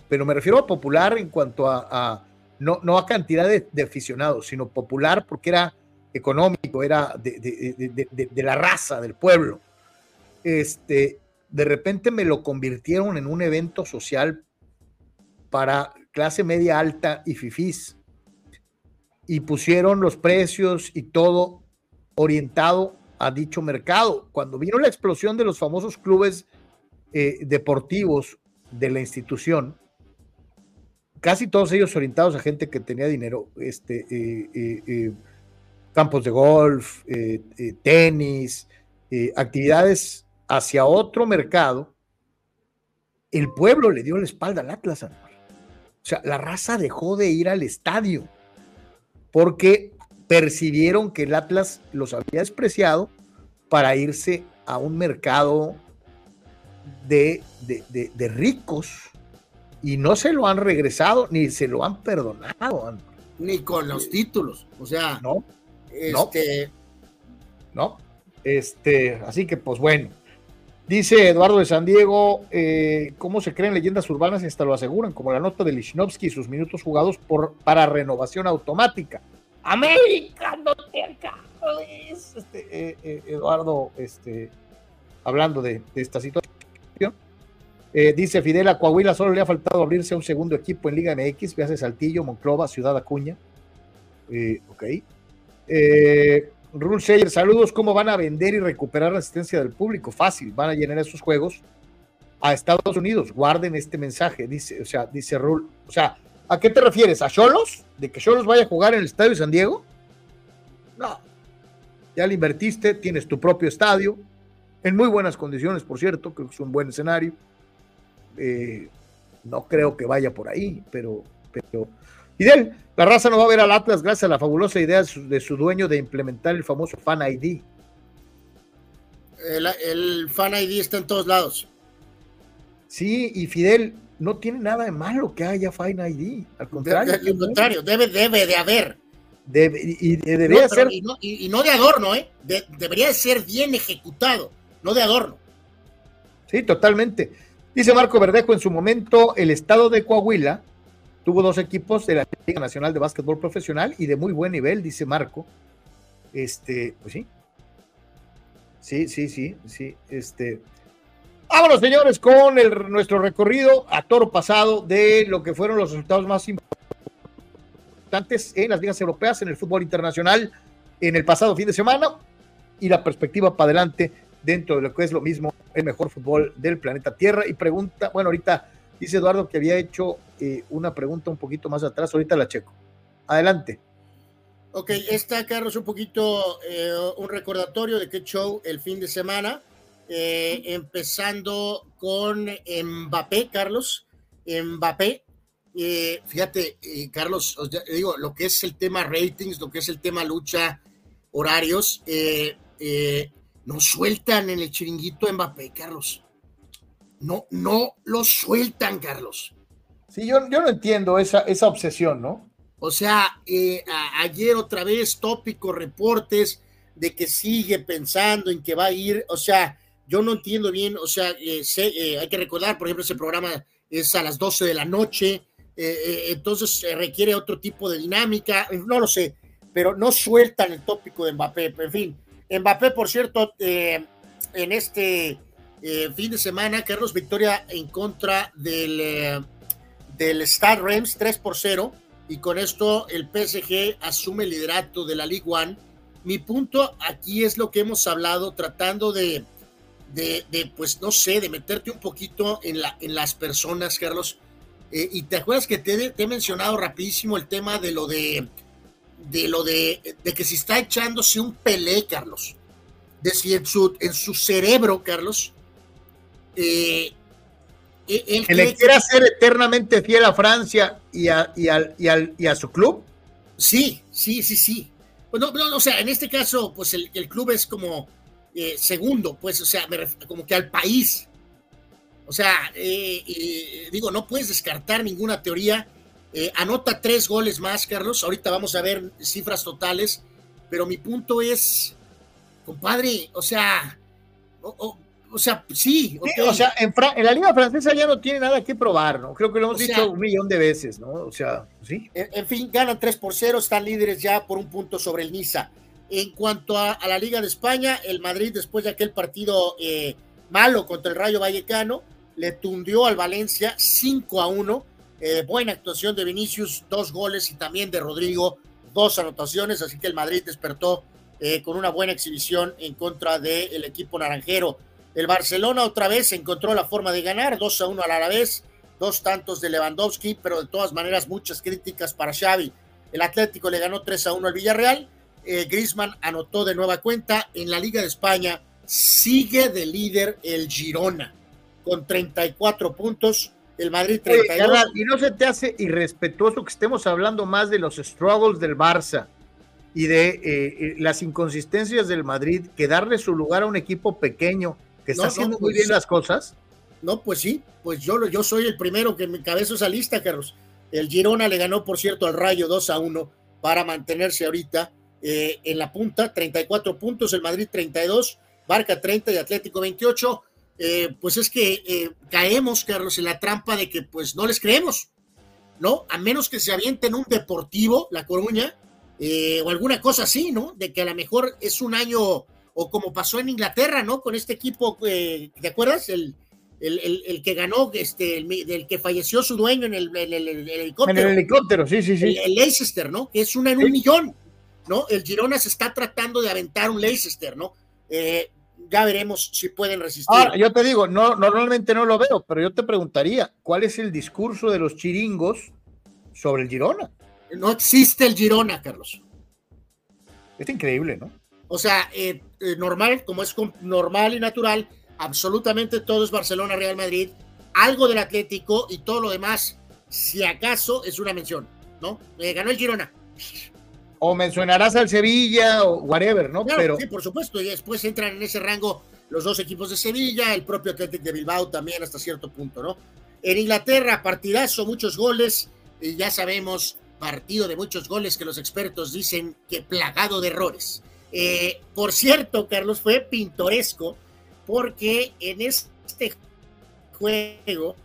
pero me refiero a popular en cuanto a, no, no, a cantidad de, aficionados, sino popular porque era económico, era de, la raza, del pueblo. Este, de repente me lo convirtieron en un evento social para clase media alta y fifís. Y pusieron los precios y todo orientado a dicho mercado. Cuando vino la explosión de los famosos clubes eh, deportivos de la institución, casi todos ellos orientados a gente que tenía dinero, este, eh, eh, campos de golf, tenis, actividades hacia otro mercado, el pueblo le dio la espalda al Atlas. O sea, la raza dejó de ir al estadio porque percibieron que el Atlas los había despreciado para irse a un mercado de, de, ricos y no se lo han regresado ni se lo han perdonado.
Ni con los títulos, o sea,
no, este... no, este, así que pues bueno. Dice Eduardo de San Diego, eh, ¿cómo se creen leyendas urbanas y hasta lo aseguran? Como la nota de Lichnowsky y sus minutos jugados por, para renovación automática. América, no te acabes. Este, eh, eh, Eduardo, este, hablando de, de esta situación. Eh, dice Fidel, a Coahuila solo le ha faltado abrirse un segundo equipo en Liga MX, hace Saltillo, Monclova, Ciudad Acuña. Eh, ok. Eh, Rule saludos, ¿cómo van a vender y recuperar la asistencia del público? Fácil, van a llenar esos juegos a Estados Unidos. Guarden este mensaje, dice, o sea, dice Rule. O sea, ¿a qué te refieres? ¿A Cholos? ¿De que Cholos vaya a jugar en el estadio de San Diego? No. Ya le invertiste, tienes tu propio estadio, en muy buenas condiciones, por cierto, creo que es un buen escenario. Eh, no creo que vaya por ahí, pero, pero Fidel, la raza no va a ver al Atlas gracias a la fabulosa idea de su, dueño de implementar el famoso Fan ID.
El, Fan ID está en todos lados.
Sí, y Fidel, no tiene nada de malo que haya Fan ID. Al contrario.
al contrario, debe, debe de haber.
y, debería ser.
Y no, de adorno, ¿eh? debería de ser bien ejecutado, no de adorno.
Sí, totalmente. Dice Marco Verdejo, en su momento el estado de Coahuila tuvo dos equipos de la Liga Nacional de Básquetbol Profesional y de muy buen nivel, dice Marco. Este, pues sí. Sí, sí, sí, sí. Este. Vámonos, señores, con el, nuestro recorrido a toro pasado de lo que fueron los resultados más importantes en las ligas europeas, en el fútbol internacional, en el pasado fin de semana y la perspectiva para adelante dentro de lo que es lo mismo el mejor fútbol del planeta Tierra. Y pregunta, bueno, ahorita dice Eduardo que había hecho eh, una pregunta un poquito más atrás, ahorita la checo. Adelante.
Ok, está, Carlos, un poquito eh, un recordatorio de qué show el fin de semana, eh, empezando con Mbappé, Carlos. Mbappé, fíjate, Carlos, digo, lo que es el tema ratings, lo que es el tema lucha, horarios, no sueltan en el chiringuito Mbappé, Carlos. No, no lo sueltan, Carlos.
Sí, yo, yo no entiendo esa, esa obsesión, ¿no?
O sea, eh, ayer otra vez tópicos, reportes de que sigue pensando en que va a ir, o sea, yo no entiendo bien, o sea, eh, sé, hay que recordar, por ejemplo, ese programa es a las 12 de la noche, entonces requiere otro tipo de dinámica, no lo sé, pero no sueltan el tópico de Mbappé, en fin. Mbappé, por cierto, en este fin de semana, Carlos Victoria en contra del del Star Rams 3 por 0 y con esto el PSG asume el liderato de la League One. Mi punto aquí es lo que hemos hablado, tratando de, de, pues no sé, de meterte un poquito en, la, en las personas, Carlos. Eh, y te acuerdas que te, he mencionado rapidísimo el tema de lo de, de lo de, de que se está echándose un pelé, Carlos. De si en su, en su cerebro, Carlos, eh,
el que le quiera ser eternamente fiel a Francia y a, y, y, a su club.
Sí, sí, sí, sí. Pues o sea, en este caso, pues el, club es como eh, segundo, pues, o sea, como que al país. O sea, eh, digo, no puedes descartar ninguna teoría. Eh, anota tres goles más, Carlos. Ahorita vamos a ver cifras totales. Pero mi punto es, compadre, o sea, o sea, sí.
o sea, en, la Liga Francesa ya no tiene nada que probar, ¿no? Creo que lo hemos dicho un millón de veces, ¿no? O sea, sí.
En, fin, ganan 3 por 0, están líderes ya por un punto sobre el Niza. En cuanto a, la Liga de España, el Madrid, después de aquel partido eh, malo contra el Rayo Vallecano, le tundió al Valencia 5 a 1. Eh, buena actuación de Vinicius, dos goles y también de Rodrigo, dos anotaciones. Así que el Madrid despertó eh, con una buena exhibición en contra del equipo naranjero. El Barcelona otra vez encontró la forma de ganar, 2 a 1 a la vez, dos tantos de Lewandowski, pero de todas maneras muchas críticas para Xavi. El Atlético le ganó 3 a 1 al Villarreal, eh, anotó de nueva cuenta. En la Liga de España sigue de líder el Girona con 34 puntos, el Madrid 32.
y no se te hace irrespetuoso que estemos hablando más de los struggles del Barça y de eh, eh, las inconsistencias del Madrid que darle su lugar a un equipo pequeño que está haciendo muy pues bien las cosas.
No, pues sí, pues yo, yo soy el primero que me cabezo esa lista, Carlos. El Girona le ganó, por cierto, al Rayo 2 a 1 para mantenerse ahorita eh, en la punta, 34 puntos, el Madrid 32, Barca 30 y Atlético 28. Eh, pues es que eh, caemos, Carlos, en la trampa de que pues no les creemos, ¿no? A menos que se avienten un deportivo, La Coruña, o alguna cosa así, ¿no? De que a lo mejor es un año o como pasó en Inglaterra, ¿no? Con este equipo, eh, ¿te acuerdas? El, el, que ganó, este, el, que falleció su dueño en el, helicóptero.
En el helicóptero, sí, sí, sí.
El, Leicester, ¿no? Que es una en un millón, ¿no? El Girona se está tratando de aventar un Leicester, ¿no? Eh, ya veremos si pueden resistir.
Ahora, yo te digo, no, normalmente no lo veo, pero yo te preguntaría, ¿cuál es el discurso de los chiringos sobre el Girona?
No existe el Girona, Carlos.
Es increíble, ¿no?
O sea, eh, eh, normal, como es normal y natural, absolutamente todo es Barcelona, Real Madrid, algo del Atlético y todo lo demás, si acaso, es una mención, ¿no? Eh, ganó el Girona.
O mencionarás al Sevilla o whatever, ¿no?
Pero... Sí, por supuesto, y después entran en ese rango los dos equipos de Sevilla, el propio Atlético de Bilbao también hasta cierto punto, ¿no? En Inglaterra, partidazo, muchos goles, y ya sabemos, partido de muchos goles que los expertos dicen que plagado de errores. Eh, por cierto, Carlos, fue pintoresco porque en este juego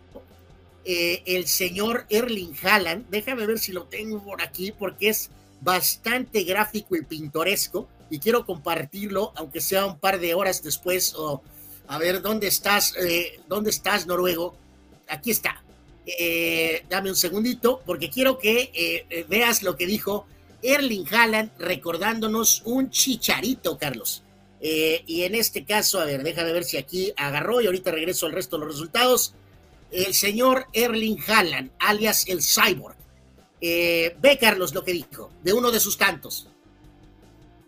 eh, el señor Erling Haaland, déjame ver si lo tengo por aquí porque es bastante gráfico y pintoresco y quiero compartirlo, aunque sea un par de horas después o a ver dónde estás, eh, dónde estás Noruego. Aquí está. dame un segundito porque quiero que veas lo que dijo Erling Haaland recordándonos un chicharito, Carlos. Eh, y en este caso, a ver, déjame ver si aquí agarró y ahorita regreso al resto de los resultados. El señor Erling Haaland, alias el Cyborg. Eh, ve, Carlos, lo que dijo, de uno de sus tantos.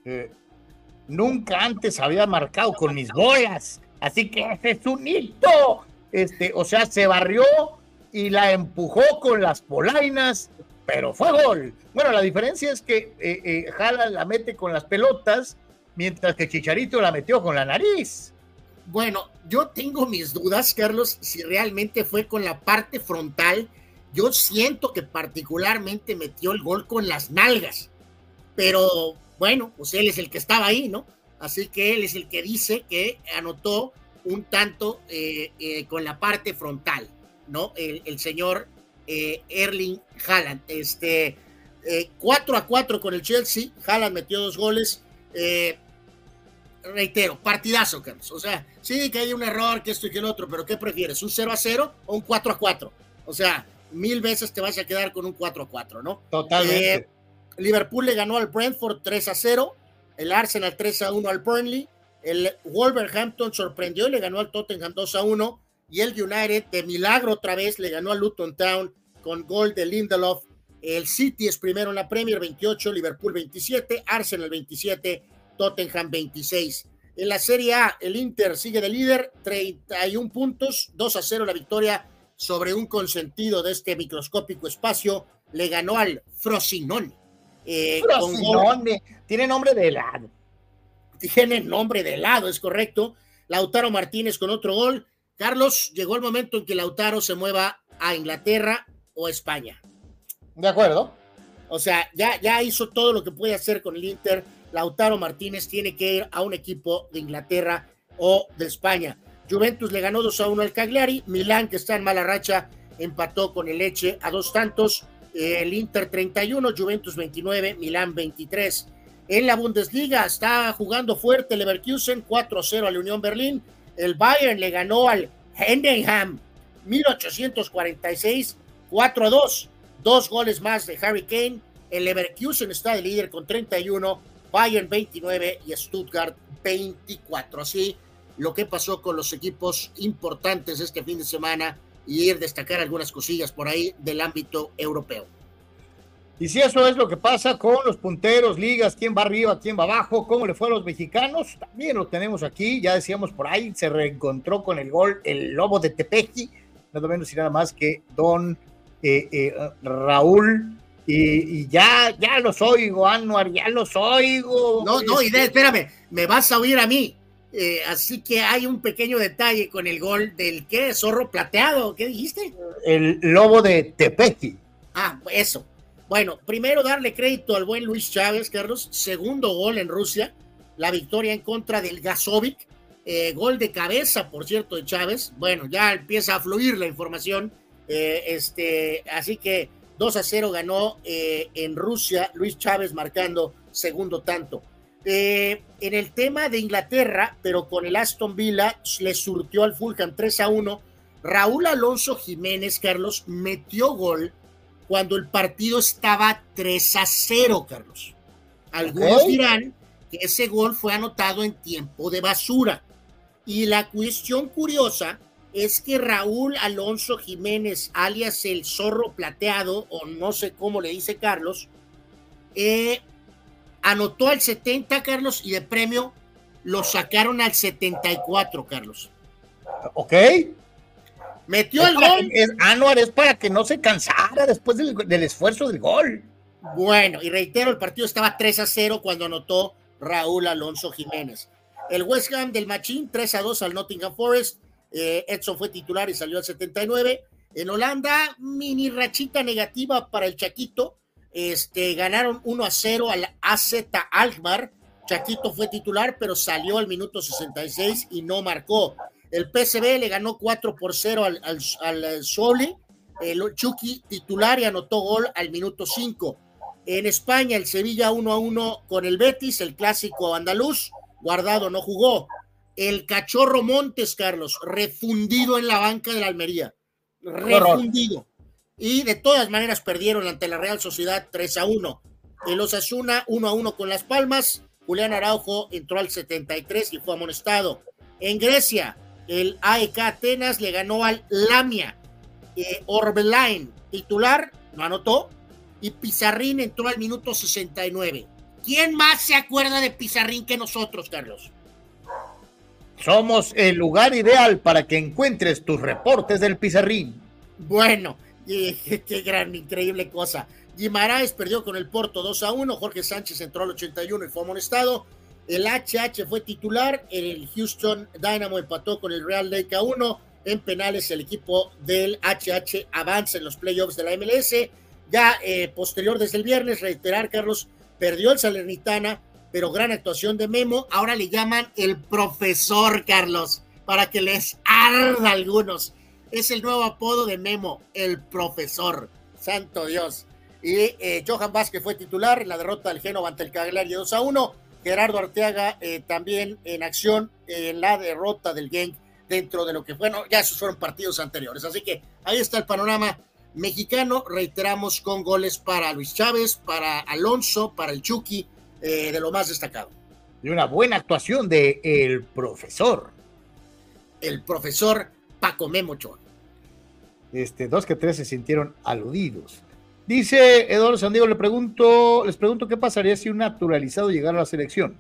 Eh, nunca antes había marcado con mis bolas, así que ese es un hito. Este, o sea, se barrió y la empujó con las polainas pero fue gol. Bueno, la diferencia es que eh, Jala la mete con las pelotas, mientras que Chicharito la metió con la nariz.
Bueno, yo tengo mis dudas, Carlos, si realmente fue con la parte frontal yo siento que particularmente metió el gol con las nalgas, pero bueno, pues él es el que estaba ahí, ¿no? Así que él es el que dice que anotó un tanto eh, eh, con la parte frontal, ¿no? El, señor eh, Erling Haaland. Este, 4 a 4 con el Chelsea, Haaland metió dos goles. reitero, partidazo, Carlos. O sea, sí que hay un error, que esto y que el otro, pero ¿qué prefieres? ¿Un 0 a 0 o un 4 a 4? O sea, mil veces te vas a quedar con un 4 a 4, ¿no?
Totalmente.
Liverpool le ganó al Brentford 3 a 0, el Arsenal 3 a 1 al Burnley, el Wolverhampton sorprendió y le ganó al Tottenham 2 a 1, y el United de milagro otra vez le ganó al Luton Town con gol de Lindelof. El City es primero en la Premier 28, Liverpool 27, Arsenal 27, Tottenham 26. En la Serie A, el Inter sigue de líder, 31 puntos, 2 a 0 la victoria sobre un consentido de este microscópico espacio, le ganó al Frosinone.
Eh, tiene nombre de helado.
Tiene nombre de helado, es correcto. Lautaro Martínez con otro gol. Carlos, llegó el momento en que Lautaro se mueva a Inglaterra o España.
De acuerdo.
O sea, ya, ya hizo todo lo que puede hacer con el Inter. Lautaro Martínez tiene que ir a un equipo de Inglaterra o de España. Juventus le ganó 2 a 1 al Cagliari. Milán, que está en mala racha, empató con el Leche a dos tantos. El Inter 31, Juventus 29, Milán 23. En la Bundesliga está jugando fuerte Leverkusen 4 a 0 a la Unión Berlín. El Bayern le ganó al Heidenheim 1846 4 a 2. Dos goles más de Harry Kane. El Leverkusen está de líder con 31, Bayern 29 y Stuttgart 24. Así lo que pasó con los equipos importantes este fin de semana y ir destacar algunas cosillas por ahí del ámbito europeo.
Y si eso es lo que pasa con los punteros, ligas, quién va arriba, quién va abajo, cómo le fue a los mexicanos, también lo tenemos aquí, ya decíamos por ahí, se reencontró con el gol el lobo de Tepeji, nada menos y nada más que don eh, eh, Raúl, y, ya, ya los oigo, Anuar, ya los oigo.
No, no, y este espérame, me vas a oír a mí. Eh, así que hay un pequeño detalle con el gol del ¿qué? Zorro plateado, ¿qué dijiste?
El lobo de Tepeji.
Ah, eso. Bueno, primero darle crédito al buen Luis Chávez, Carlos. Segundo gol en Rusia, la victoria en contra del Gasovic. Eh, gol de cabeza, por cierto, de Chávez. Bueno, ya empieza a fluir la información. Eh, este, así que 2 a 0 ganó en Rusia Luis Chávez marcando segundo tanto. Eh, en el tema de Inglaterra, pero con el Aston Villa, le surtió al Fulham 3 a 1. Raúl Alonso Jiménez, Carlos, metió gol cuando el partido estaba 3 a 0, Carlos. Algunos dirán que ese gol fue anotado en tiempo de basura. Y la cuestión curiosa es que Raúl Alonso Jiménez, alias el zorro plateado, o no sé cómo le dice Carlos, eh, anotó al 70, Carlos, y de premio lo sacaron al 74, Carlos.
Ok.
Metió el gol.
Es, Anuar es para que no se cansara después del, del, esfuerzo del gol.
Bueno, y reitero, el partido estaba 3 a 0 cuando anotó Raúl Alonso Jiménez. El West Ham del Machín 3 a 2 al Nottingham Forest. Eh, Edson fue titular y salió al 79. En Holanda, mini rachita negativa para el Chaquito. Este, ganaron 1 a 0 al AZ Alkmaar. Chaquito fue titular, pero salió al minuto 66 y no marcó. El PSV le ganó 4 por 0 al, al, al Soli. El Chucky titular y anotó gol al minuto 5. En España, el Sevilla 1 a 1 con el Betis, el clásico andaluz. Guardado no jugó. El cachorro Montes, Carlos, refundido en la banca de la Almería. Refundido y de todas maneras perdieron ante la Real Sociedad 3 a 1. El Osasuna 1 a 1 con Las Palmas. Julián Araujo entró al 73 y fue amonestado. En Grecia, el AEK Atenas le ganó al Lamia. Eh, Orbelain, titular, no anotó. Y Pizarrín entró al minuto 69. ¿Quién más se acuerda de Pizarrín que nosotros, Carlos?
Somos el lugar ideal para que encuentres tus reportes del Pizarrín.
Bueno, qué gran, increíble cosa. Guimaraes perdió con el Porto 2 a 1. Jorge Sánchez entró al 81 y fue amonestado. El HH fue titular. El Houston Dynamo empató con el Real Lake a 1. en penales el equipo del HH avanza en los playoffs de la MLS. Ya eh, posterior desde el viernes, reiterar, Carlos, perdió el Salernitana, pero gran actuación de Memo. Ahora le llaman el profesor, Carlos, para que les arda algunos. Es el nuevo apodo de Memo, el profesor. Santo Dios. Y eh, Johan Vázquez fue titular en la derrota del Génova ante el Cagliari 2 a 1. Gerardo Arteaga eh, también en acción en la derrota del Genk dentro de lo que bueno, ya esos fueron partidos anteriores. Así que ahí está el panorama mexicano. Reiteramos con goles para Luis Chávez, para Alonso, para el Chucky, eh, de lo más destacado.
Y una buena actuación de el profesor.
El profesor Paco Memocho.
Este, dos que tres se sintieron aludidos. Dice Eduardo Sandiego, le pregunto, les pregunto qué pasaría si un naturalizado llegara a la selección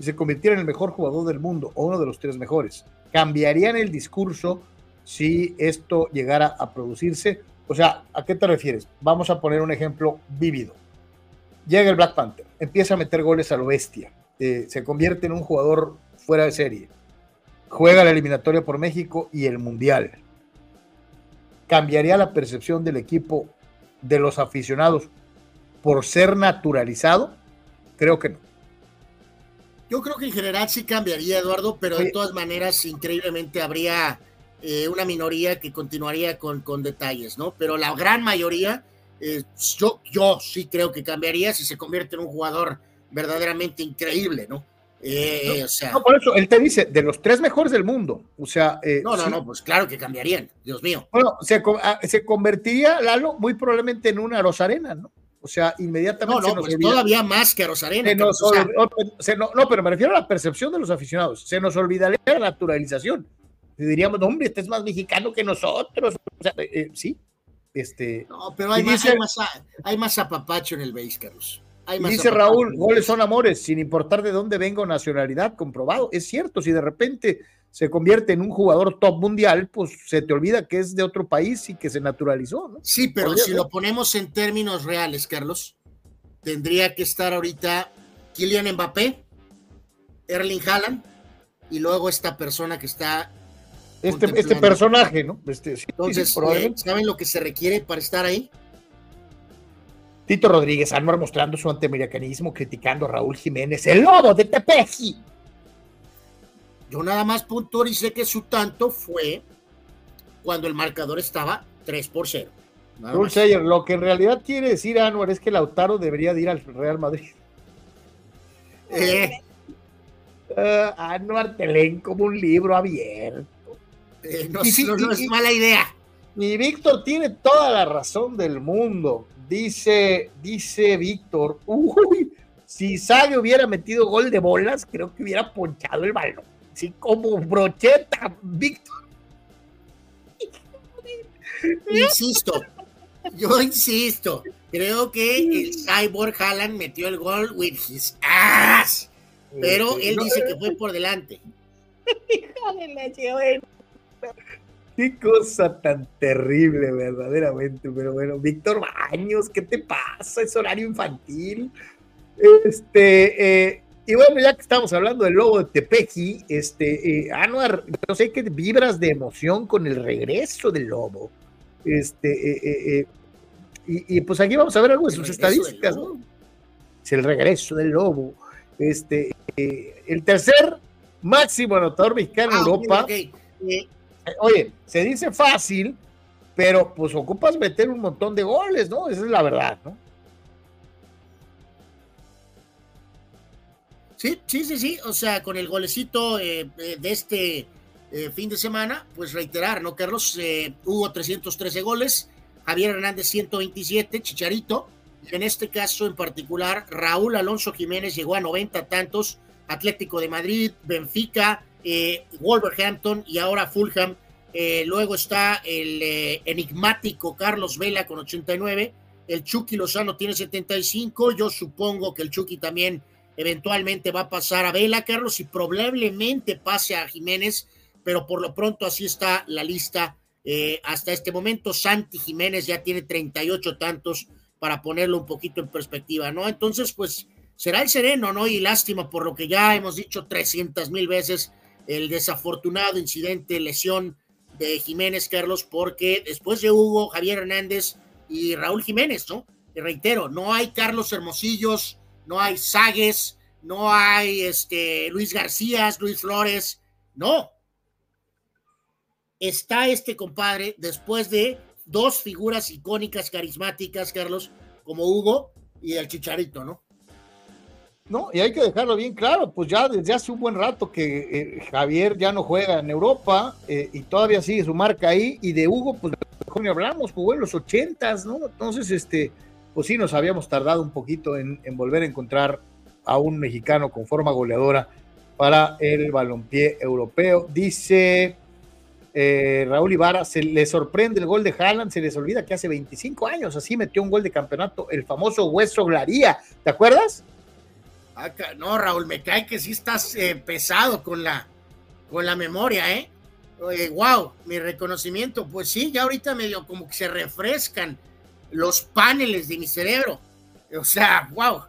y se convirtiera en el mejor jugador del mundo o uno de los tres mejores. ¿Cambiarían el discurso si esto llegara a producirse? O sea, ¿a qué te refieres? Vamos a poner un ejemplo vívido. Llega el Black Panther, empieza a meter goles a lo bestia, eh, se convierte en un jugador fuera de serie, juega la eliminatoria por México y el Mundial. ¿Cambiaría la percepción del equipo, de los aficionados, por ser naturalizado? Creo que no.
Yo creo que en general sí cambiaría, Eduardo, pero de todas maneras, increíblemente habría eh, una minoría que continuaría con, con detalles, ¿no? Pero la gran mayoría, eh, yo, yo sí creo que cambiaría si se convierte en un jugador verdaderamente increíble, ¿no?
Eh, o sea, no, por eso él te dice de los tres mejores del mundo. O sea,
no, no, no, pues claro que cambiarían, Dios mío.
Bueno, se, ah, se convertiría Lalo muy probablemente en una Rosarena, ¿no? O sea, inmediatamente.
No, no, pues todavía más que Rosarena.
no, pero me refiero a la percepción de los aficionados. Se nos olvidaría la naturalización. Diríamos, hombre, este es más mexicano que nosotros. O sea, eh, eh, sí. Este,
no, pero hay, más, hay, más, hay más apapacho en el base, Carlos.
Dice Raúl, goles son amores, sin importar de dónde venga o nacionalidad, comprobado. Es cierto, si de repente se convierte en un jugador top mundial, pues se te olvida que es de otro país y que se naturalizó, ¿no?
Sí, pero si lo ponemos en términos reales, Carlos, tendría que estar ahorita Kylian Mbappé, Erling Haaland y luego esta persona que está
este, este personaje, ¿no? Este,
Entonces, eh, ¿saben lo que se requiere para estar ahí?
Tito Rodríguez, Anwar mostrando su antiamericanismo, criticando a Raúl Jiménez, el lobo de Tepeji.
Yo nada más puntualicé que su tanto fue cuando el marcador estaba 3 por 0.
lo que en realidad quiere decir Anuar es que Lautaro debería de ir al Real Madrid.
Eh.
Uh, Anuar te leen como un libro abierto.
Eh, no, es mala idea.
Y Víctor tiene toda la razón del mundo. Dice, dice Víctor, uy, si Sague hubiera metido gol de bolas, creo que hubiera ponchado el balón sí, como brocheta, Víctor.
Insisto, yo insisto, creo que el Cyborg Haaland metió el gol with his ass, pero él dice que fue por delante.
Qué cosa tan terrible, verdaderamente. Pero bueno, Víctor Baños, ¿qué te pasa? Es horario infantil. Este, eh, y bueno, ya que estamos hablando del lobo de Tepeji, este, eh, Anuar, yo sé que vibras de emoción con el regreso del lobo. Este, eh, eh, y, pues aquí vamos a ver algo de sus estadísticas, ¿no? Es el regreso del lobo. Este, el tercer máximo anotador mexicano en ah, Europa. Oye, se dice fácil, pero pues ocupas meter un montón de goles, ¿no? Esa es la verdad, ¿no?
Sí, sí, sí, sí. O sea, con el golecito eh, eh, de este eh, fin de semana, pues reiterar, ¿no, Carlos? hubo 313 goles, Javier Hernández 127, Chicharito. En este caso en particular, Raúl Alonso Jiménez llegó a 90 tantos, Atlético de Madrid, Benfica, Wolverhampton y ahora Fulham. luego está el enigmático Carlos Vela con 89, el Chucky Lozano tiene 75, yo supongo que el Chucky también eventualmente va a pasar a Vela, Carlos, y probablemente pase a Jiménez, pero por lo pronto así está la lista eh, hasta este momento. Santi Jiménez ya tiene 38 tantos para ponerlo un poquito en perspectiva, ¿no? Entonces, pues será el sereno, ¿no? Y lástima por lo que ya hemos dicho 300 mil veces, el desafortunado incidente, lesión de Jiménez, Carlos, porque después de Hugo, Javier Hernández y Raúl Jiménez, ¿no? Reitero, no hay Carlos Hermosillos, no hay Sagues, no hay este, Luis García, Luis Flores, no. Está este compadre después de dos figuras icónicas, carismáticas, Carlos, como Hugo y el Chicharito, ¿no?
No, y hay que dejarlo bien claro, pues ya desde hace un buen rato que eh, Javier ya no juega en Europa eh, y todavía sigue su marca ahí, y de Hugo, pues mejor ni hablamos, jugó en los ochentas, ¿no? Entonces, este, pues sí, nos habíamos tardado un poquito en, volver a encontrar a un mexicano con forma goleadora para el balompié europeo. Dice eh, Raúl Ibarra, se le sorprende el gol de Haaland, se les olvida que hace 25 años así metió un gol de campeonato, el famoso Hueso Glaría, ¿te acuerdas?
No, Raúl, me cae que sí estás eh, pesado con la, con la memoria, ¿eh? wow, mi reconocimiento. Pues sí, ya ahorita medio como que se refrescan los paneles de mi cerebro. O sea, wow.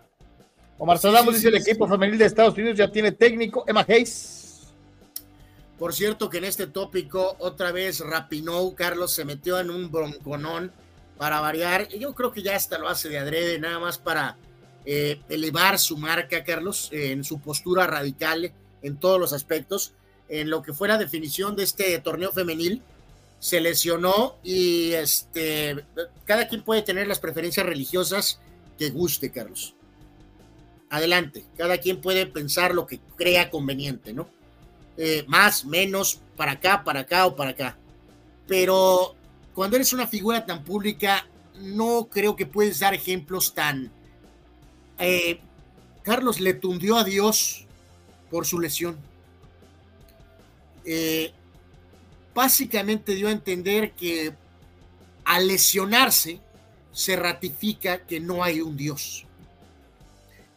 Omar Sadamos dice el equipo femenil de Estados Unidos ya tiene técnico, Emma Hayes.
Por cierto que en este tópico otra vez Rapinoe, Carlos se metió en un bronconón para variar. Yo creo que ya hasta lo hace de adrede, nada más para eh, elevar su marca, Carlos, en su postura radical en todos los aspectos. En lo que fue la definición de este torneo femenil, se lesionó y este, cada quien puede tener las preferencias religiosas que guste, Carlos. Adelante, cada quien puede pensar lo que crea conveniente, ¿no? Eh, más, menos, para acá, para acá o para acá. Pero cuando eres una figura tan pública, no creo que puedes dar ejemplos tan, eh, Carlos le tundió a Dios por su lesión. Eh, básicamente dio a entender que al lesionarse se ratifica que no hay un Dios.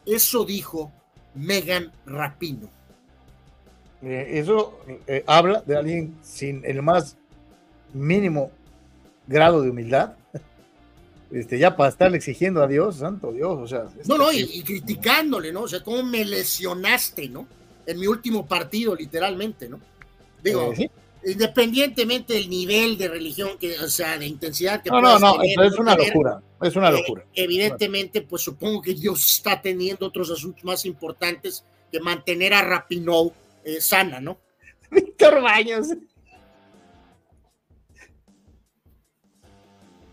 Eso dijo Megan Rapino.
Eh, eso habla de alguien sin el más mínimo grado de humildad este, ya para estarle exigiendo a Dios, santo Dios, o sea.
No, no, y, criticándole, ¿no? O sea, cómo me lesionaste, ¿no? En mi último partido, literalmente, ¿no? Digo, eh, independientemente del nivel de religión, que, o sea, de intensidad que
No, no, no, es una locura, es una eh, locura.
evidentemente, pues supongo que Dios está teniendo otros asuntos más importantes que mantener a Rapinoe eh, sana, ¿no?
Víctor Baños.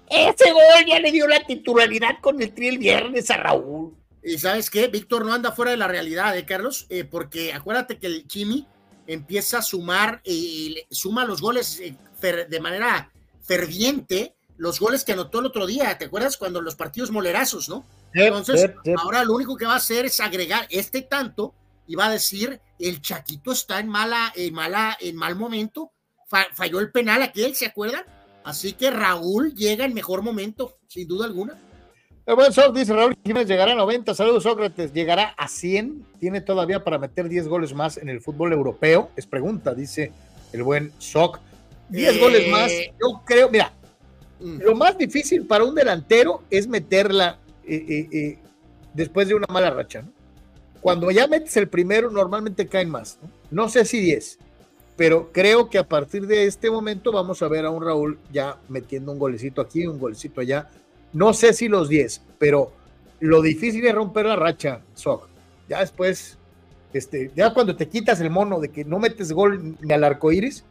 Ese gol ya le dio la titularidad con el tri el viernes a Raúl.
Y sabes qué, Víctor no anda fuera de la realidad, ¿eh, Carlos? Eh, porque acuérdate que el Chimi empieza a sumar y suma los goles eh, de manera ferviente, los goles que anotó el otro día, ¿te acuerdas? Cuando los partidos molerazos, ¿no? Entonces, ahora lo único que va a hacer es agregar este tanto y va a decir, el Chaquito está en mala, en mala, en mal momento, falló el penal aquel, ¿se acuerdan? Así que Raúl llega en mejor momento, sin duda alguna.
El buen Soc dice Raúl Jiménez llegará a 90. Saludos, Sócrates. Llegará a 100. Tiene todavía para meter 10 goles más en el fútbol europeo. Es pregunta, dice el buen Soc. 10 eh, goles más. Yo creo, mira, mm. lo más difícil para un delantero es meterla eh, eh, después de una mala racha. Cuando ya metes el primero, normalmente caen más. No, no sé si 10 pero creo que a partir de este momento vamos a ver a un Raúl ya metiendo un golecito aquí, un golecito allá. No sé si los 10, pero lo difícil es romper la racha, Soc. Ya después, este, ya cuando te quitas el mono de que no metes gol ni al arco iris,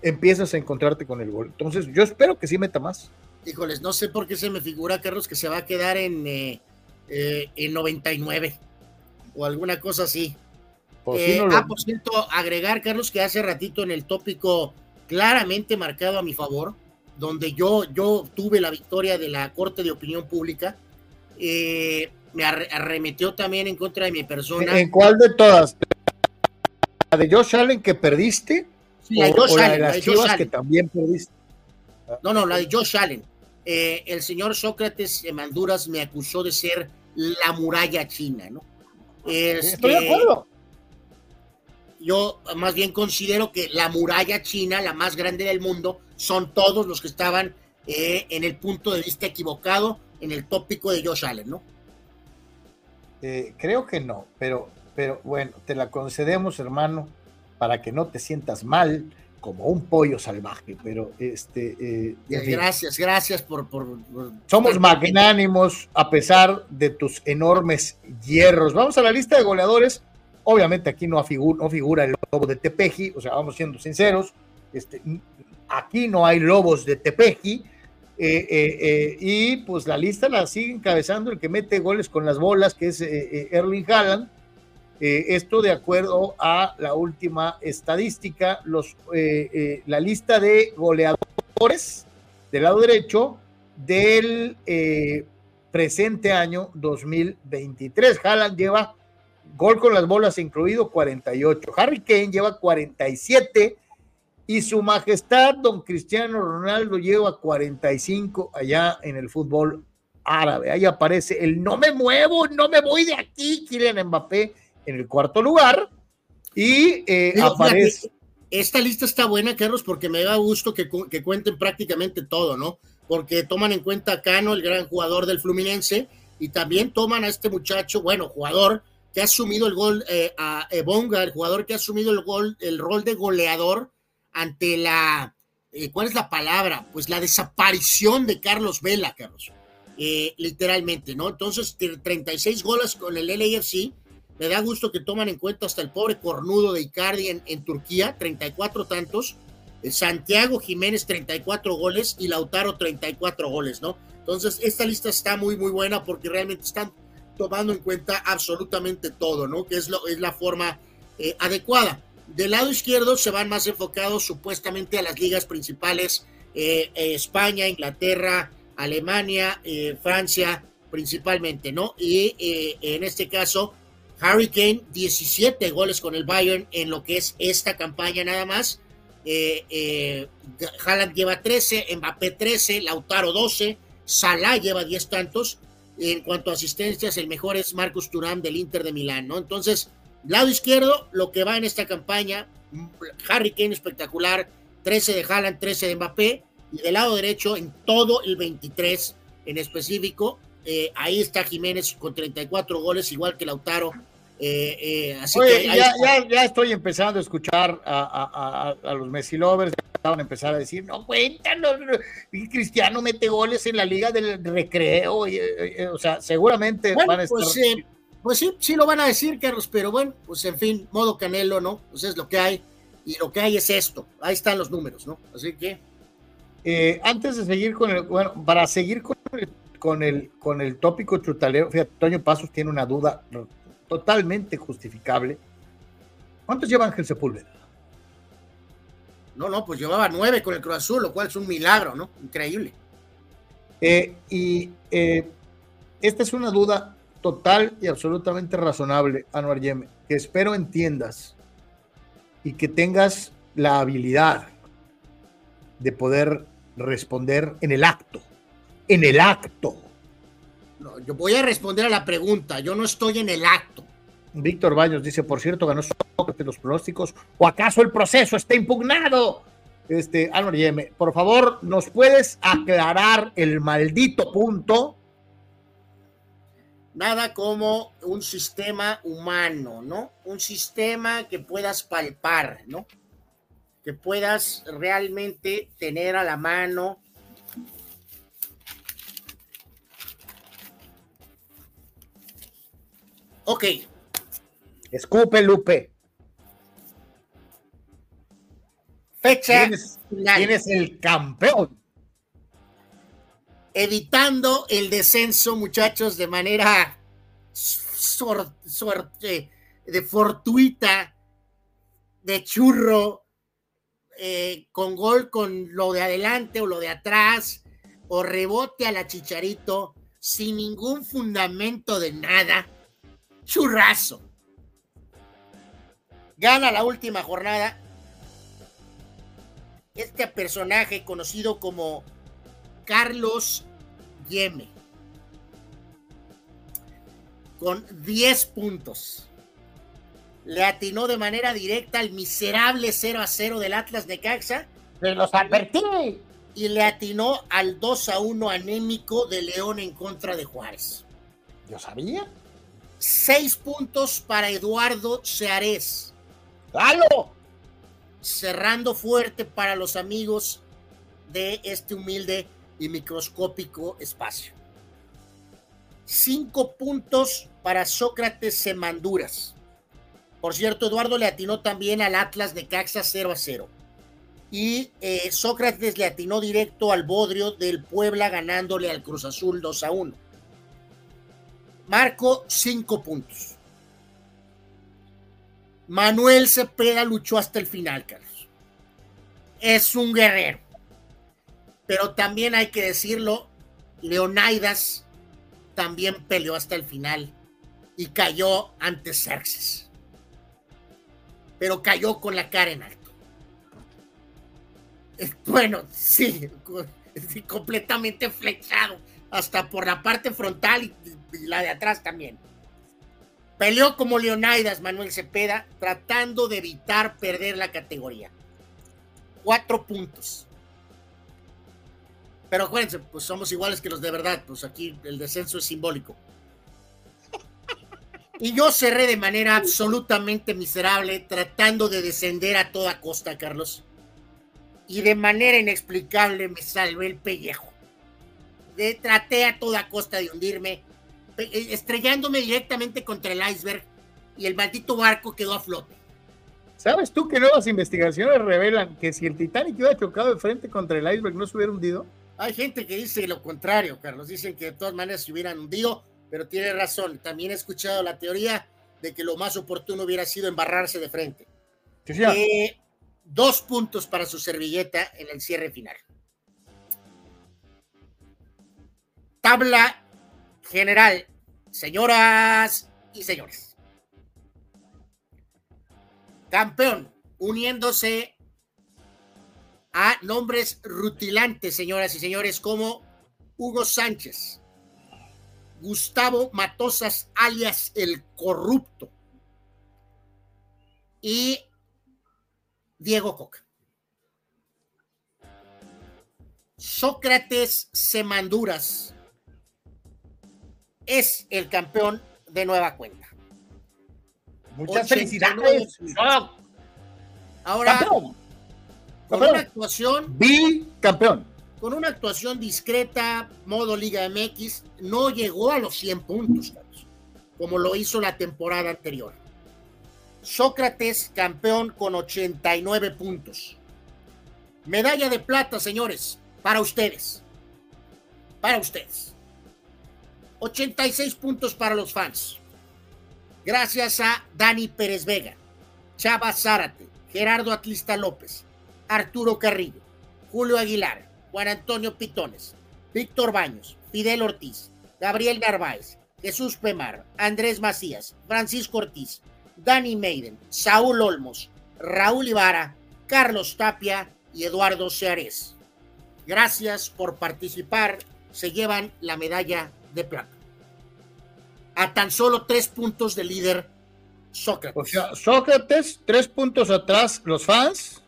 empiezas a encontrarte con el gol. Entonces, yo espero que sí meta más.
Híjoles, no sé por qué se me figura, Carlos, que se va a quedar en, eh, eh, en 99 o alguna cosa así. Eh, ah, por cierto, agregar, Carlos, que hace ratito en el tópico claramente marcado a mi favor, donde yo, yo tuve la victoria de la Corte de Opinión Pública, eh, me arremetió también en contra de mi persona.
¿En cuál de todas? ¿La de Josh Allen que perdiste?
Sí, la de Josh Allen.
La de las que también perdiste.
No, no, la de Josh Allen. Eh, el señor Sócrates Manduras me acusó de ser la muralla china, ¿no?
Estoy de este, acuerdo
yo más bien considero que la muralla china, la más grande del mundo, son todos los que estaban eh, en el punto de vista equivocado en el tópico de Josh Allen, ¿no?
Eh, creo que no, pero, pero bueno, te la concedemos, hermano, para que no te sientas mal, como un pollo salvaje, pero este... Eh,
gracias, gracias por,
Somos magnánimos a pesar de tus enormes hierros. Vamos a la lista de goleadores. Obviamente aquí no, figura el lobo de Tepeji, o sea, vamos siendo sinceros, este, aquí no hay lobos de Tepeji, eh, eh, y pues la lista la sigue encabezando el que mete goles con las bolas, que es Erling Haaland, eh, esto de acuerdo a la última estadística, los, eh, eh, la lista de goleadores del lado derecho del presente año 2023. Haaland lleva gol con las bolas incluido 48. Harry Kane lleva 47 y su majestad don Cristiano Ronaldo lleva 45 allá en el fútbol árabe. Ahí aparece el no me muevo, no me voy de aquí, Kylian Mbappé en el cuarto lugar y eh, aparece...
Esta lista está buena, Carlos, porque me da gusto que, que, cuenten prácticamente todo, ¿no? Porque toman en cuenta a Cano, el gran jugador del Fluminense, y también toman a este muchacho, bueno, jugador que ha asumido el gol, eh, a Ebonga, el jugador que ha asumido el gol, el rol de goleador ante la, eh, ¿cuál es la palabra? Pues la desaparición de Carlos Vela, Carlos, literalmente, ¿no? Entonces, 36 goles con el LAFC, me da gusto que toman en cuenta hasta el pobre cornudo de Icardi en, Turquía, 34 tantos. Eh, Santiago Jiménez, 34 goles. Y Lautaro, 34 goles, ¿no? Entonces, esta lista está muy, muy buena porque realmente están tomando en cuenta absolutamente todo, ¿no? Que es, lo, es la forma eh, adecuada. Del lado izquierdo se van más enfocados supuestamente a las ligas principales, eh, España, Inglaterra, Alemania, Francia, principalmente, ¿no? Y en este caso, Harry Kane, 17 goles con el Bayern en lo que es esta campaña nada más. Eh, eh, Haaland lleva 13, Mbappé 13, Lautaro 12, Salah lleva 10 tantos. En cuanto a asistencias, el mejor es Marcus Thuram del Inter de Milán, ¿no? Entonces, lado izquierdo, lo que va en esta campaña, Harry Kane espectacular, 13 de Haaland, 13 de Mbappé, y del lado derecho, en todo el 23 en específico, eh, ahí está Jiménez con 34 goles, igual que Lautaro eh, eh, así que
ya, ya, ya, estoy empezando a escuchar a, a, a, los Messi lovers, van a empezar a decir, no cuéntanos, Cristiano mete goles en la liga del recreo, eh, o sea, seguramente van a
pues, estar... Pues, sí, sí lo van a decir, Carlos, pero bueno, pues en fin, modo Canelo, ¿no? Pues es lo que hay, y lo que hay es esto, ahí están los números, ¿no? Así que...
antes de seguir con el, bueno, para seguir con el, con el, con el tópico chutaleo, fíjate, Toño Pasos tiene una duda totalmente justificable. ¿Cuántos lleva Ángel Sepúlveda?
No, no, pues llevaba nueve con el Cruz Azul, lo cual es un milagro, ¿no? Increíble.
Eh, y eh, esta es una duda total y absolutamente razonable, Anuar Yeme, que espero entiendas y que tengas la habilidad de poder responder en el acto, en el acto
yo voy a responder a la pregunta, yo no estoy en el acto.
Víctor Baños dice, por cierto, ganó Sócrates los pronósticos, o acaso el proceso está impugnado. Este, Álvaro Yeme, por favor, ¿nos puedes aclarar el maldito punto?
Nada como un sistema humano, ¿no? Un sistema que puedas palpar, ¿no? Que puedas realmente tener a la mano Ok.
Escupe, Lupe.
Fecha.
¿Quién es, el campeón?
Evitando el descenso, muchachos, de manera suerte, de fortuita, de churro, eh, con gol con lo de adelante o lo de atrás, o rebote a la chicharito, sin ningún fundamento de nada churrazo. Gana la última jornada este personaje conocido como Carlos Yeme. Con 10 puntos. Le atinó de manera directa al miserable 0 a 0 del Atlas de Caxa.
Se los advertí.
Y le atinó al 2 a 1 anémico de León en contra de Juárez.
Yo sabía.
Seis puntos para Eduardo Seares.
¡Halo!
cerrando fuerte para los amigos de este humilde y microscópico espacio. Cinco puntos para Sócrates Semanduras. Por cierto, Eduardo le atinó también al Atlas de Caxa 0 a 0. Y eh, Sócrates le atinó directo al Bodrio del Puebla ganándole al Cruz Azul 2 a 1. Marco, cinco puntos. Manuel Cepeda luchó hasta el final, Carlos. Es un guerrero. Pero también hay que decirlo, Leonidas también peleó hasta el final y cayó ante Xerxes. Pero cayó con la cara en alto. Bueno, sí, completamente flexado, hasta por la parte frontal y, y la de atrás también. Peleó como Leonidas Manuel Cepeda, tratando de evitar perder la categoría. Cuatro puntos. Pero acuérdense, pues somos iguales que los de verdad, pues aquí el descenso es simbólico. Y yo cerré de manera absolutamente miserable, tratando de descender a toda costa, Carlos. Y de manera inexplicable me salvé el pellejo. De, traté a toda costa de hundirme, estrellándome directamente contra el iceberg y el maldito barco quedó a flote.
¿Sabes tú que nuevas investigaciones revelan que si el Titanic hubiera chocado de frente contra el iceberg no se hubiera hundido?
Hay gente que dice lo contrario, Carlos. Dicen que de todas maneras se hubieran hundido, pero tiene razón. También he escuchado la teoría de que lo más oportuno hubiera sido embarrarse de frente. Eh, dos puntos para su servilleta en el cierre final. Tabla general, señoras y señores. Campeón, uniéndose a nombres rutilantes, señoras y señores, como Hugo Sánchez, Gustavo Matosas, alias el corrupto, y Diego Coca. Sócrates Semanduras es el campeón de nueva cuenta.
Muchas felicidades.
Ahora, con una actuación.
Bicampeón.
Con una actuación discreta, modo Liga MX, no llegó a los 100 puntos, como lo hizo la temporada anterior. Sócrates, campeón con 89 puntos. Medalla de plata, señores, para ustedes. Para ustedes. 86 puntos para los fans. Gracias a Dani Pérez Vega, Chava Zárate, Gerardo Atlista López, Arturo Carrillo, Julio Aguilar, Juan Antonio Pitones, Víctor Baños, Fidel Ortiz, Gabriel Narváez, Jesús Pemar, Andrés Macías, Francisco Ortiz, Dani Maiden, Saúl Olmos, Raúl Ibarra, Carlos Tapia y Eduardo Seares. Gracias por participar. Se llevan la medalla de plata. A tan solo tres puntos de líder Sócrates.
O sea, Sócrates, tres puntos atrás, los fans.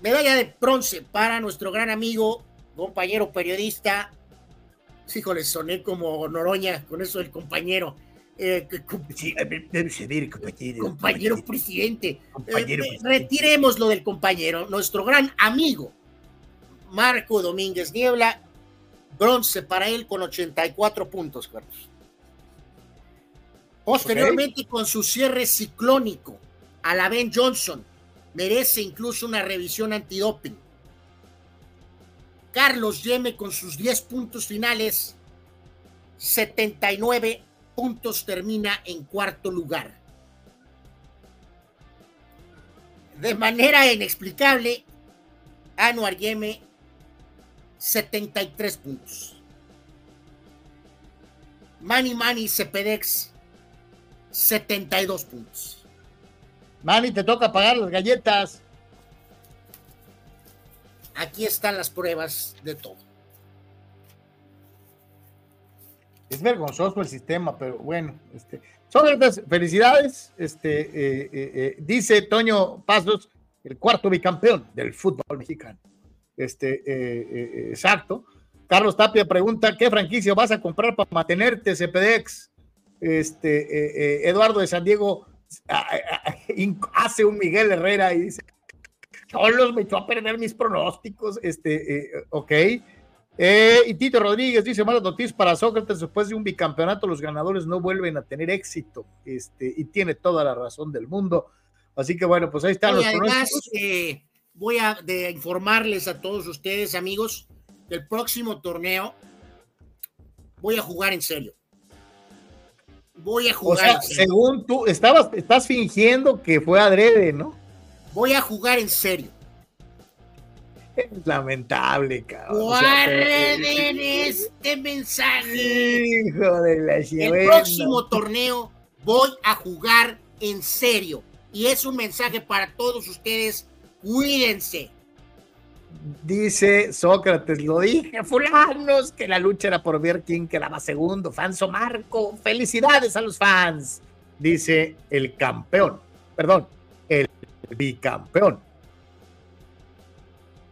Medalla de bronce para nuestro gran amigo, compañero periodista. Híjole, soné como Noroña con eso del compañero. Eh, compañero, compañero, presidente. Compañero eh, Retiremos lo del compañero. Nuestro gran amigo, Marco Domínguez Niebla, bronce para él con 84 puntos, Carlos. Posteriormente, con su cierre ciclónico, a la Ben Johnson, merece incluso una revisión antidoping. Carlos Yeme con sus 10 puntos finales, 79 puntos termina en cuarto lugar. De manera inexplicable, Anuar Yeme, 73 puntos. Manny Manny Cepedex, 72 puntos.
Manny, te toca pagar las galletas.
Aquí están las pruebas de todo.
Es vergonzoso el sistema, pero bueno, este, Sócrates, felicidades. Este, eh, eh, eh, dice Toño Pasos, el cuarto bicampeón del fútbol mexicano. Este, exacto. Carlos Tapia pregunta: ¿qué franquicia vas a comprar para mantenerte, CPDX? Este, Eduardo de San Diego hace un Miguel Herrera y dice, Cholos me echó a perder mis pronósticos. Este, eh, ok. Eh, y Tito Rodríguez dice: malas noticias para Sócrates. Después de un bicampeonato, los ganadores no vuelven a tener éxito. Este, y tiene toda la razón del mundo. Así que bueno, pues ahí están los
además, eh, voy a de informarles a todos ustedes, amigos, que el próximo torneo voy a jugar en serio. Voy a jugar.
O sea, según tú, estabas, estás fingiendo que fue adrede, ¿no?
Voy a jugar en serio.
Es lamentable, cabrón.
Guarden este mensaje.
Hijo de la
El próximo torneo voy a jugar en serio. Y es un mensaje para todos ustedes. Cuídense.
Dice Sócrates, lo dije, fulanos, que la lucha era por ver quién quedaba segundo. Fanso Marco, felicidades a los fans. Dice el campeón, perdón, el bicampeón.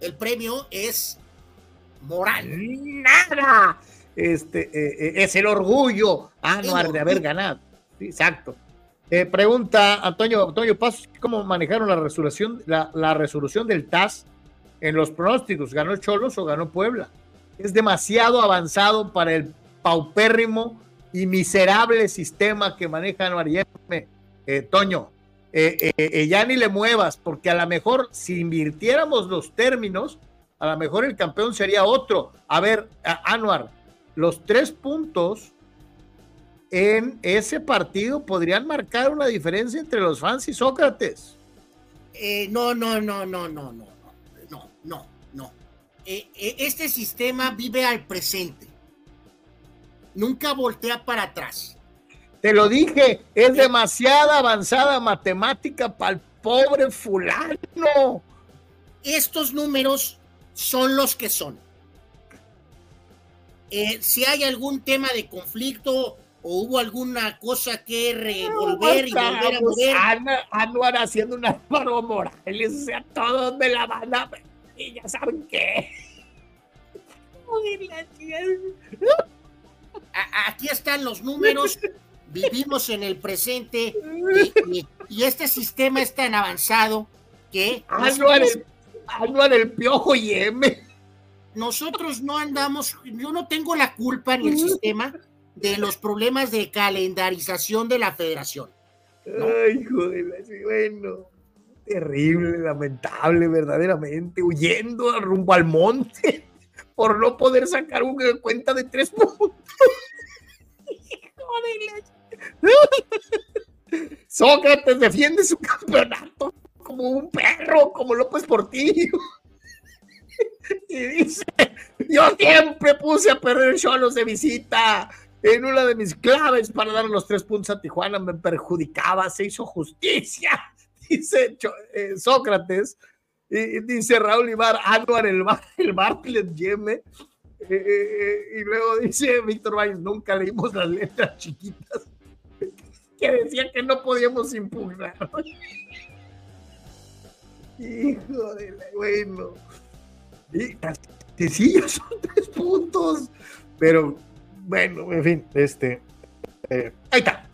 El premio es moral.
Nada. Este eh, eh, es el orgullo anual de haber ganado. exacto. Eh, pregunta Antonio, Antonio ¿cómo manejaron la resolución, la, resolución del TAS en los pronósticos? ¿Ganó Cholos o ganó Puebla? Es demasiado avanzado para el paupérrimo y miserable sistema que maneja Anuar eh, Toño, eh, eh, ya ni le muevas, porque a lo mejor si invirtiéramos los términos, a lo mejor el campeón sería otro. A ver, Anuar, los tres puntos en ese partido podrían marcar una diferencia entre los fans y Sócrates.
no, no, no, no, no, no, no, no, no. este sistema vive al presente. Nunca voltea para atrás.
Te lo dije, es demasiada avanzada matemática para el pobre fulano.
Estos números son los que son. Eh, si hay algún tema de conflicto o hubo alguna cosa que revolver y volver a mover.
Anuar haciendo un Álvaro Morales, o sea, todos me la van a y ya saben qué.
Aquí están los números vivimos en el presente y, este sistema es tan avanzado que...
Anual el, el piojo y M.
Nosotros no andamos, yo no tengo la culpa en el sistema de los problemas de calendarización de la federación.
Ay, joder, bueno. Terrible, lamentable, verdaderamente, huyendo rumbo al monte por no poder sacar una cuenta de tres puntos. Joder, Sócrates defiende su campeonato como un perro, como López Portillo. Y dice, yo siempre puse a perder Cholos de visita. En una de mis claves para dar los tres puntos a Tijuana me perjudicaba, se hizo justicia, dice eh, Sócrates. Y dice Raúl Ibar, Anuar el, el Bartlett Yeme. Eh, eh, y luego dice Víctor Valles, nunca leímos las letras chiquitas que decía que no podíamos impugnar. Hijo de la, bueno. Y sencillo, son tres puntos. Pero bueno, en fin, este. Eh, ahí está.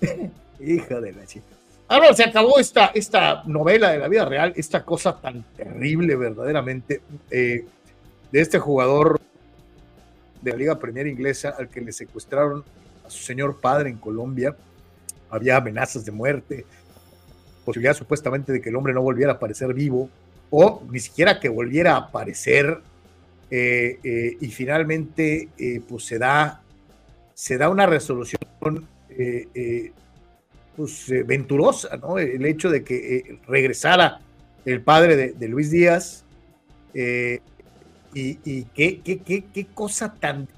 Hija de la chica. Ahora se acabó esta, esta novela de la vida real, esta cosa tan terrible verdaderamente eh, de este jugador de la Liga Premier Inglesa al que le secuestraron a su señor padre en Colombia había amenazas de muerte, posibilidad supuestamente de que el hombre no volviera a aparecer vivo, o ni siquiera que volviera a aparecer, eh, eh, y finalmente eh, pues se da, se da una resolución pues, venturosa, ¿no? El hecho de que regresara el padre de, Luis Díaz, y, qué, qué, qué, qué cosa tan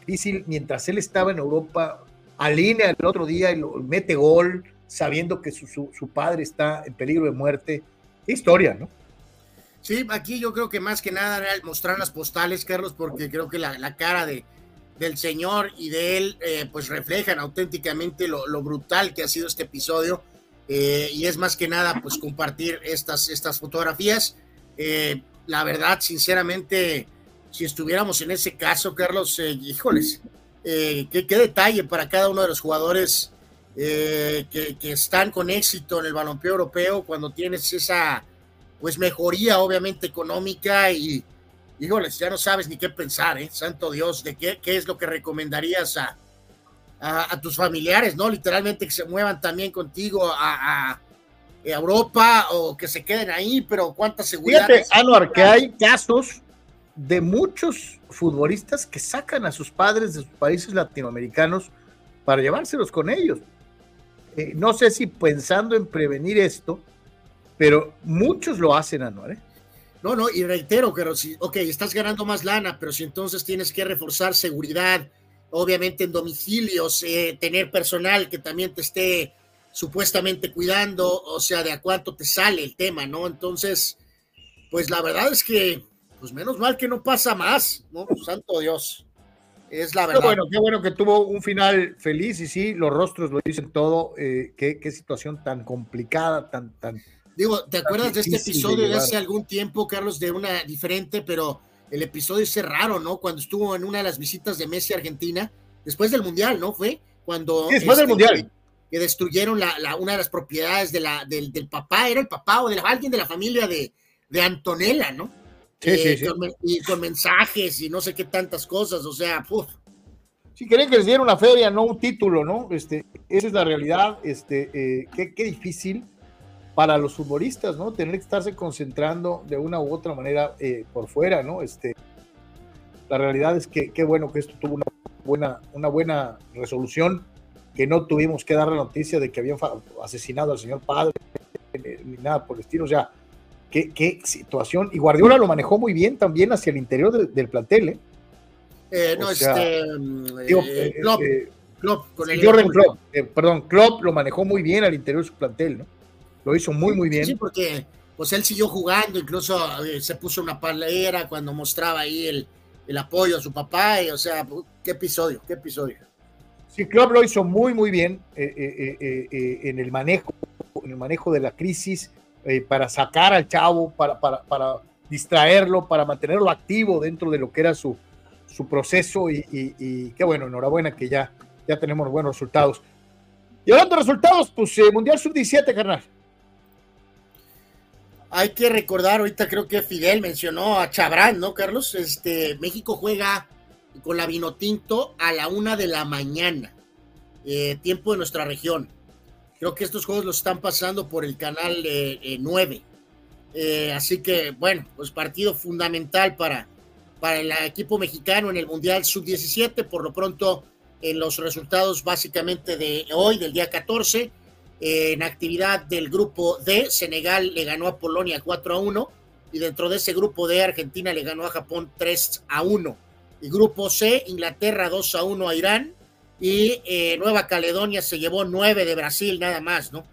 difícil mientras él estaba en Europa alinea el otro día y lo mete gol, sabiendo que su, padre está en peligro de muerte. Qué historia, ¿no?
Sí, aquí yo creo que más que nada era mostrar las postales, Carlos, porque creo que la, cara de, del señor y de él, eh, pues reflejan auténticamente lo, brutal que ha sido este episodio. Eh, y es más que nada, pues compartir estas, estas fotografías. Eh, la verdad, sinceramente, si estuviéramos en ese caso, Carlos, híjoles, eh, qué, detalle para cada uno de los jugadores eh, que, están con éxito en el balompié europeo cuando tienes esa, pues mejoría obviamente económica y, híjoles, ya no sabes ni qué pensar, ¿eh? Santo Dios, de qué, qué es lo que recomendarías a, a, tus familiares, ¿no? Literalmente que se muevan también contigo a, Europa o que se queden ahí, pero cuánta seguridad.
Fíjate, Anuar, que hay casos de muchos futbolistas que sacan a sus padres de sus países latinoamericanos para llevárselos con ellos. Eh, no sé si pensando en prevenir esto, pero muchos lo hacen, Anuar. ¿eh?
No, no, y reitero, pero si, ok, estás ganando más lana, pero si entonces tienes que reforzar seguridad, obviamente en domicilios, eh, tener personal que también te esté supuestamente cuidando, o sea, de a cuánto te sale el tema, ¿no? Entonces, pues la verdad es que, pues menos mal que no pasa más, ¿no? Santo Dios. Es la verdad.
Qué bueno, qué bueno que tuvo un final feliz y sí, los rostros lo dicen todo. Eh, qué, qué, situación tan complicada, tan, tan.
Digo, ¿te acuerdas de este episodio de hace algún tiempo, Carlos, de una diferente, pero el episodio ese raro, ¿no? Cuando estuvo en una de las visitas de Messi a Argentina, después del Mundial, ¿no? Fue cuando...
después del este, Mundial.
Que, destruyeron la, una de las propiedades de la, del, papá, era el papá o de alguien de la familia de, de Antonella, ¿no?
Sí, sí, eh, sí.
y con mensajes y no sé qué tantas cosas, o sea, uf.
Sí, querían que les diera una feria, no un título, ¿no? Este, esa es la realidad, este, eh, qué, qué difícil para los futbolistas, ¿no? Tener que estarse concentrando de una u otra manera eh, por fuera, ¿no? Este, la realidad es que qué bueno que esto tuvo una buena, una buena resolución, que no tuvimos que dar la noticia de que habían asesinado al señor padre, ni nada por el estilo, o sea, qué, qué situación. Y Guardiola lo manejó muy bien también hacia el interior del plantel, ¿eh?
eh no, este. Digo, eh,
Klopp, con el Klopp, perdón, Klopp lo manejó muy bien al interior de su plantel, ¿no? Lo hizo muy, muy bien.
Sí, porque pues él siguió jugando, incluso eh, se puso una palera cuando mostraba ahí el, el apoyo a su papá, y, o sea, qué episodio, qué episodio.
Sí, Klopp lo hizo muy, muy bien eh, eh, en el manejo, en el manejo de la crisis, para sacar al chavo, para, para, para, distraerlo, para mantenerlo activo dentro de lo que era su, su proceso y, y, qué bueno, enhorabuena que ya, ya tenemos buenos resultados. Y hablando de resultados, pues Mundial Sub-17, carnal.
Hay que recordar, ahorita creo que Fidel mencionó a Chabrán, ¿no, Carlos? Este, México juega con la Vinotinto a la una de la mañana, eh, tiempo de nuestra región. Creo que estos juegos los están pasando por el canal 9. Eh, así que, bueno, pues partido fundamental para, para el equipo mexicano en el Mundial Sub-17. Por lo pronto, en los resultados básicamente de hoy, del día 14, en actividad del grupo D, Senegal le ganó a Polonia 4 a 1 y dentro de ese grupo D, Argentina le ganó a Japón 3 a 1. Y grupo C, Inglaterra 2 a 1 a Irán y eh, Nueva Caledonia se llevó 9 de Brasil nada más, ¿no?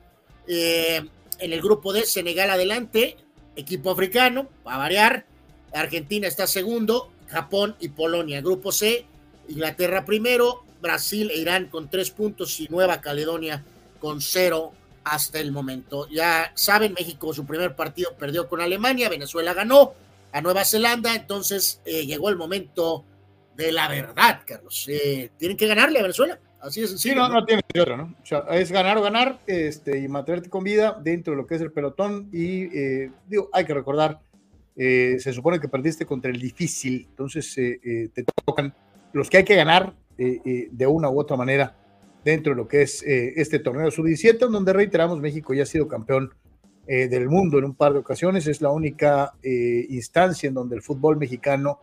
Eh, en el grupo D, Senegal adelante, equipo africano, a variar, Argentina está segundo, Japón y Polonia. Grupo C, Inglaterra primero, Brasil e Irán con tres puntos y Nueva Caledonia con cero hasta el momento. Ya saben, México su primer partido perdió con Alemania, Venezuela ganó a Nueva Zelanda, entonces eh, llegó el momento de la verdad, Carlos. Eh, tienen que ganarle a Venezuela. Así es.
Sí, no, no, tiene otro, ¿no? O sea, es ganar o ganar este, y mantenerte con vida dentro de lo que es el pelotón. Y eh, digo, hay que recordar, se supone que perdiste contra el difícil, entonces te tocan los que hay que ganar de una u otra manera dentro de lo que es eh, este torneo sub-17, donde reiteramos, México ya ha sido campeón eh, del mundo en un par de ocasiones. Es la única eh, instancia en donde el fútbol mexicano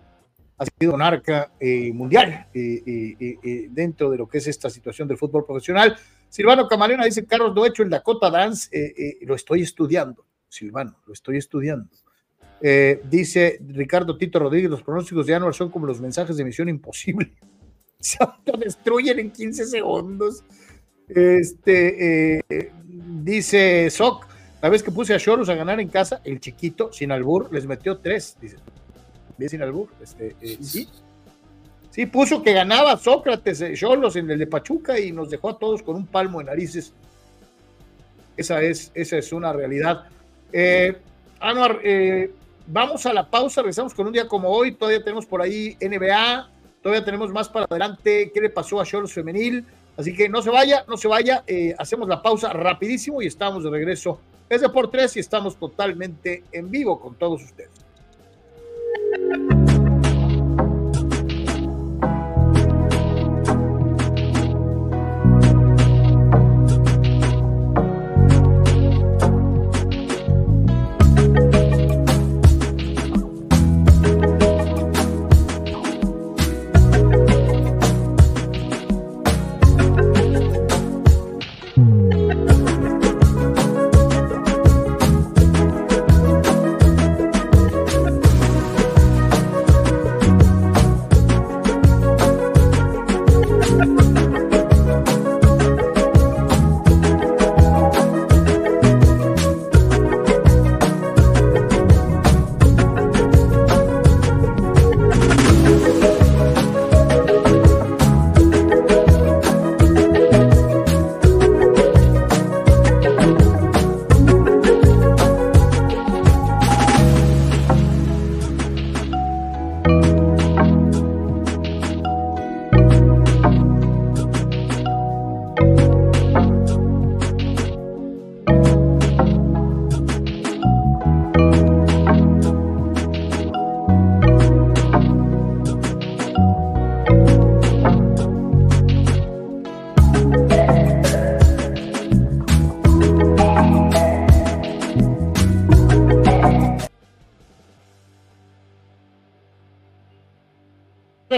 ha sido monarca mundial dentro de lo que es esta situación del fútbol profesional. Silvano Camarena dice, Carlos, no he hecho el Dakota Dance, lo estoy estudiando. Silvano, lo estoy estudiando. dice Ricardo Tito Rodríguez, los pronósticos de Anuar son como los mensajes de misión imposible se autodestruyen en 15 segundos. Este, eh, dice Soc, la vez que puse a Choros a ganar en casa, el chiquito, sin albur, les metió tres, dice. Bien sin albur, este, eh, sí. Sí, puso que ganaba Sócrates, eh, Cholos en el de Pachuca y nos dejó a todos con un palmo de narices. Esa es, esa es una realidad. Anuar, vamos a la pausa, regresamos con un día como hoy, todavía tenemos por ahí NBA, Todavía tenemos más para adelante. ¿Qué le pasó a Cholos Femenil? Así que no se vaya, no se vaya. Eh, hacemos la pausa rapidísimo y estamos de regreso Es de por tres y estamos totalmente en vivo con todos ustedes.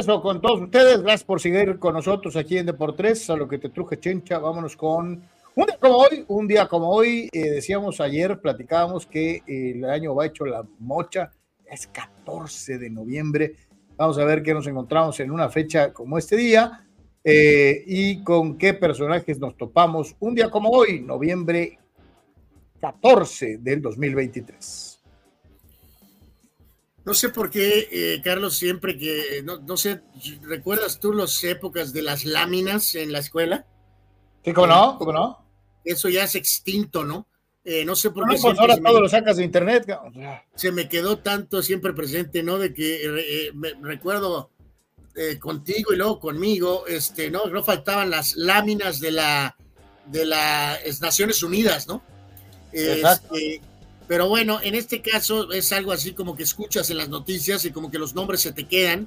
Con todos ustedes. Gracias por seguir con nosotros aquí en Deportes, a lo que te truje Chencha. Vámonos con un día como hoy, un día como hoy, eh, decíamos ayer, platicábamos que el año va hecho la mocha, es 14 de noviembre. Vamos a ver qué nos encontramos en una fecha como este día eh, y con qué personajes nos topamos un día como hoy, noviembre 14 del 2023.
No sé por qué, eh, Carlos, siempre que, no, no, sé, ¿recuerdas tú las épocas de las láminas en la escuela?
Sí, ¿cómo no? ¿Cómo no?
Eso ya es extinto, ¿no? Eh, no sé por qué.
pues ahora todo lo sacas de internet.
Se me quedó tanto siempre presente, ¿no? De que eh, me recuerdo contigo y luego conmigo, este, ¿no? No faltaban las láminas de la de las Naciones Unidas, ¿no?
Exacto.
Este, pero bueno, en este caso es algo así como que escuchas en las noticias y como que los nombres se te quedan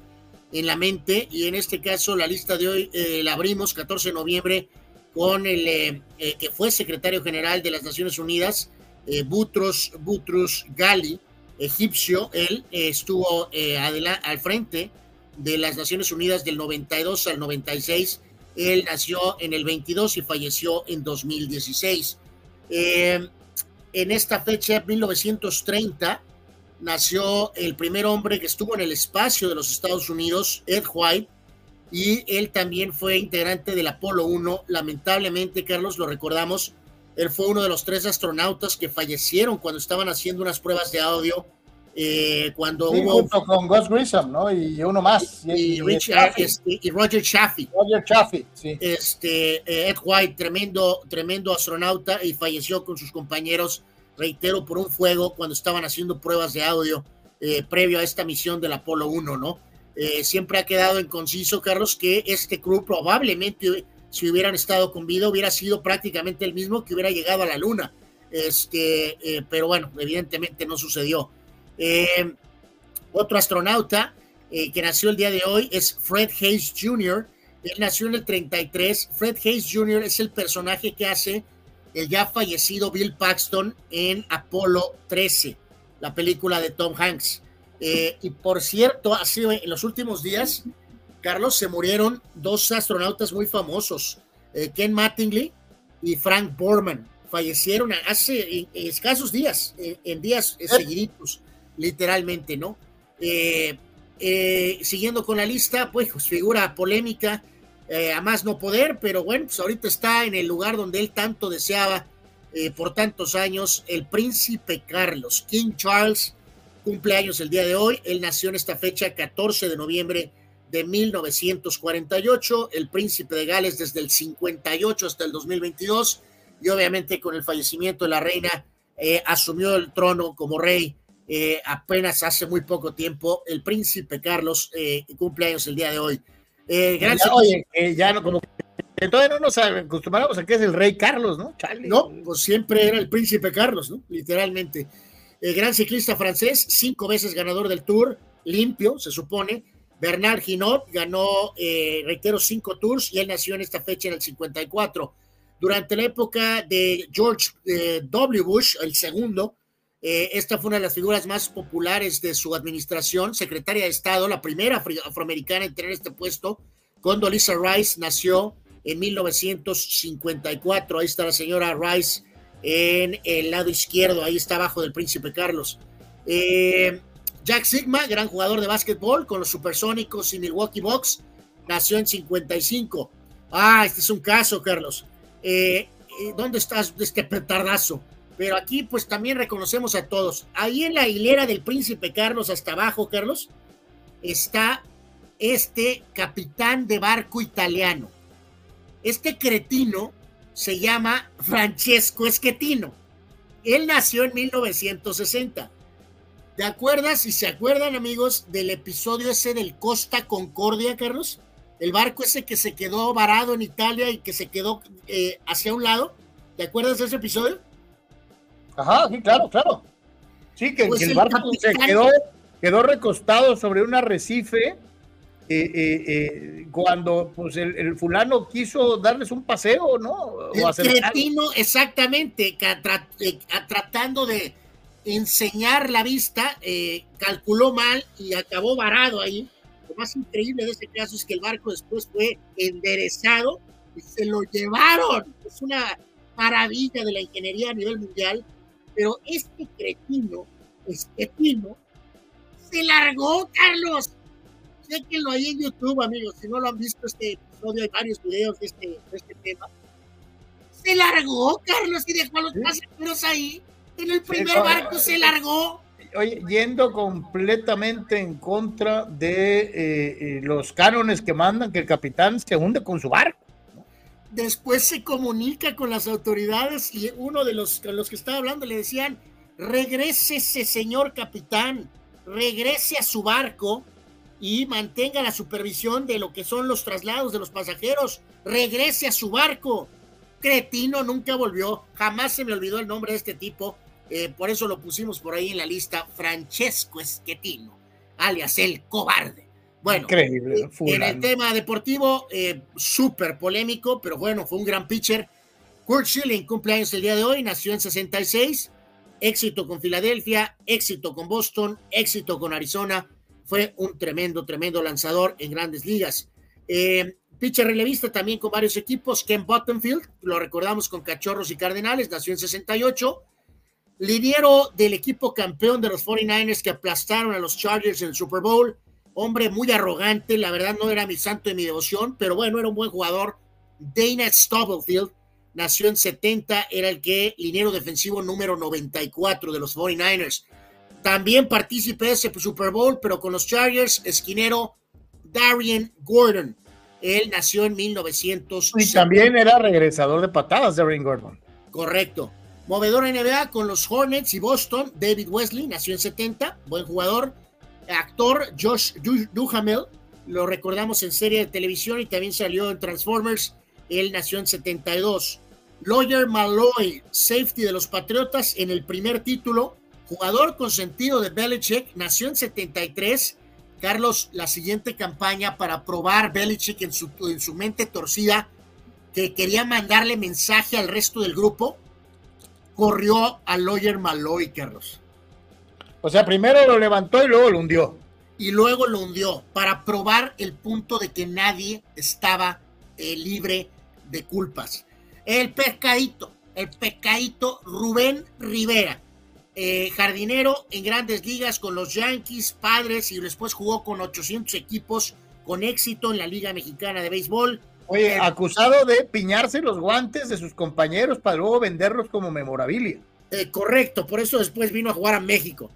en la mente. Y en este caso la lista de hoy eh, la abrimos 14 de noviembre con el eh, eh, que fue secretario general de las Naciones Unidas, Butros, Butros Gali, egipcio. Él estuvo al frente de las Naciones Unidas del 92 al 96. Él nació en el 22 y falleció en 2016. Eh, en esta fecha, 1930, nació el primer hombre que estuvo en el espacio de los Estados Unidos, Ed White, y él también fue integrante del Apolo 1. Lamentablemente, Carlos, lo recordamos, él fue uno de los tres astronautas que fallecieron cuando estaban haciendo unas pruebas de audio. Eh, cuando hubo
junto con Gus Grissom, ¿no? Y uno más.
Y, Richard, este, y Roger Chaffee.
Roger Chaffee, sí.
Este, eh, Ed White, tremendo, tremendo astronauta y falleció con sus compañeros, reitero, por un fuego cuando estaban haciendo pruebas de audio eh, previo a esta misión del Apolo 1, ¿no? siempre ha quedado en conciso, Carlos, que este crew probablemente, si hubieran estado con vida, hubiera sido prácticamente el mismo que hubiera llegado a la Luna. Este, pero bueno, evidentemente no sucedió. Eh, otro astronauta eh, que nació el día de hoy es Fred Hayes Jr. Él nació en el 33. Fred Hayes Jr. es el personaje que hace el ya fallecido Bill Paxton en Apolo 13, la película de Tom Hanks. Eh, y por cierto, así en los últimos días, Carlos, se murieron dos astronautas muy famosos, Ken Mattingly y Frank Borman. Fallecieron hace escasos días, en días seguiditos literalmente, ¿no? Eh, eh, siguiendo con la lista, pues, pues figura polémica eh, a más no poder, pero bueno, pues ahorita está en el lugar donde él tanto deseaba por tantos años, el príncipe Carlos, King Charles, cumpleaños el día de hoy, él nació en esta fecha 14 de noviembre de 1948, el príncipe de Gales desde el 58 hasta el 2022, y obviamente con el fallecimiento de la reina, asumió el trono como rey eh, apenas hace muy poco tiempo, el príncipe Carlos eh, cumpleaños el día de hoy.
Eh, gracias. oye, ya no, como todavía no nos acostumbramos a que es el rey Carlos, ¿no?
No, pues siempre era el príncipe Carlos, ¿no? Literalmente. El gran ciclista francés, cinco veces ganador del Tour, limpio, se supone. Bernard Hinault ganó, eh, reitero, cinco tours y él nació en esta fecha en el 54. Durante la época de George eh, W. Bush, el segundo, eh, esta fue una de las figuras más populares de su administración, secretaria de Estado, la primera afroamericana en tener este puesto. Lisa Rice nació en 1954. Ahí está la señora Rice en el lado izquierdo, ahí está abajo del príncipe Carlos. Eh, Jack Sigma, gran jugador de básquetbol con los Supersónicos y Milwaukee Bucks, nació en 55. Ah, este es un caso, Carlos. Eh, ¿Dónde estás de este petardazo? Pero aquí pues también reconocemos a todos. Ahí en la hilera del príncipe Carlos hasta abajo, Carlos, está este capitán de barco italiano. Este cretino se llama Francesco Schettino. Él nació en 1960. ¿Te acuerdas, si se acuerdan amigos, del episodio ese del Costa Concordia, Carlos? El barco ese que se quedó varado en Italia y que se quedó eh, hacia un lado. ¿Te acuerdas de ese episodio?
Ajá, sí, claro, claro. Sí, que, pues el, barco se quedó, quedó recostado sobre un arrecife eh, eh, eh, cuando pues el, fulano quiso darles un paseo, ¿no?
el cretino, exactamente, tratando de enseñar la vista, calculó mal y acabó varado ahí. Lo más increíble de este caso es que el barco después fue enderezado y se lo llevaron. Es una maravilla de la ingeniería a nivel mundial, pero este cretino, este cretino, se largó, Carlos, Chequenlo ahí en YouTube, amigos. Si no lo han visto este episodio, hay varios videos de este, este tema. Se largó, Carlos, y dejó a los pasajeros ahí. En el primer barco se largó.
Oye, yendo completamente en contra de eh, eh, los cánones que mandan que el capitán se hunde con su barco.
Después se comunica con las autoridades y uno de los con los que estaba hablando le decían, regrese ese señor capitán, regrese a su barco y mantenga la supervisión de lo que son los traslados de los pasajeros. Regrese a su barco. Cretino nunca volvió. Jamás se me olvidó el nombre de este tipo. Eh, por eso lo pusimos por ahí en la lista. Francesco Esquetino, alias el cobarde. Bueno, Increíble, eh, en el tema deportivo, eh, súper polémico, pero bueno, fue un gran pitcher. Kurt Schilling cumpleaños el día de hoy, nació en 66. Éxito con Filadelfia, éxito con Boston, éxito con Arizona fue un tremendo, tremendo lanzador en grandes ligas. Eh, pitcher relevista también con varios equipos, Ken Bottenfield, lo recordamos con Cachorros y Cardenales, nació en 68. Liniero del equipo campeón de los 49ers que aplastaron a los Chargers en el Super Bowl. Hombre muy arrogante, la verdad no era mi santo de mi devoción, pero bueno, era un buen jugador. Dana Stubblefield nació en 70, era el que liniero defensivo número 94 de los 49ers. También partícipe de ese Super Bowl, pero con los Chargers, esquinero Darian Gordon. Él nació en 1900.
Y también era regresador de patadas, Darian Gordon.
Correcto. Movedor NBA con los Hornets y Boston, David Wesley, nació en 70, buen jugador. Actor Josh Duhamel, lo recordamos en serie de televisión y también salió en Transformers, él nació en 72. Lawyer Malloy, safety de los Patriotas en el primer título, jugador consentido de Belichick, nació en 73. Carlos, la siguiente campaña para probar Belichick en su, en su mente torcida, que quería mandarle mensaje al resto del grupo, corrió a Lawyer Malloy, Carlos.
O sea, primero lo levantó y luego lo hundió.
Y luego lo hundió para probar el punto de que nadie estaba eh, libre de culpas. El pescadito, el pescadito Rubén Rivera eh, jardinero en grandes ligas con los Yankees, Padres y después jugó con 800 equipos con éxito en la Liga Mexicana de Béisbol.
Oye, eh, acusado de piñarse los guantes de sus compañeros para luego venderlos como memorabilia.
Eh, correcto, por eso después vino a jugar a México.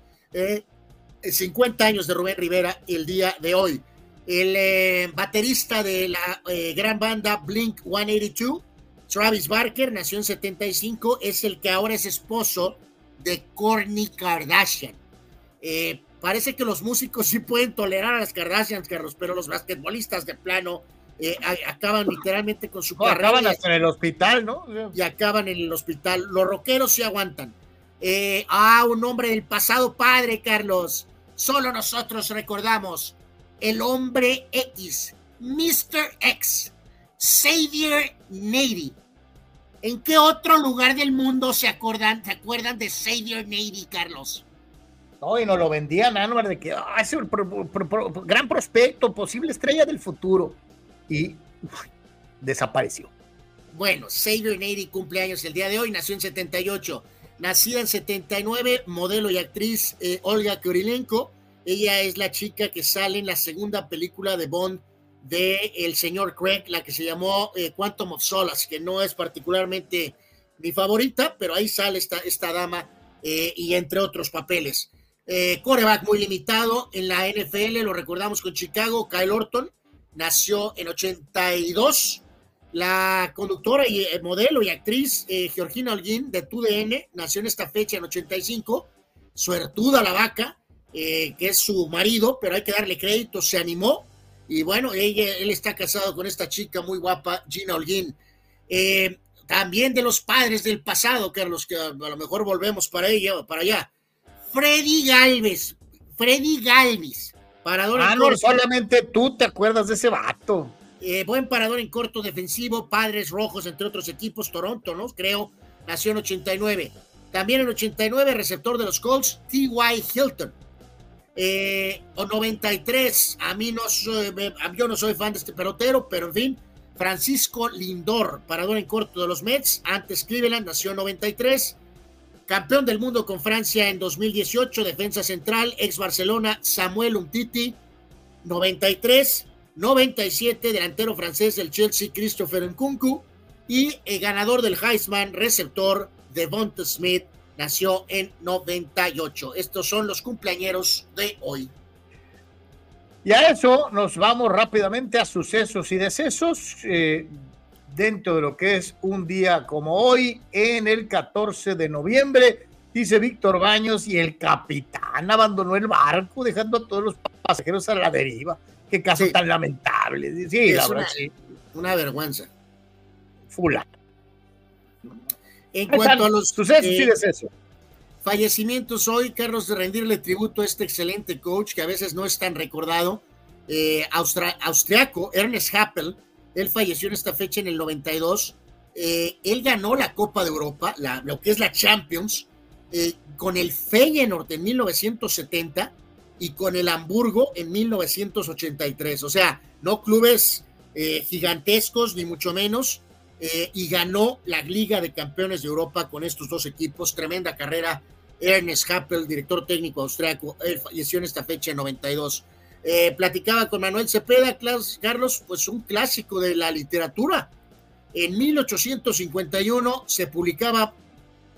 50 años de Rubén Rivera el día de hoy. El baterista de la gran banda Blink 182, Travis Barker, nació en 75, es el que ahora es esposo de Kourtney Kardashian. Eh, parece que los músicos sí pueden tolerar a las Kardashians, Carlos, pero los basquetbolistas de plano eh, acaban literalmente con su
no, Acaban hasta en el hospital, ¿no?
Y acaban en el hospital. Los rockeros sí aguantan. Eh, ah, un hombre del pasado padre, Carlos. Solo nosotros recordamos el hombre X, Mr. X, Xavier Nady. ¿En qué otro lugar del mundo se acuerdan, se acuerdan de Xavier Nady, Carlos?
No, y nos lo vendían, Anuar, de que ah, es un gran prospecto, posible estrella del futuro. Y desapareció.
Bueno, Xavier Nady cumpleaños el día de hoy, nació en 78. Nacida en 79, modelo y actriz eh, Olga Kurilenko. Ella es la chica que sale en la segunda película de Bond de el señor Craig, la que se llamó eh, Quantum of Solace, que no es particularmente mi favorita, pero ahí sale esta, esta dama eh, y entre otros papeles. coreback muy limitado en la NFL, lo recordamos con Chicago, Kyle Orton, nació en 82 la conductora y eh, modelo y actriz eh, Georgina Holguín de TUDN nació en esta fecha en 85. Suertuda la vaca, eh, que es su marido, pero hay que darle crédito, se animó. Y bueno, ella, él está casado con esta chica muy guapa, Gina Holguín. también de los padres del pasado, Carlos, que a, lo mejor volvemos para ella, para allá. Freddy Galvez, Freddy Galvez,
parador. Ah, no, solamente tú te acuerdas de ese vato.
Eh, buen parador en corto defensivo, Padres Rojos, entre otros equipos, Toronto, ¿no? Creo, nació en 89. También en 89, receptor de los Colts, T.Y. Hilton. Eh, o 93, a mí no soy, yo no soy fan de este pelotero, pero en fin, Francisco Lindor, parador en corto de los Mets, antes Cleveland, nació en 93. Campeón del mundo con Francia en 2018, defensa central, ex Barcelona, Samuel Umtiti, 93. 97, delantero francés del Chelsea, Christopher Nkunku, y el ganador del Heisman, receptor, Devonta Smith, nació en 98. Estos son los cumpleañeros de hoy.
Y a eso nos vamos rápidamente a sucesos y decesos. Eh, dentro de lo que es un día como hoy, en el 14 de noviembre, dice Víctor Baños, y el capitán abandonó el barco, dejando a todos los pasajeros a la deriva. Qué caso tan lamentable. Sí,
es una, una, vergüenza.
Fula.
En cuanto a los
sucesos eh, decesos.
Fallecimientos hoy, Carlos, de rendirle tributo a este excelente coach que a veces no es tan recordado, eh, austriaco, Ernest Happel. Él falleció en esta fecha en el 92. Eh, él ganó la Copa de Europa, la, lo que es la Champions, eh, con el Feyenoord en 1970 y con el Hamburgo en 1983. O sea, no clubes eh, gigantescos, ni mucho menos. Eh, y ganó la Liga de Campeones de Europa con estos dos equipos. Tremenda carrera. Ernest Happel, director técnico austriaco, él falleció en esta fecha en 92. Eh, platicaba con Manuel Cepeda, Carlos, pues un clásico de la literatura. En 1851 se publicaba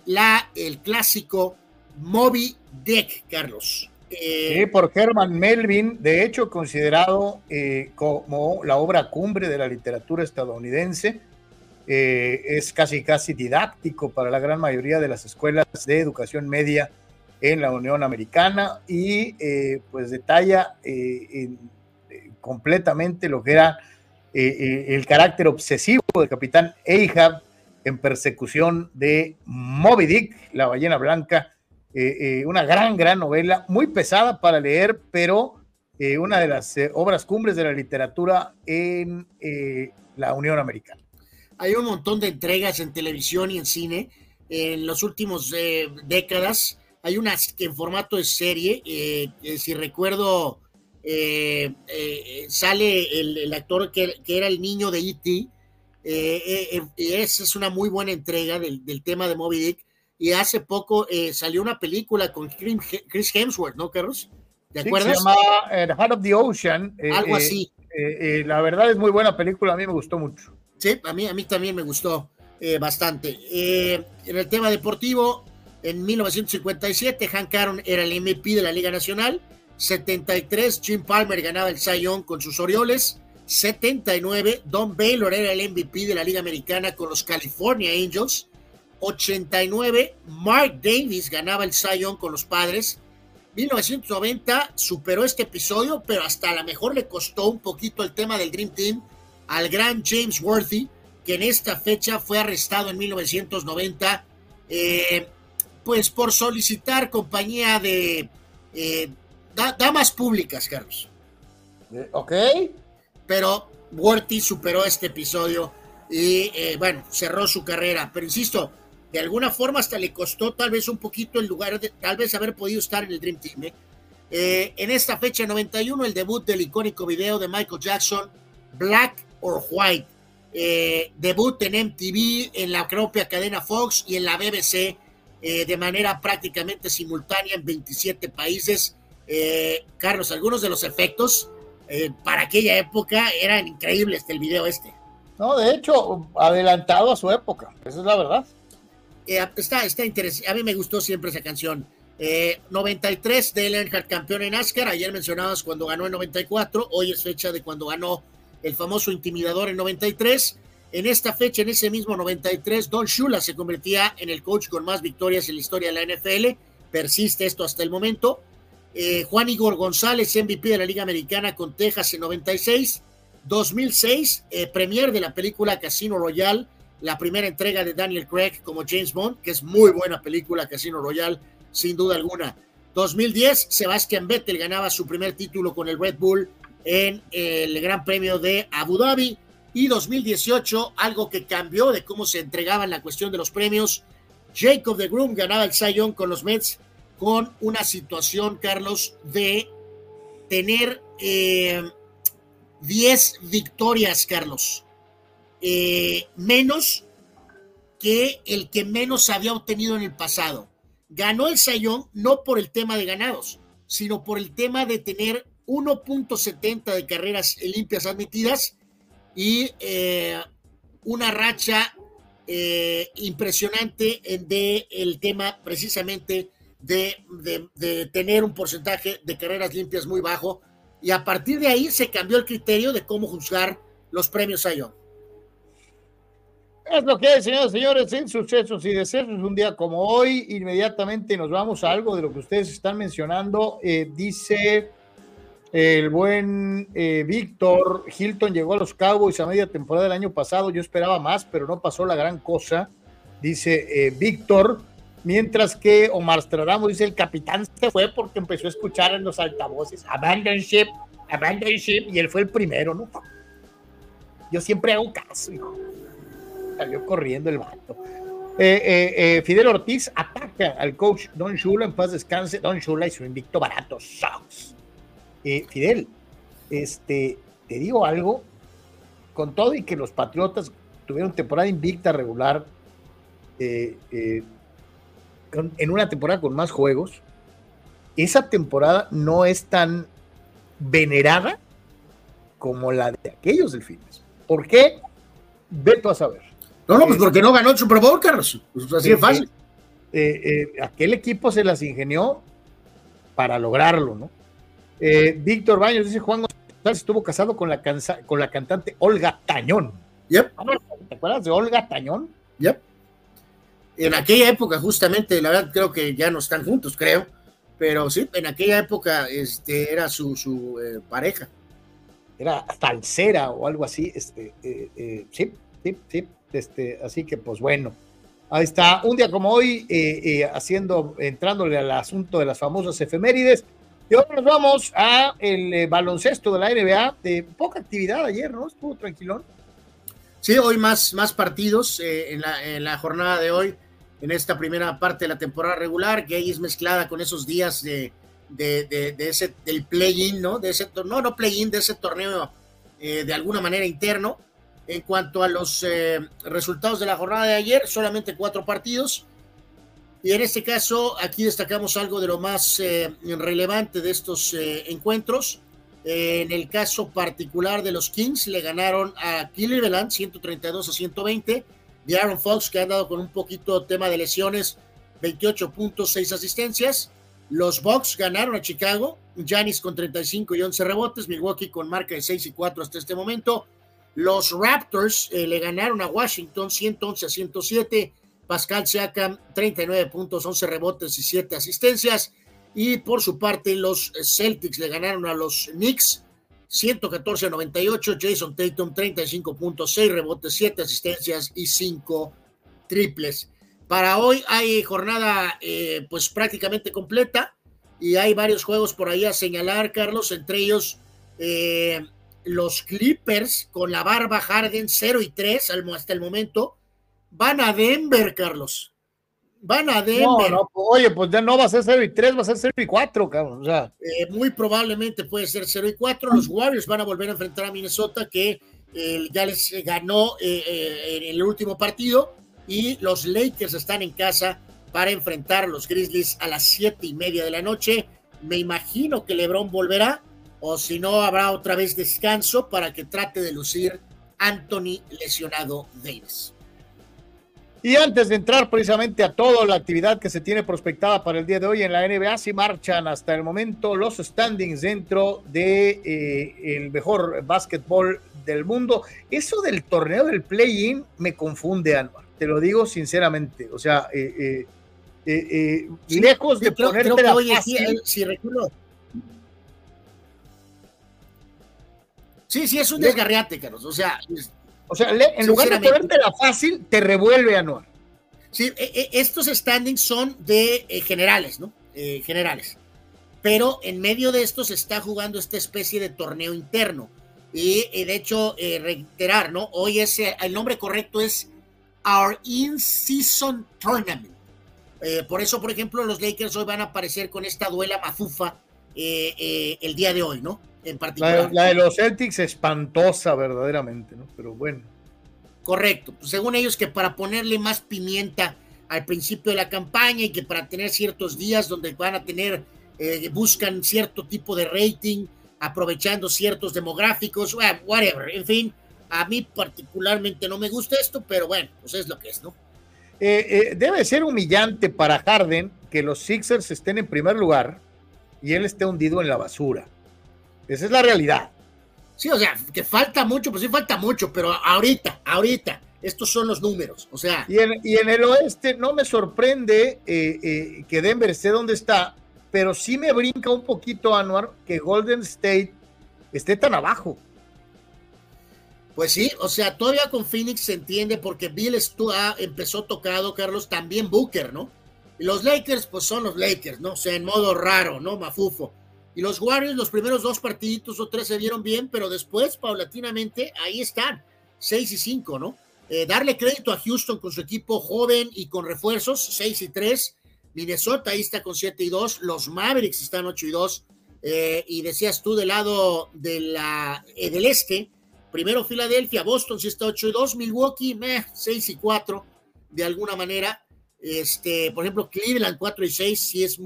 la, el clásico Moby Dick, Carlos.
Eh, por Herman Melvin, de hecho considerado eh, como la obra cumbre de la literatura estadounidense. Eh, es casi casi didáctico para la gran mayoría de las escuelas de educación media en la Unión Americana y pues detalla completamente lo que era el carácter obsesivo del capitán Ahab en persecución de Moby Dick, la ballena blanca, eh, eh, una gran, gran novela, muy pesada para leer, pero eh, una de las obras cumbres de la literatura en la Unión Americana.
Hay un montón de entregas en televisión y en cine en las últimas décadas. Hay unas en formato de serie, si recuerdo, sale el, actor que, era el niño de E.T. esa es una muy buena entrega del, del tema de Moby Dick y hace poco eh, salió una película con Chris Hemsworth, ¿no, Carlos?
¿Te acuerdas? Se llama The eh, Heart of the Ocean.
Eh, Algo así.
la verdad es muy buena película, a mí me gustó mucho.
Sí, a mí, a mí también me gustó bastante. en el tema deportivo, en 1957, Hank Aaron era el MVP de la Liga Nacional. 73, Jim Palmer ganaba el Cy Young con sus Orioles. 79, Don Baylor era el MVP de la Liga Americana con los California Angels. 89, Mark Davis ganaba el Cy con los padres. 1990 superó este episodio, pero hasta a lo mejor le costó un poquito el tema del Dream Team al gran James Worthy, que en esta fecha fue arrestado en 1990, eh, pues por solicitar compañía de eh, damas públicas, Carlos.
Eh, ok.
Pero Worthy superó este episodio y, bueno, cerró su carrera. Pero insisto, de alguna forma hasta le costó tal vez un poquito el lugar de tal vez haber podido estar en el Dream Team. en esta fecha 91, el debut del icónico video de Michael Jackson, Black or White. Eh, debut en MTV, en la propia cadena Fox y en la BBC eh, de manera prácticamente simultánea en 27 países. Eh, Carlos, algunos de los efectos para aquella época eran increíbles del video este.
No, de hecho, adelantado a su época, esa es la verdad.
Está, está interesante, a mí me gustó siempre esa canción. 93 de Earnhardt campeón en NASCAR, ayer mencionabas cuando ganó en 94, hoy es fecha de cuando ganó el famoso intimidador en 93. En esta fecha, en ese mismo 93, Don Shula se convertía en el coach con más victorias en la historia de la NFL. Persiste esto hasta el momento. Eh, Juan Igor González, MVP de la Liga Americana con Texas en 96. 2006, eh, premier de la película Casino Royale, la primera entrega de Daniel Craig como James Bond, que es muy buena película Casino Royale, sin duda alguna. 2010, Sebastian Vettel ganaba su primer título con el Red Bull en el Gran Premio de Abu Dhabi. Y 2018, algo que cambió de cómo se entregaban la cuestión de los premios. Jacob de Groom ganaba el Cy con los Mets con una situación, Carlos, de tener 10 eh, victorias, Carlos. Eh, menos que el que menos había obtenido en el pasado. Ganó el Sayón no por el tema de ganados, sino por el tema de tener 1.70 de carreras limpias admitidas y eh, una racha eh, impresionante de el tema precisamente de, de, tener un porcentaje de carreras limpias muy bajo y a partir de ahí se cambió el criterio de cómo juzgar los premios Sayón.
Es lo que hay, señoras y señores, en sucesos y deseos. Un día como hoy, inmediatamente nos vamos a algo de lo que ustedes están mencionando. Eh, dice el buen eh, Víctor Hilton llegó a los Cowboys a media temporada del año pasado. Yo esperaba más, pero no pasó la gran cosa, dice eh, Víctor. Mientras que Omar Stradamo dice: el capitán se fue porque empezó a escuchar en los altavoces Abandon ship, abandon ship, y él fue el primero, ¿no? Yo siempre hago caso, hijo. Salió corriendo el vato. Eh, Fidel Ortiz ataca al coach Don Shula en paz descanse. Don Shula y su invicto barato. Sucks. Eh, Fidel, este, te digo algo, con todo y que los Patriotas tuvieron temporada invicta regular, eh, eh, en una temporada con más juegos, esa temporada no es tan venerada como la de aquellos delfines. ¿Por qué? Veto a saber.
No, no, pues porque no ganó el Super Bowl, Carlos. Pues así de fácil.
aquel equipo se las ingenió para lograrlo, ¿no? Eh, Víctor Baños dice Juan González estuvo casado con la, con la cantante Olga Tañón.
Yep.
¿Te acuerdas de Olga Tañón?
Yep. En aquella época, justamente, la verdad creo que ya no están juntos, creo. Pero sí, en aquella época este, era su, su eh, pareja.
Era talcera o algo así. Este, eh, sí, sí, sí. Este, así que, pues bueno. Ahí está, un día como hoy, haciendo, entrándole al asunto de las famosas efemérides. Y ahora nos vamos a el eh, baloncesto de la NBA. De poca actividad ayer, ¿no? Estuvo tranquilón.
Sí, hoy más, más partidos eh, en, la, en, la, jornada de hoy, en esta primera parte de la temporada regular, que ahí es mezclada con esos días de, de, de, ese, del play-in, ¿no? De ese, no, no play-in, de ese torneo eh, de alguna manera interno. En cuanto a los resultados de la jornada de ayer, solamente cuatro partidos. Y en este caso, aquí destacamos algo de lo más eh, relevante de estos eh, encuentros. Eh, en el caso particular de los Kings, le ganaron a Cleveland 132 a 120. De Aaron Fox, que ha andado con un poquito tema de lesiones, 28 puntos, 6 asistencias. Los Bucks ganaron a Chicago, Giannis con 35 y 11 rebotes, Milwaukee con marca de 6 y 4 hasta este momento. Los Raptors le ganaron a Washington 111 a 107. Pascal Siakam, 39 puntos, 11 rebotes y 7 asistencias. Y por su parte, los Celtics le ganaron a los Knicks 114-98. Jason Tatum, 35.6 rebotes, 7 asistencias y 5 triples. Para hoy hay jornada eh, pues prácticamente completa y hay varios juegos por ahí a señalar, Carlos, entre ellos eh, los Clippers con la barba Harden 0 y 3 hasta el momento van a Denver, Carlos. Van a Denver.
No, pues, oye, pues ya no va a ser 0 y 3, va a ser 0 y 4, cabrón. O sea.
Eh, muy probablemente puede ser 0 y 4. Los Warriors van a volver a enfrentar a Minnesota, que eh, ya les ganó en el último partido. Y los Lakers están en casa para enfrentar a los Grizzlies a las 7 y media de la noche. Me imagino que LeBron volverá o si no, habrá otra vez descanso para que trate de lucir Anthony lesionado Davis.
Y antes de entrar precisamente a toda la actividad que se tiene prospectada para el día de hoy en la NBA, si marchan hasta el momento los standings dentro de eh, el mejor básquetbol del mundo. Eso del torneo del play-in me confunde, Anwar. Te lo digo sinceramente. O sea, eh, eh, lejos de ponerte la fácil,
si recuerdo, Sí, sí, es un desgarriate, Carlos. O sea,
o sea en lugar de ponerte la fácil, te revuelve anual.
Sí, e, e, estos standings son de eh, generales, ¿no? Eh, generales. Pero en medio de estos se está jugando esta especie de torneo interno. Y eh, de hecho, reiterar, ¿no? Hoy ese, el nombre correcto es Our In-Season Tournament. por eso, por ejemplo, los Lakers hoy van a aparecer con esta duela mafufa el día de hoy, ¿no? En particular.
La, de los Celtics espantosa verdaderamente, ¿no? Pero bueno.
Correcto. Pues según ellos que para ponerle más pimienta al principio de la campaña y que para tener ciertos días donde van a tener, eh, buscan cierto tipo de rating, aprovechando ciertos demográficos, whatever, en fin, a mí particularmente no me gusta esto, pero bueno, pues es lo que es, ¿no?
Eh, eh, debe ser humillante para Harden que los Sixers estén en primer lugar y él esté hundido en la basura. Esa es la realidad.
Sí, o sea, que falta mucho, pues sí falta mucho, pero ahorita, ahorita, estos son los números, o sea.
Y en, el oeste no me sorprende eh, eh, que Denver esté donde está, pero sí me brinca un poquito, Anuar, que Golden State esté tan abajo.
Pues sí, o sea, todavía con Phoenix se entiende porque Bill Stua empezó tocado, Carlos, también Booker, ¿no? Y los Lakers, pues son los Lakers, ¿no? O sea, en modo raro, ¿no? Mafufo. Y los Warriors, los primeros dos partiditos o tres se vieron bien, pero después, paulatinamente, ahí están, seis y cinco, ¿no? Eh, darle crédito a Houston con su equipo joven y con refuerzos, seis y tres. Minnesota ahí está con siete y dos. Los Mavericks están ocho y dos. Eh, y decías tú del lado de la, eh, del este, primero Filadelfia, Boston sí está ocho y dos. Milwaukee, meh, seis y cuatro, de alguna manera. Este, por ejemplo, Cleveland 4 y 6, si es,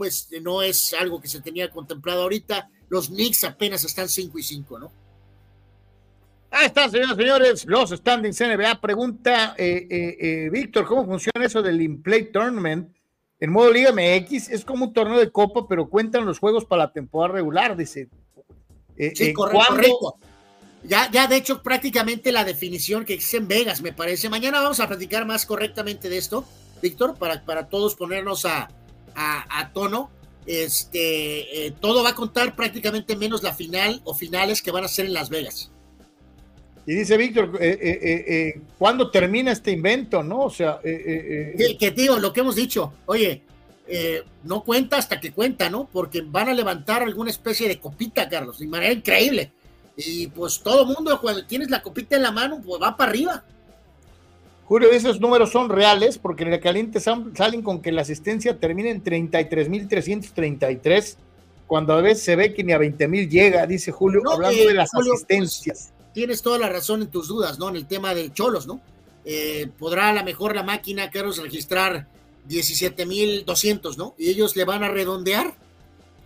no es algo que se tenía contemplado ahorita. Los Knicks apenas están 5 y 5, ¿no?
Ahí están, señoras y señores, los standings NBA. Pregunta eh, eh, eh, Víctor, ¿cómo funciona eso del In-Play Tournament? En modo Liga MX es como un torneo de copa, pero cuentan los juegos para la temporada regular, dice.
sí, correcto, Ya, ya, de hecho, prácticamente la definición que es en Vegas, me parece. Mañana vamos a platicar más correctamente de esto. Víctor, para, para todos ponernos a, a, tono. Este, eh, todo va a contar prácticamente menos la final o finales que van a ser en Las Vegas.
Y dice Víctor, eh, eh, ¿cuándo termina este invento? ¿No? O sea,
que, que digo, lo que hemos dicho, oye, no cuenta hasta que cuenta, ¿no? Porque van a levantar alguna especie de copita, Carlos, de manera increíble. Y pues todo mundo, cuando tienes la copita en la mano, pues va para arriba.
Julio, esos números son reales porque en el caliente salen con que la asistencia termina en 33.333, cuando a veces se ve que ni a 20.000 llega, dice Julio, hablando de las asistencias.
tienes toda la razón en tus dudas, ¿no? En el tema de Cholos, ¿no? Eh, podrá a lo mejor la máquina, Carlos, registrar 17.200, ¿no? Y ellos le van a redondear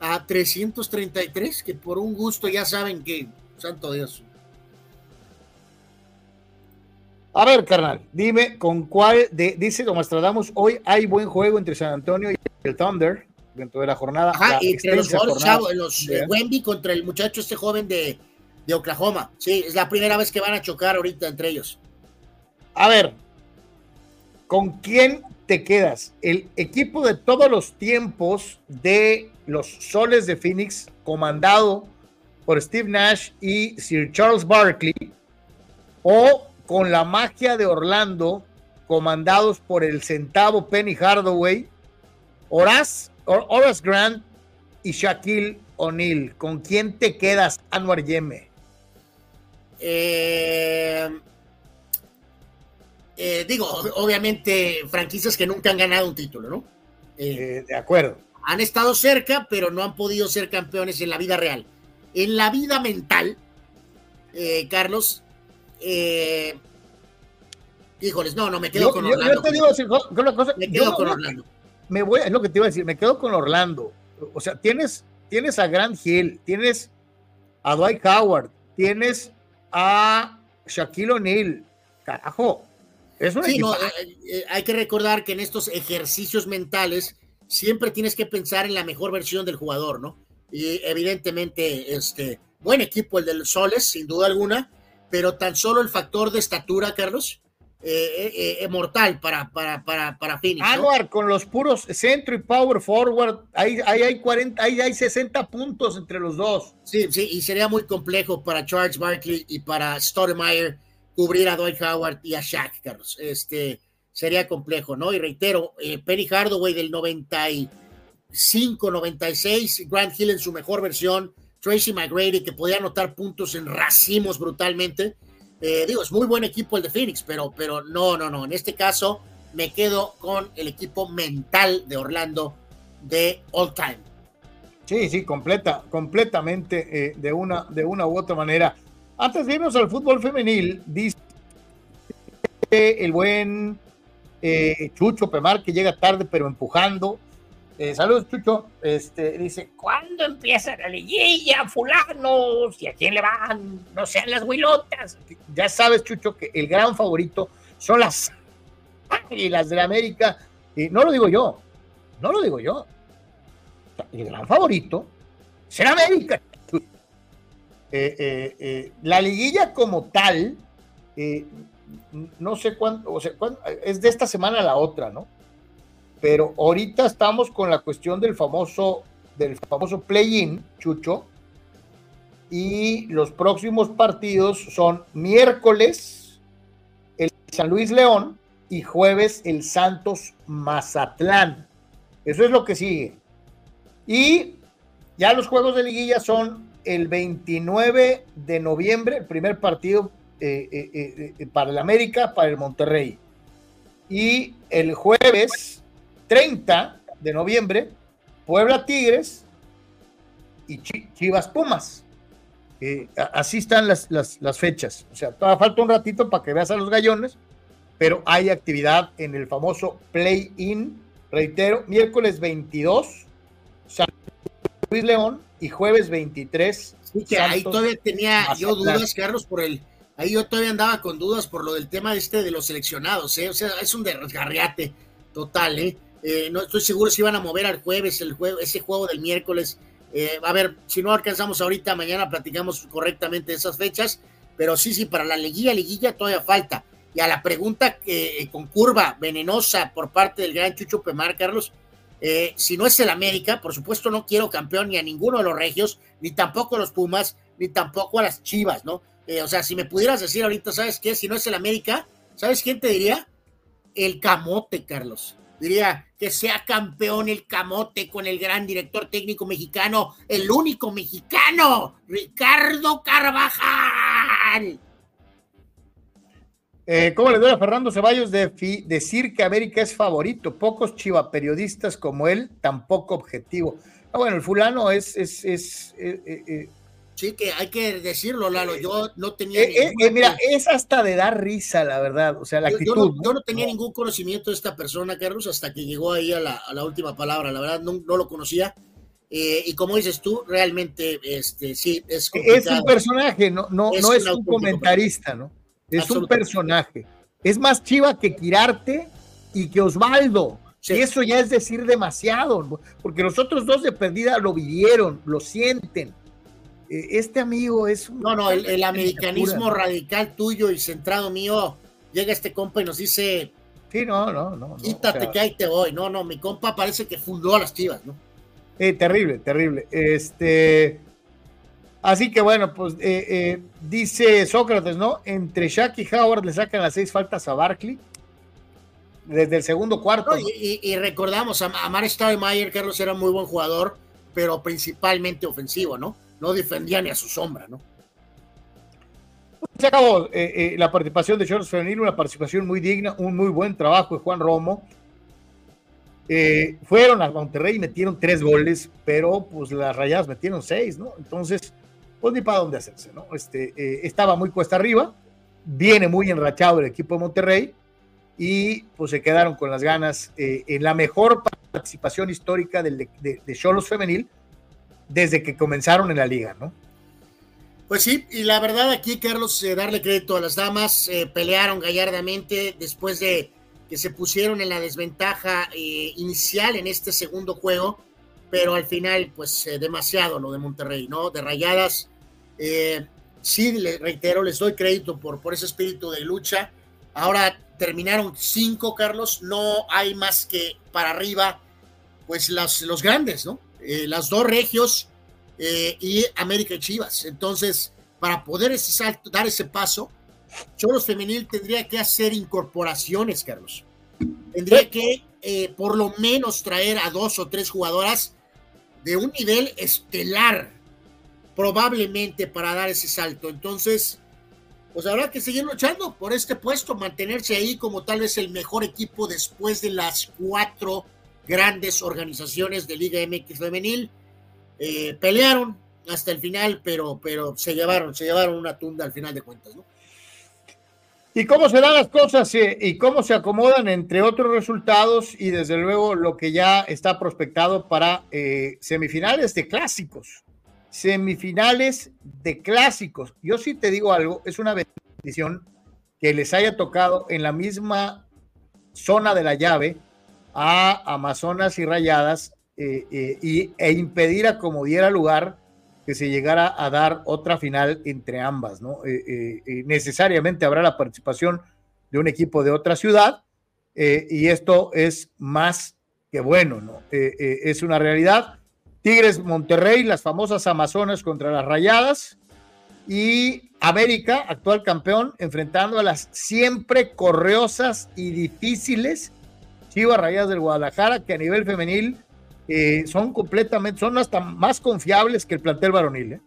a 333, que por un gusto ya saben que, santo Dios,
A ver, carnal, dime con cuál, de, dice Nostradamus, hoy hay buen juego entre San Antonio y el Thunder dentro de la jornada.
Ajá, entre los, los eh, Wemby contra el muchacho este joven de, de Oklahoma. Sí, es la primera vez que van a chocar ahorita entre ellos.
A ver, ¿con quién te quedas? El equipo de todos los tiempos de los Soles de Phoenix, comandado por Steve Nash y Sir Charles Barkley, o con la magia de Orlando, comandados por el centavo Penny Hardaway, Horace, Horace Grant y Shaquille O'Neal. ¿Con quién te quedas, Anwar Yeme?
Eh, eh, digo, obviamente franquicias que nunca han ganado un título, ¿no?
Eh, de acuerdo.
Han estado cerca, pero no han podido ser campeones en la vida real. En la vida mental, Carlos, híjoles, no, no, me quedo con Orlando.
te digo una cosa, me quedo con Orlando. Me voy, es lo que te iba a decir, me quedo con Orlando. O sea, tienes, tienes a Grant Hill, tienes a Dwight Howard, tienes a Shaquille O'Neal. Carajo, es un sí,
no, eh, eh, hay que recordar que en estos ejercicios mentales siempre tienes que pensar en la mejor versión del jugador, ¿no? Y evidentemente, este, buen equipo el del Soles, sin duda alguna, pero tan solo el factor de estatura, Carlos, eh, eh, mortal para, para, para, para Phoenix.
con los puros centro y power forward, ahí, hay 40, ahí hay 60 puntos entre los dos.
Sí, sí, y sería muy complejo para Charles Barkley y para Stoudemire cubrir a Dwight Howard y a Shaq, Carlos. Este sería complejo, ¿no? Y reitero, eh, Penny Hardaway del 95, 96, Grant Hill en su mejor versión, Tracy McGrady que podía anotar puntos en racimos brutalmente eh, digo, es muy buen equipo el de Phoenix, pero, pero no, no, no. En este caso me quedo con el equipo mental de Orlando de all time.
Sí, sí, completa, completamente eh, de, una, de una u otra manera. Antes de irnos al fútbol femenil, dice el buen eh, Chucho Pemar que llega tarde pero empujando. Eh, saludos, Chucho. Este, dice, ¿cuándo empieza la liguilla, fulanos? ¿Y a quién le van? No sean las huilotas. Ya sabes, Chucho, que el gran favorito son las y las de la América. Y no lo digo yo, no lo digo yo. El gran favorito será América. Eh, eh, la liguilla como tal, no sé cuándo, o sea, es de esta semana a la otra, ¿no? Pero ahorita estamos con la cuestión del famoso, del famoso play-in, Chucho, y los próximos partidos son miércoles el San Luis León y jueves el Santos Mazatlán. Eso es lo que sigue. Y ya los juegos de liguilla son el 29 de noviembre, el primer partido eh, eh, eh, para el América, para el Monterrey. Y el jueves 30 de noviembre, Puebla Tigres y Chivas Pumas. así están las, las, fechas. O sea, todavía falta un ratito para que veas a los gallones, pero hay actividad en el famoso play-in. Reitero, miércoles 22, San Luis León y jueves 23.
ahí todavía tenía yo dudas, Carlos, por el. Ahí yo todavía andaba con dudas por lo del tema este de los seleccionados, ¿eh? O sea, es un desgarriate total, ¿eh? Eh, no estoy seguro si van a mover al jueves el juego, ese juego del miércoles. Eh, a ver, si no alcanzamos ahorita, mañana platicamos correctamente esas fechas. Pero sí, sí, para la liguilla, liguilla todavía falta. Y a la pregunta eh, con curva venenosa por parte del gran Chucho Pemar, Carlos, si no es el América, por supuesto no quiero campeón ni a ninguno de los regios, ni tampoco a los Pumas, ni tampoco a las Chivas, ¿no? o sea, si me pudieras decir ahorita, ¿sabes qué? Si no es el América, ¿sabes quién te diría? El camote, Carlos diría que sea campeón el camote con el gran director técnico mexicano, el único mexicano, Ricardo Carvajal.
Eh, ¿Cómo le doy a Fernando Ceballos de decir que América es favorito? Pocos chiva periodistas como él, tampoco objetivo. Ah, bueno, el fulano es, es, es eh, eh,
Sí, que hay que decirlo, Lalo. Yo no tenía.
Eh, eh, mira, es hasta de dar risa, la verdad. O sea, la actitud.
Yo, no, tenía ningún conocimiento de esta persona, Carlos, hasta que llegó ahí a la, a la última palabra. La verdad, no, no lo conocía. Eh, y como dices tú, realmente, este, sí, es
Es un personaje, no, no es, no es un, comentarista, ¿no? Es un personaje. Es más chiva que Quirarte y que Osvaldo. Y eso ya es decir demasiado, porque los otros dos de perdida lo vivieron, lo sienten eh, este amigo es
un... No, no, el, americanismo radical tuyo y centrado mío, llega este compa y nos dice...
Sí, no, no, no.
Quítate que ahí te voy. No, no, mi compa parece que fundó a las chivas, ¿no?
Eh, terrible, terrible. Este... Así que bueno, pues eh, eh, dice Sócrates, ¿no? Entre Shaq y Howard le sacan las seis faltas a Barkley desde el segundo cuarto.
No, y, y, recordamos, a, a Mark Steinmeier, Carlos era muy buen jugador, pero principalmente ofensivo, ¿no? No defendía ni a su sombra, ¿no?
Se acabó eh, eh, la participación de Choros Femenil, una participación muy digna, un muy buen trabajo de Juan Romo. Eh, fueron a Monterrey y metieron tres goles, pero pues las rayadas metieron seis, ¿no? Entonces, pues ni para dónde hacerse, ¿no? Este, estaba muy cuesta arriba, viene muy enrachado el equipo de Monterrey y pues se quedaron con las ganas en la mejor participación histórica de, de, de Cholos Femenil desde que comenzaron en la liga, ¿no?
Pues sí, y la verdad aquí, Carlos, eh, darle crédito a las damas, eh, pelearon gallardamente después de que se pusieron en la desventaja eh, inicial en este segundo juego, pero al final, pues demasiado lo de Monterrey, ¿no? De rayadas. sí, le reitero, les doy crédito por, por ese espíritu de lucha. Ahora terminaron cinco, Carlos, no hay más que para arriba, pues las, los grandes, ¿no? Las dos regios eh, y América y Chivas. Entonces, para poder ese salto, dar ese paso, Cholos Femenil tendría que hacer incorporaciones, Carlos. Tendría que eh, por lo menos traer a dos o tres jugadoras de un nivel estelar, probablemente para dar ese salto. Entonces, pues habrá que seguir luchando por este puesto, mantenerse ahí como tal vez el mejor equipo después de las cuatro grandes organizaciones de Liga MX Femenil eh, pelearon hasta el final, pero, pero se llevaron, se llevaron una tunda al final de cuentas, ¿no?
¿Y cómo se dan las cosas eh, y cómo se acomodan entre otros resultados y desde luego lo que ya está prospectado para eh, semifinales de clásicos? Semifinales de clásicos. Yo sí te digo algo, es una bendición que les haya tocado en la misma zona de la llave a Amazonas y Rayadas eh, eh, y, e impedir a como diera lugar que se llegara a dar otra final entre ambas, ¿no? Eh, necesariamente habrá la participación de un equipo de otra ciudad y esto es más que bueno, ¿no? es una realidad. Tigres Monterrey, las famosas Amazonas contra las Rayadas y América, actual campeón, enfrentando a las siempre correosas y difíciles Chivas del Guadalajara, que a nivel femenil eh, son completamente, son hasta más confiables que el plantel varonil. ¿eh?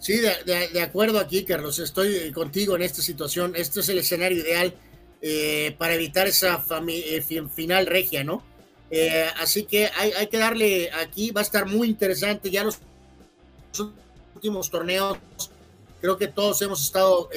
Sí, de, de, de, acuerdo aquí, Carlos. Estoy contigo en esta situación. Este es el escenario ideal eh, para evitar esa eh, final regia, ¿no? Eh, así que hay, hay, que darle aquí, va a estar muy interesante. Ya los últimos torneos, creo que todos hemos estado,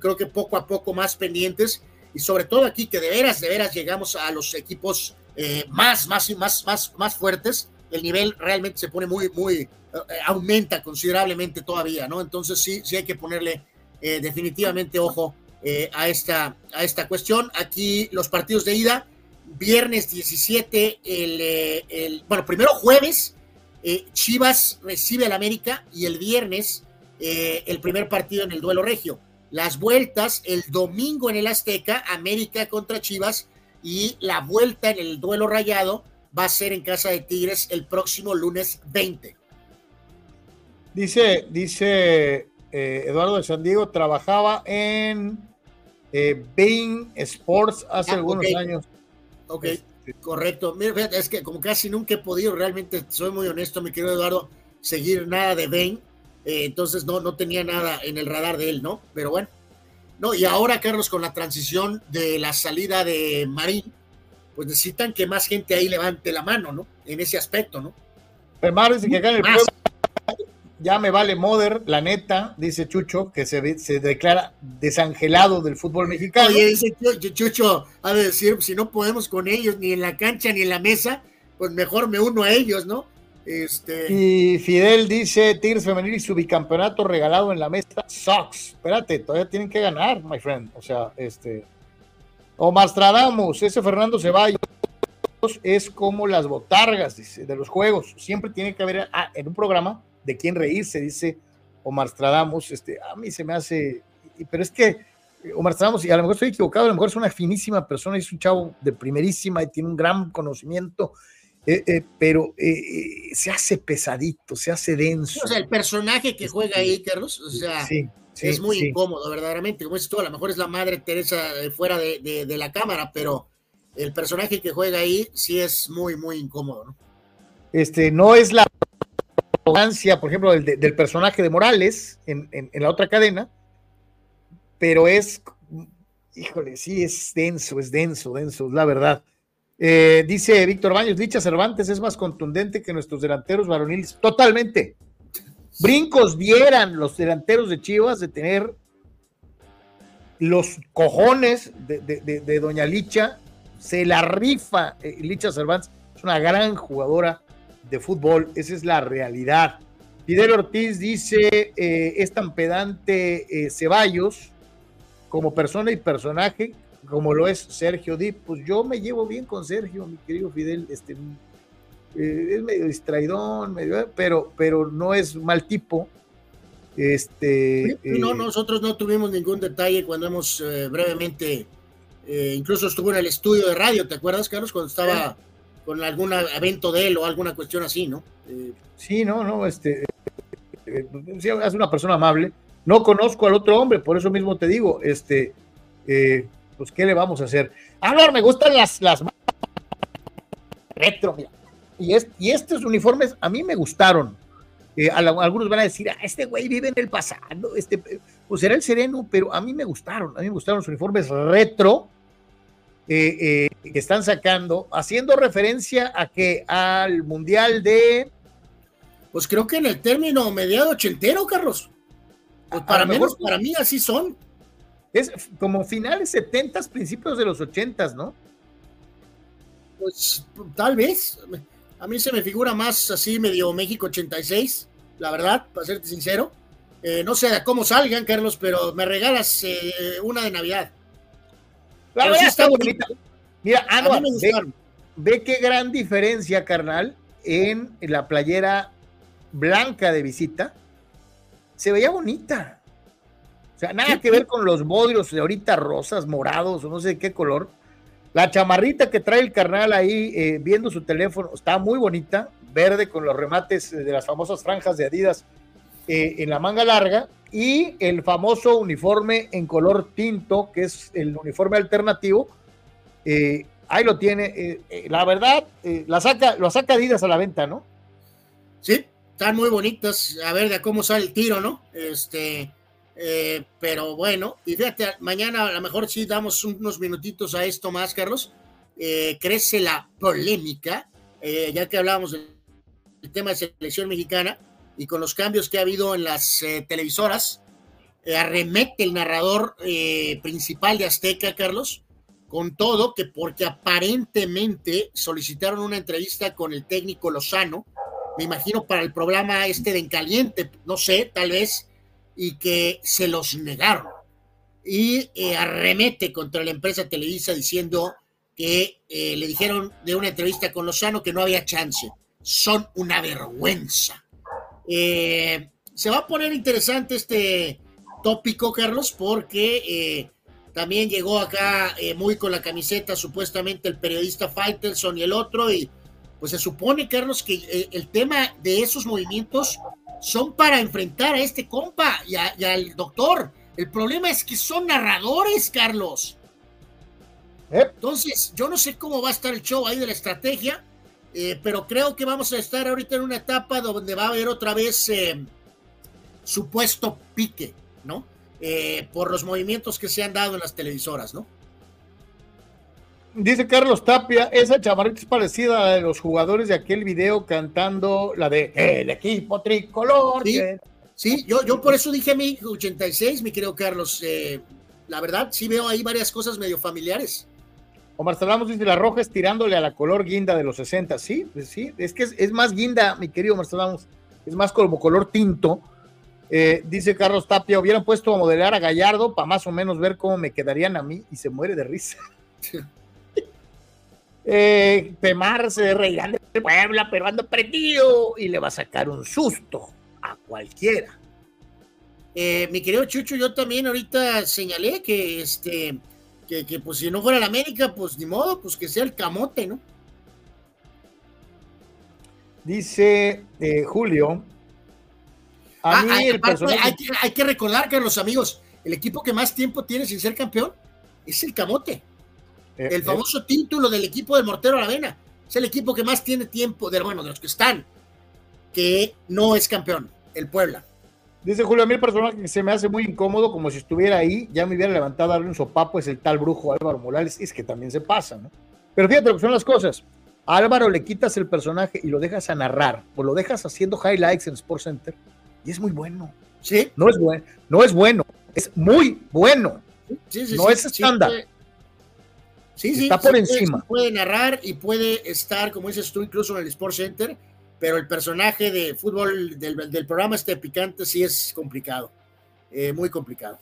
creo que poco a poco más pendientes. Y sobre todo aquí, que de veras, de veras llegamos a los equipos eh, más, más, más, más, más fuertes, el nivel realmente se pone muy, muy, eh, aumenta considerablemente todavía, ¿no? Entonces sí, sí hay que ponerle eh, definitivamente ojo eh, a, esta, a esta cuestión. Aquí los partidos de ida, viernes 17, el, el bueno, primero jueves, Chivas recibe al América y el viernes el primer partido en el duelo regio. Las vueltas el domingo en el Azteca, América contra Chivas y la vuelta en el duelo rayado va a ser en casa de Tigres el próximo lunes 20.
Dice, dice eh, Eduardo de San Diego, trabajaba en eh, Bain Sports hace ah, algunos
okay.
años.
Ok, este. correcto. Mira, es que como casi nunca he podido, realmente soy muy honesto, mi querido Eduardo, seguir nada de Bain. Eh, entonces no, no tenía nada en el radar de él, ¿no? Pero bueno, no, y ahora, Carlos, con la transición de la salida de Marín, pues necesitan que más gente ahí levante la mano, ¿no? En ese aspecto, ¿no?
Pero dice que acá en el pueblo ya me vale Moder, la neta, dice Chucho, que se, se declara desangelado del fútbol mexicano.
Oye, dice Chucho, a decir, si no podemos con ellos ni en la cancha ni en la mesa, pues mejor me uno a ellos, ¿no? Este...
Y Fidel dice, Tigres Femenil y su bicampeonato regalado en la mesa, sucks. Espérate, todavía tienen que ganar, my friend. O sea, este... Omar Stradamus, ese Fernando Ceballos es como las botargas dice, de los juegos. Siempre tiene que haber ah, en un programa de quién reírse, dice Omar Stradamus. Este, a mí se me hace... Pero es que Omar Stradamus, y a lo mejor estoy equivocado, a lo mejor es una finísima persona, es un chavo de primerísima y tiene un gran conocimiento eh, eh, pero eh, se hace pesadito, se hace denso.
O sea, el personaje que juega ahí, Carlos, o sea, es muy incómodo, verdaderamente. Como dices tú, a lo mejor es la madre Teresa fuera de, la cámara, pero el personaje que juega ahí sí es muy, muy incómodo, ¿no?
Este, no es la arrogancia, por ejemplo, del, del personaje de Morales en, en, la otra cadena, pero es, híjole, sí, es denso, es denso, denso, la verdad. Eh, dice Víctor Baños, Licha Cervantes es más contundente que nuestros delanteros varoniles. Totalmente. Brincos dieran los delanteros de Chivas de tener los cojones de, Doña Licha. Se la rifa eh, Licha Cervantes. Es una gran jugadora de fútbol. Esa es la realidad. Fidel Ortiz dice, eh, es tan pedante Ceballos como persona y personaje como lo es Sergio Dip, pues yo me llevo bien con Sergio, mi querido Fidel, este, eh, es medio distraidón, medio, pero, pero no es mal tipo. Este,
no, eh, nosotros no tuvimos ningún detalle cuando hemos eh, brevemente, incluso estuvo en el estudio de radio, ¿te acuerdas, Carlos? Cuando estaba con algún evento de él o alguna cuestión así, ¿no?
sí, no, no, este, es una persona amable. No conozco al otro hombre, por eso mismo te digo, este, pues ¿qué le vamos a hacer? Ah, no, me gustan las, las retro, mira. Y, y estos uniformes a mí me gustaron. Eh, algunos van a decir, ah, este güey vive en el pasado, este, pues era el sereno, pero a mí me gustaron, a mí me gustaron los uniformes retro eh, eh, que están sacando, haciendo referencia a que al mundial de.
Pues creo que en el término mediado ochentero, Carlos. Pues para menos, para mí así son.
Es como finales 70, principios de los 80, ¿no?
Pues tal vez. A mí se me figura más así medio México 86, la verdad, para serte sincero. Eh, no sé cómo salgan, Carlos, pero me regalas eh, una de Navidad.
La verdad está bonita. Mira, ve, ve, qué gran diferencia, carnal, en la playera blanca de visita. Se veía bonita. O sea, nada que ver con los bodrios de ahorita rosas, morados o no sé qué color. La chamarrita que trae el carnal ahí eh, viendo su teléfono está muy bonita, verde con los remates de las famosas franjas de Adidas eh, en la manga larga y el famoso uniforme en color tinto, que es el uniforme alternativo. Eh, ahí lo tiene. la verdad, la saca, lo saca Adidas a la venta, ¿no?
Sí, están muy bonitas. A ver de cómo sale el tiro, ¿no? Este eh, pero bueno, y fíjate, mañana a lo mejor sí damos unos minutitos a esto más, Carlos. Eh, crece la polémica, eh, ya que hablábamos del, tema de selección mexicana y con los cambios que ha habido en las televisoras, arremete el narrador principal de Azteca, Carlos, con todo que porque aparentemente solicitaron una entrevista con el técnico Lozano, me imagino para el programa este de En Caliente, no sé, tal vez y que se los negaron. Y eh, arremete contra la empresa Televisa diciendo que eh, le dijeron de una entrevista con Lozano que no había chance. Son una vergüenza. Eh, se va a poner interesante este tópico, Carlos, porque también llegó acá muy con la camiseta supuestamente el periodista Faitelson y el otro, y pues se supone, Carlos, que el tema de esos movimientos son para enfrentar a este compa y, al doctor. El problema es que son narradores, Carlos. ¿Eh? Entonces, yo no sé cómo va a estar el show ahí de la estrategia, eh, pero creo que vamos a estar ahorita en una etapa donde va a haber otra vez eh, supuesto pique, ¿no? por los movimientos que se han dado en las televisoras, ¿no?
Dice Carlos Tapia, esa chamarrita es parecida a la de los jugadores de aquel video cantando la de El equipo tricolor.
Sí, yo, yo por eso dije a mi 86, mi querido Carlos. Eh, la verdad, sí veo ahí varias cosas medio familiares.
Omar Salamos dice, la roja es tirándole a la color guinda de los 60. Sí, pues sí, es que es, más guinda, mi querido Omar Salamos. Es más como color tinto. Eh, dice Carlos Tapia, hubieran puesto a modelar a Gallardo para más o menos ver cómo me quedarían a mí y se muere de risa. eh, Pemar se reirán de Puebla, pero ando prendido y le va a sacar un susto a cualquiera.
Eh, mi querido Chucho, yo también ahorita señalé que este que, pues si no fuera la América, pues ni modo, pues que sea el camote, ¿no?
Dice eh, Julio. A
Ah,
mí
hay,
el
aparte,
personaje.
hay que, hay que recordar que los amigos, el equipo que más tiempo tiene sin ser campeón es el Camote.
Eh,
El
eh,
famoso título del equipo del Mortero Aravena. Es el equipo que más tiene tiempo, de, bueno, de los que están, que no es campeón, el Puebla.
Dice Julio, a mí el personaje que se me hace muy incómodo, como si estuviera ahí, ya me hubiera levantado a darle un sopapo, es el tal brujo Álvaro Morales. Es que también se pasa, ¿no? Pero fíjate lo que son las cosas. A Álvaro le quitas el personaje y lo dejas a narrar, o lo dejas haciendo highlights en Sports Center, y es muy bueno.
Sí,
No es bueno, no es bueno, es muy bueno.
sí, sí.
No
sí,
es
sí
estándar.
Sí, sí,
Está por
sí puede-
encima.
Puede narrar y puede estar, como dices tú, incluso en el Sports Center, pero el personaje de fútbol del, del programa este picante sí es complicado, eh, muy complicado.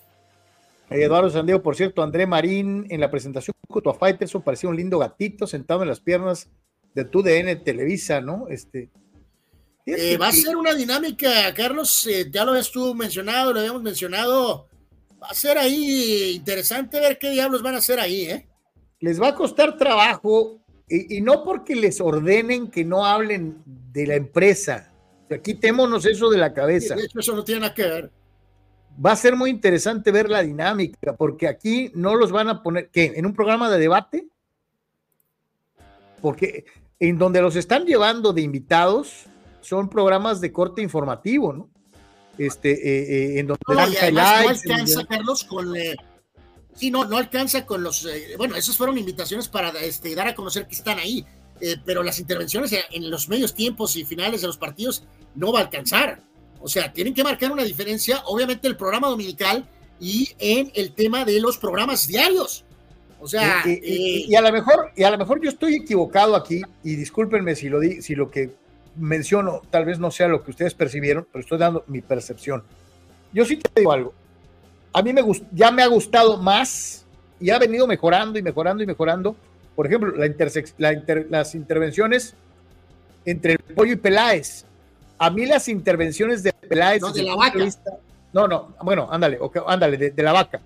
Eduardo Sandiego, por cierto, André Marín en la presentación junto a Faitelson parecía un lindo gatito sentado en las piernas de tu DN Televisa, ¿no? Este.
Eh, va a ser una dinámica, Carlos, eh, ya lo habías tú mencionado, lo habíamos mencionado, va a ser ahí interesante ver qué diablos van a hacer ahí, ¿eh?
Les va a costar trabajo y, y no porque les ordenen que no hablen de la empresa. O sea, Quitémonos eso de la cabeza.
De hecho, eso no tiene nada que ver.
Va a ser muy interesante ver la dinámica, porque aquí no los van a poner, ¿qué? ¿En un programa de debate? Porque en donde los están llevando de invitados son programas de corte informativo, ¿no? Este, eh, eh, en donde
No,
dan
no
highlights, en
alcanza, Carlos, con. eh, sí, no, no alcanza con los. eh, bueno, esas fueron invitaciones para este, dar a conocer que están ahí, eh, pero las intervenciones en los medios tiempos y finales de los partidos no va a alcanzar. O sea, tienen que marcar una diferencia, obviamente, el programa dominical y en el tema de los programas diarios. O sea,
y, y-
eh,
y a lo mejor, y a lo mejor yo estoy equivocado aquí, y discúlpenme si lo di, si lo que menciono tal vez no sea lo que ustedes percibieron, pero estoy dando mi percepción. Yo sí te digo algo. A mí me ya me ha gustado más y ha venido mejorando y mejorando y mejorando. Por ejemplo, la intersex- la inter- las intervenciones entre el pollo y Peláez. A mí las intervenciones de Peláez.
No, de la vaca.
vista- no, no, bueno, ándale, ok, ándale, de, de la vaca.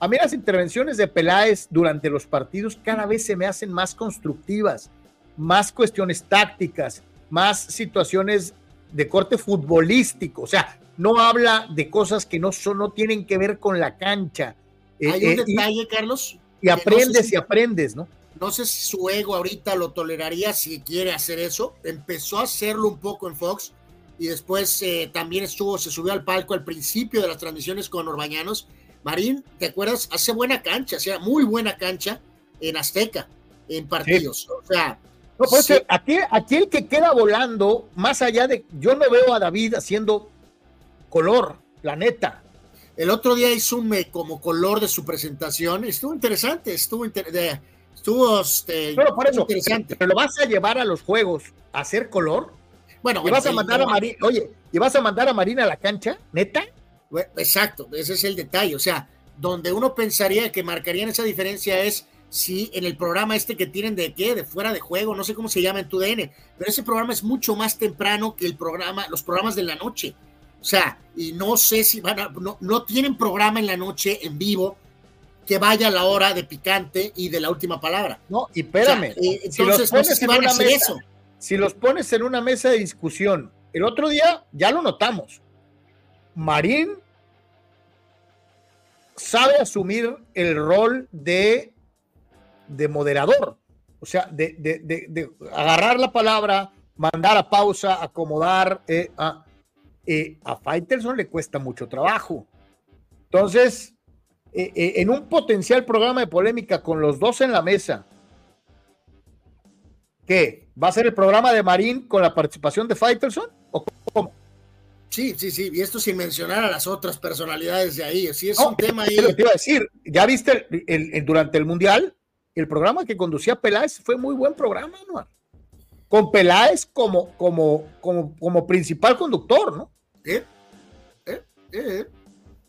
A mí las intervenciones de Peláez durante los partidos cada vez se me hacen más constructivas, más cuestiones tácticas, más situaciones de corte futbolístico. O sea, no habla de cosas que no, son, no tienen que ver con la cancha. Eh,
hay un
eh, y-
detalle, Carlos.
y,
que no sé
aprendes
si-
y aprendes, ¿no?
No sé si su ego ahorita lo toleraría si quiere hacer eso. Empezó a hacerlo un poco en Fox y después eh, también estuvo, se subió al palco al principio de las transmisiones con Orbañanos. Marín, ¿te acuerdas? Hace buena cancha, hacía muy buena cancha en Azteca, en partidos. O sea,
No, pues,
Sí.
aquí, aquí el que queda volando, más allá de. Yo no veo a David haciendo color, la neta.
el otro día hizo un como color de su presentación. Estuvo interesante, estuvo, inter- de- estuvo este,
Pero por eso,
interesante.
pero lo vas a llevar a los juegos a hacer color.
Bueno,
Y
bueno,
vas a
el-
mandar a Marina, oye, y vas a mandar a Marina a la cancha, neta.
Bueno, Exacto, ese es el detalle. O sea, donde uno pensaría que marcarían esa diferencia es si en el programa este que tienen de qué, de fuera de juego, no sé cómo se llama en tu DN, pero ese programa es mucho más temprano que el programa, los programas de la noche. O sea, y no sé si van a, no, no tienen programa en la noche en vivo que vaya a la hora de picante y de la última palabra.
No, y espérame.
O sea, eh,
si los
entonces, no sé si
en
van a
una
hacer
mesa,
eso.
si los pones en una mesa de discusión, el otro día ya lo notamos. Marín sabe asumir el rol de, de moderador, o sea, de, de- de- de agarrar la palabra, mandar a pausa, acomodar. eh, a, eh, a Faitelson le cuesta mucho trabajo. Entonces, eh, eh, en un potencial programa de polémica con los dos en la mesa, ¿qué? ¿Va a ser el programa de Marín con la participación de Faitelson? ¿O cómo?
Sí, sí, sí, y esto sin mencionar a las otras personalidades de ahí. Sí, es
No,
un tema ahí.
te iba a decir, ya viste el- el- el- durante el Mundial, el programa que conducía Peláez fue muy buen programa, ¿no? Con Peláez como, como, como, como principal conductor, ¿no?
¿Eh? ¿Eh? ¿Eh?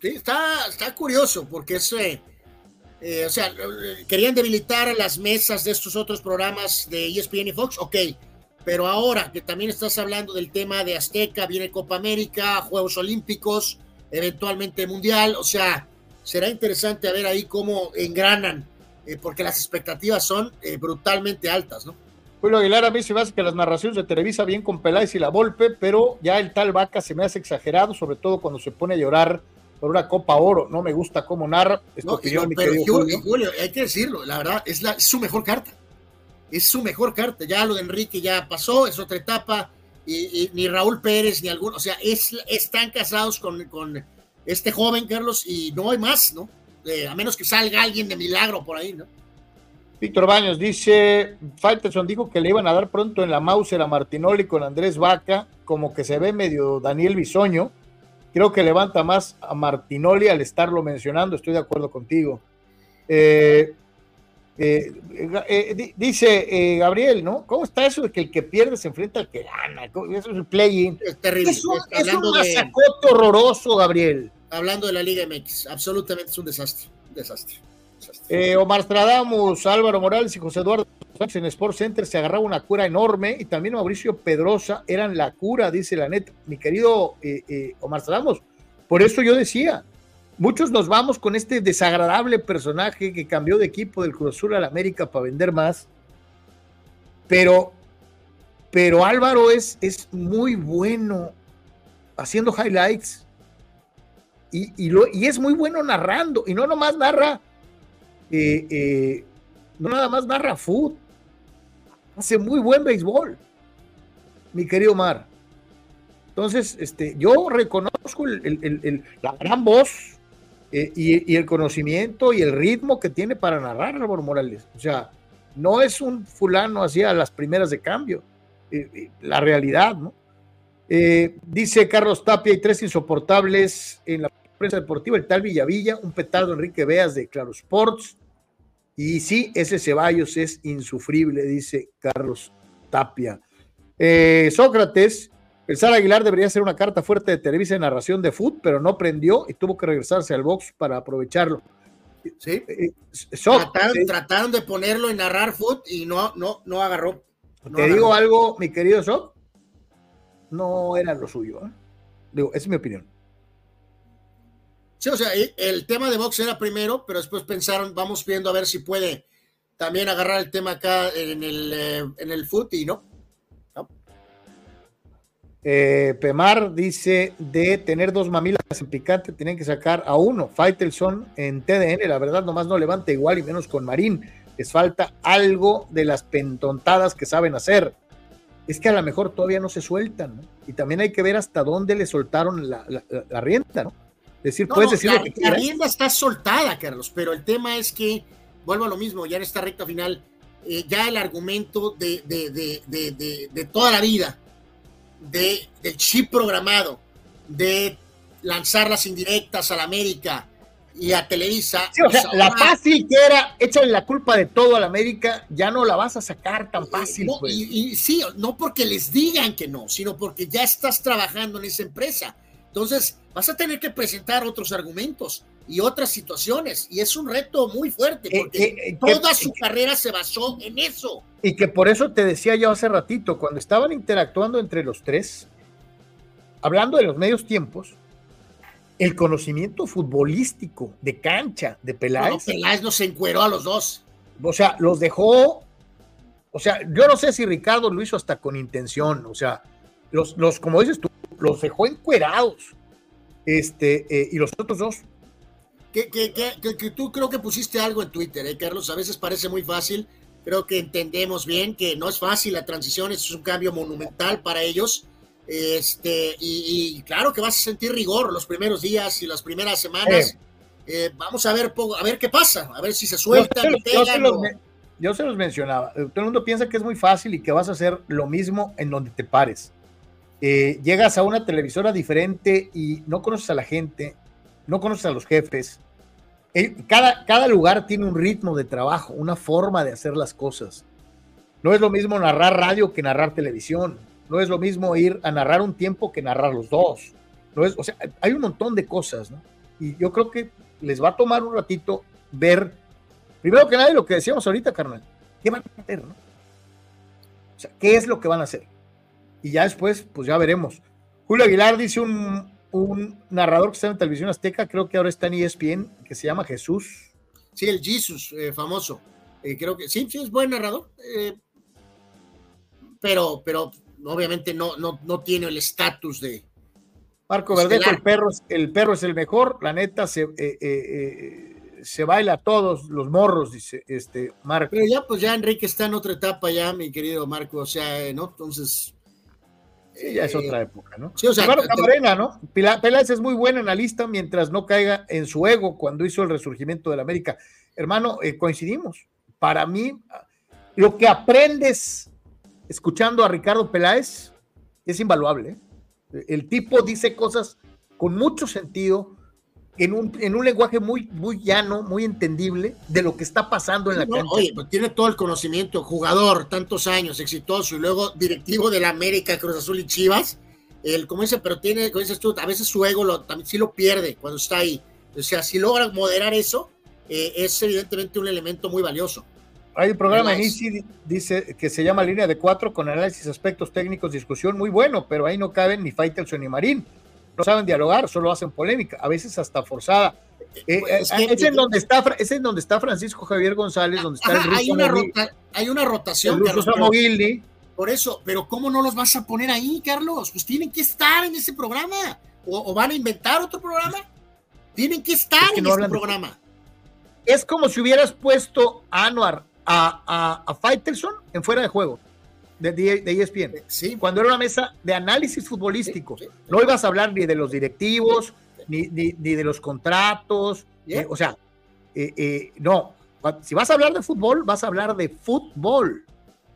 Sí, está, está curioso porque es, o sea, querían debilitar las mesas de estos otros programas de ESPN y Fox, ok, pero ahora que también estás hablando del tema de Azteca, viene Copa América, Juegos Olímpicos, eventualmente Mundial, o sea, será interesante a ver ahí cómo engranan, porque las expectativas son eh, brutalmente altas, ¿no?
Julio Aguilar, a mí se me hace que las narraciones de Televisa bien con Peláez y la Volpe, pero ya el tal Vaca se me hace exagerado, sobre todo cuando se pone a llorar por una Copa Oro. No me gusta cómo narra. Es tu
No,
opinión,
no, pero Julio,
Julio.
Julio, hay que decirlo, la verdad, es, la, es su mejor carta. Es su mejor carta. Ya lo de Enrique ya pasó, es otra etapa. Y, y ni Raúl Pérez ni alguno, o sea, es, están casados con, con este joven Carlos y no hay más, ¿no? Eh, a menos que salga alguien de milagro por ahí, ¿no?
Víctor Baños dice, Faitelson dijo que le iban a dar pronto en la Mauser a Martinoli con Andrés Vaca, como que se ve medio Daniel Bisoño. Creo que levanta más a Martinoli al estarlo mencionando, estoy de acuerdo contigo. Eh, eh, eh, di- dice Gabriel, ¿no? ¿Cómo está eso de que el que pierde se enfrenta al que gana? ¿Cómo- Eso es el play-in.
Es terrible.
Es un,
Es-
un
de,
horroroso, Gabriel.
hablando de la Liga MX, absolutamente es un desastre. Un desastre.
Eh, Omar Stradamus, Álvaro Morales y José Eduardo Sánchez en Sport Center se agarraba una cura enorme y también Mauricio Pedrosa eran la cura, dice la neta. Mi querido eh, eh, Omar Stradamus, por eso yo decía, muchos nos vamos con este desagradable personaje que cambió de equipo del Cruz Azul al América para vender más, pero, pero Álvaro es, es muy bueno haciendo highlights y, y es muy bueno narrando y no nomás narra eh, no nada más narra fútbol, hace muy buen béisbol, mi querido Mar. Entonces, este, yo reconozco el- la gran voz eh, y, y el conocimiento y el ritmo que tiene para narrar Álvaro Morales. O sea, no es un fulano así a las primeras de cambio, eh, la realidad, ¿no? Dice Carlos Tapia, hay tres insoportables en la prensa deportiva, el tal Villavilla, un petardo Enrique Veas de Claro Sports. Y sí, ese Ceballos es insufrible, dice Carlos Tapia. Eh, Sócrates, el Sara Aguilar debería ser una carta fuerte de Televisa de narración de fútbol, pero no prendió y tuvo que regresarse al box para aprovecharlo.
Sí.
Eh,
Trataron,
eh,
trataron de ponerlo en narrar foot y no, no, no agarró. No
te
agarró.
digo algo, mi querido Soc, no era lo suyo. ¿eh? Digo, esa es mi opinión.
Sí, o sea, el tema de box era primero, pero después pensaron, vamos viendo a ver si puede también agarrar el tema acá en el, eh, en el foot y no.
Eh, Pemar dice de tener dos mamilas en picante, tienen que sacar a uno. Faitelson en TDN, la verdad, nomás no levanta igual y menos con Marín. Les falta algo de las pentontadas que saben hacer. Es que a lo mejor todavía no se sueltan, ¿no? Y también hay que ver hasta dónde le soltaron la, la- la rienda, ¿no? Decir,
No,
puedes
no,
decir
la,
lo que
la
quieras.
rienda está soltada, Carlos, pero el tema es que, vuelvo a lo mismo, ya en esta recta final, eh, ya el argumento de, de, de, de, de- de toda la vida, de, del chip programado, de lanzar las indirectas a la América y a Televisa.
Sí, o sea, la fácil que era, échale la culpa de todo a la América, ya no la vas a sacar tan fácil,
No,
pues.
y, y sí, no porque les digan que no, sino porque ya estás trabajando en esa empresa. Entonces, vas a tener que presentar otros argumentos y otras situaciones. Y es un reto muy fuerte,
Eh,
porque
eh, eh,
toda
que-
su carrera se basó en eso.
Y que por eso te decía yo hace ratito, cuando estaban interactuando entre los tres, hablando de los medios tiempos, el conocimiento futbolístico de cancha de Peláez,
Bueno, Peláez los encueró a los dos.
o sea, los dejó, o sea, yo no sé si Ricardo lo hizo hasta con intención, o sea, los, los como dices tú, los dejó encuerados, este, eh, y los otros dos,
Que, que, que, tú creo que pusiste algo en Twitter, ¿eh, Carlos? A veces parece muy fácil. Creo que entendemos bien que no es fácil la transición, es un cambio monumental para ellos. Este, y, y claro que vas a sentir rigor los primeros días y las primeras semanas. Eh, vamos a ver, a ver qué pasa, a ver si se sueltan,
Yo se los- yo yo se los mencionaba. Todo el mundo piensa que es muy fácil y que vas a hacer lo mismo en donde te pares. Eh, llegas a una televisora diferente y no conoces a la gente, no conoces a los jefes. Eh, cada, cada lugar tiene un ritmo de trabajo, una forma de hacer las cosas. No es lo mismo narrar radio que narrar televisión. No es lo mismo ir a narrar un tiempo que narrar los dos. No es, o sea, hay un montón de cosas, ¿no? Y yo creo que les va a tomar un ratito ver, primero que nada, lo que decíamos ahorita, carnal, ¿qué van a hacer, no? O sea, ¿qué es lo que van a hacer? Y ya después, pues ya veremos. Julio Aguilar dice un, un narrador que está en televisión azteca, creo que ahora está en ESPN, que se llama Jesús.
Sí, el Jesus, eh, famoso. Eh, creo que sí, sí, es buen narrador. Eh, pero, pero obviamente no, no, no tiene el estatus de.
Marco Verdejo, el perro, el perro es el mejor, la neta se, eh, se baila a todos los morros, dice este Marco.
Pero ya, pues ya Enrique está en otra etapa ya, mi querido Marco, o sea, ¿no? Entonces.
Sí, ya es otra época, ¿no?
Sí, o sea,
Claro, Camarena, ¿no? Peláez es muy buen analista mientras no caiga en su ego cuando hizo el resurgimiento de la América. Hermano, eh, coincidimos. Para mí, lo que aprendes escuchando a Ricardo Peláez es invaluable. ¿eh? El tipo dice cosas con mucho sentido, en un, en un lenguaje muy, muy llano, muy entendible de lo que está pasando en la
No,
cancha.
oye, pues tiene todo el conocimiento, jugador, tantos años, exitoso, y luego directivo de la América, Cruz Azul y Chivas. El, como dice, pero tiene, como dices tú, a veces su ego lo, también sí lo pierde cuando está ahí. O sea, si logra moderar eso, eh, es evidentemente un elemento muy valioso.
Hay un programa en dice que se llama Línea de Cuatro con análisis, aspectos técnicos, discusión muy bueno, pero ahí no caben ni Faitelson ni Marín. No saben dialogar, solo hacen polémica, a veces hasta forzada. Eh,
Pues,
eh,
es que-
es, en donde está, es en donde está Francisco Javier González, donde está el
Ajá, hay, una
Mogil-
rota- hay una
el
rotación,
ruso
Carlos, pero- por eso, pero ¿cómo no los vas a poner ahí, Carlos? Pues tienen que estar en ese programa. ¿O, o van a inventar otro programa? Tienen que estar
Es que
en
no
este
de-
programa.
Es como si hubieras puesto a Anuar a, a, a Faitelson en fuera de juego de, de, ESPN.
Sí,
Cuando era una mesa de análisis futbolístico.
Sí, sí.
No ibas a hablar ni de los directivos, ni, ni, ni de los contratos. Eh, o sea, eh, eh, no. Si vas a hablar de fútbol, vas a hablar de fútbol,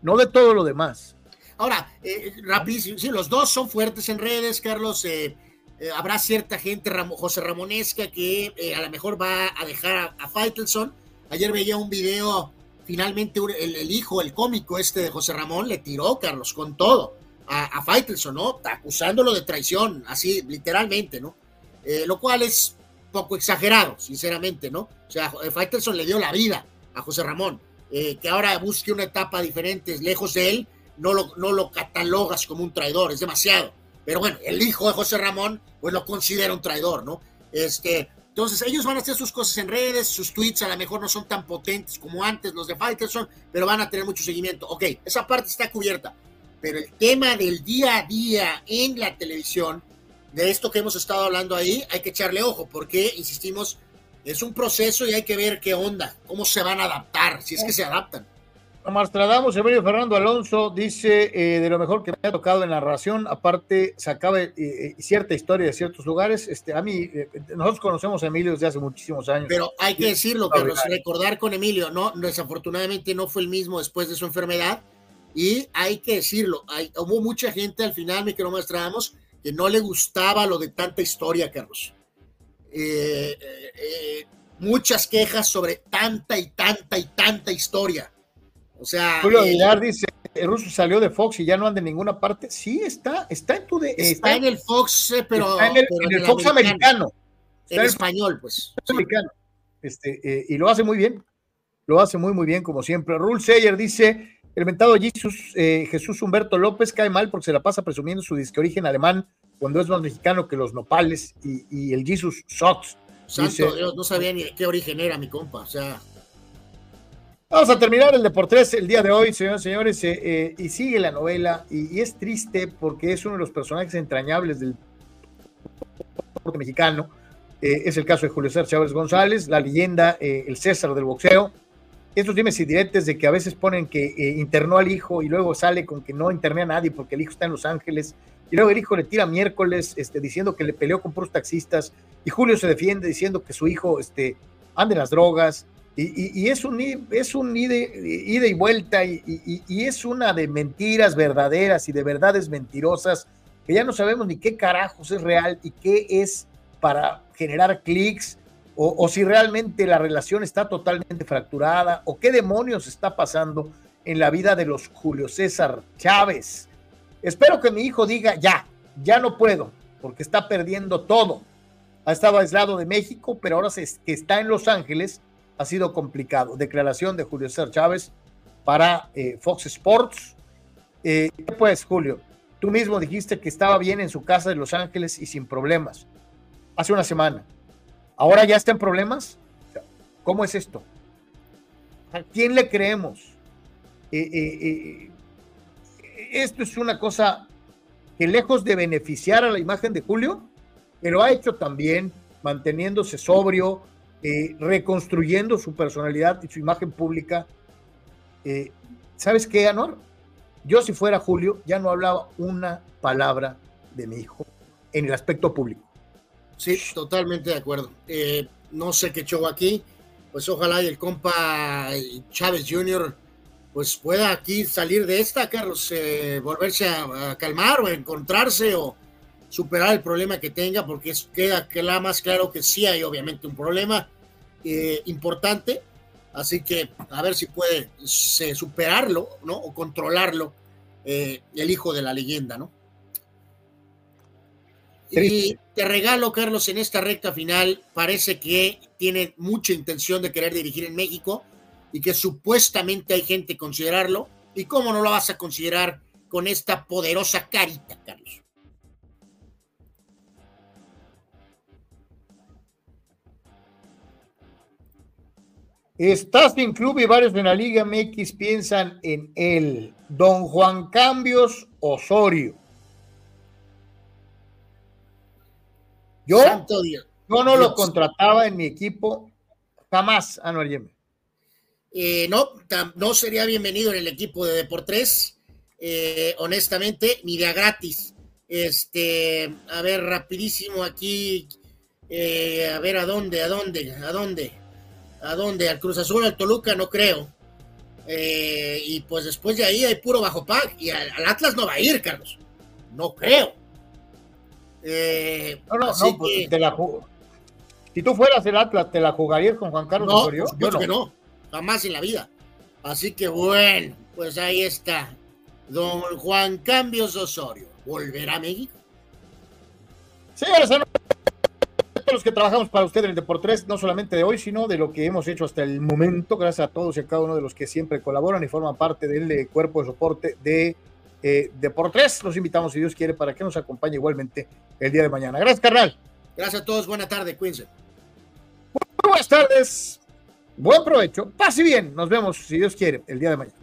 no de todo lo demás.
Ahora, eh, rapidísimo, sí, los dos son fuertes en redes, Carlos. eh, eh, habrá cierta gente, José Ramonesca, que eh, a lo mejor va a dejar a, a Faitelson. Ayer veía un video, finalmente el hijo, el cómico este de José Ramón, le tiró, Carlos, con todo a, a Faitelson, ¿no? Acusándolo de traición, así, literalmente, ¿no? Eh, lo cual es poco exagerado, sinceramente, ¿no? O sea, eh, Faitelson le dio la vida a José Ramón. Eh, que ahora busque una etapa diferente, lejos de él, no lo, no lo catalogas como un traidor, es demasiado. Pero bueno, el hijo de José Ramón, pues lo considera un traidor, ¿no? Este, entonces ellos van a hacer sus cosas en redes, sus tweets a lo mejor no son tan potentes como antes los de Faitelson, pero van a tener mucho seguimiento. Ok, esa parte está cubierta. Pero el tema del día a día en la televisión, de esto que hemos estado hablando ahí, hay que echarle ojo, porque, insistimos, es un proceso y hay que ver qué onda, cómo se van a adaptar, si es que se adaptan.
Mastradamus, Emilio Fernando Alonso dice eh, de lo mejor que me ha tocado en narración, aparte sacaba eh, eh, cierta historia de ciertos lugares. Este, a mí, eh, nosotros conocemos a Emilio desde hace muchísimos años.
Pero hay que decirlo,
la
Carlos,
verdad.
recordar con Emilio, no, desafortunadamente no fue el mismo después de su enfermedad. Y hay que decirlo, hay, hubo mucha gente al final, mi querido Mastradamus, que no le gustaba lo de tanta historia, Carlos. Eh, eh, muchas quejas sobre tanta y tanta y tanta historia. O sea,
Julio
eh,
Aguilar dice, el ruso salió de Fox y ya no anda en ninguna parte. Sí, está, está en tu de,
está en el Fox, pero,
está en el,
pero
en el Fox americano.
en
Está en el
español, pues.
Americano. Este, eh, y lo hace muy bien. Lo hace muy, muy bien, como siempre. Rule Sayer dice, el mentado Jesús, eh, Jesús Humberto López cae mal porque se la pasa presumiendo su disque origen alemán cuando es más mexicano que los nopales y, y el Jesus Sox.
Santo
Dice-
Dios, no sabía ni de qué origen era mi compa. O sea,
Vamos a terminar el Deportes el día de hoy, señores y señores, eh, eh, y sigue la novela, y, es triste porque es uno de los personajes entrañables del deporte mexicano. Eh, es el caso de Julio César Chávez González, la leyenda, el César del boxeo. Estos dimes y diretes de que a veces ponen que internó al hijo y luego sale con que no interné a nadie porque el hijo está en Los Ángeles, y luego el hijo le tira miércoles este, diciendo que le peleó con puros taxistas, y Julio se defiende diciendo que su hijo este, anda en las drogas, y, y- es un, es un ida, ida y vuelta y, es una de mentiras verdaderas y de verdades mentirosas que ya no sabemos ni qué carajos es real y qué es para generar clics o, o si realmente la relación está totalmente fracturada o qué demonios está pasando en la vida de los Julio César Chávez. Espero que mi hijo diga ya, ya no puedo porque está perdiendo todo. Ha estado aislado de México, pero ahora se- que está en Los Ángeles ha sido complicado. Declaración de Julio César Chávez para eh, Fox Sports. Eh, pues, Julio, tú mismo dijiste que estaba bien en su casa de Los Ángeles y sin problemas. Hace una semana. ¿Ahora ya está en problemas? ¿Cómo es esto? ¿A quién le creemos? Eh, eh, esto es una cosa que lejos de beneficiar a la imagen de Julio, pero ha hecho también manteniéndose sobrio, eh, reconstruyendo su personalidad y su imagen pública. Eh, ¿Sabes qué, Anor? Yo si fuera Julio ya no hablaba una palabra de mi hijo en el aspecto público.
Sí, totalmente de acuerdo. Eh, no sé qué show aquí, pues ojalá el compa Chávez Jr. pues pueda aquí salir de esta, Carlos, volverse a, calmar o encontrarse o superar el problema que tenga, porque es, queda, queda más claro que sí hay obviamente un problema eh, importante, así que a ver si puede superarlo, ¿no? O controlarlo eh, el hijo de la leyenda, ¿no? Y te regalo, Carlos, en esta recta final, parece que tiene mucha intención de querer dirigir en México y que supuestamente hay gente considerarlo. ¿Y cómo no lo vas a considerar con esta poderosa carita, Carlos?
Está sin club y varios en la Liga MX piensan en él. Don Juan Cambios Osorio. Yo, yo no lo contrataba en mi equipo jamás, Anuel Yeme.
Eh, no, no sería bienvenido en el equipo de Deportes, eh, honestamente, ni de a gratis. Este, a ver, rapidísimo aquí, eh, a ver a dónde, a dónde, a dónde. ¿A dónde? ¿Al Cruz Azul, al Toluca? No creo. Eh, y pues después de ahí hay puro bajo pack. Y al, Atlas no va a ir, Carlos. No creo.
Eh, no, no, no, pues, la Si tú fueras el Atlas, ¿te la jugarías con Juan Carlos Osorio?
Yo no. que no. Jamás en la vida. Así que bueno, pues ahí está. Don Juan Cambios Osorio. ¿Volverá a México?
Señores, los que trabajamos para usted en el Deportes, no solamente de hoy, sino de lo que hemos hecho hasta el momento. Gracias a todos y a cada uno de los que siempre colaboran y forman parte del eh, cuerpo de soporte de eh, Deportes. Los invitamos, si Dios quiere, para que nos acompañe igualmente el día de mañana. Gracias, carnal.
Gracias a todos. Buena tarde, cuídense.
buenas tardes. Buen provecho. Pase bien. Nos vemos, si Dios quiere, el día de mañana.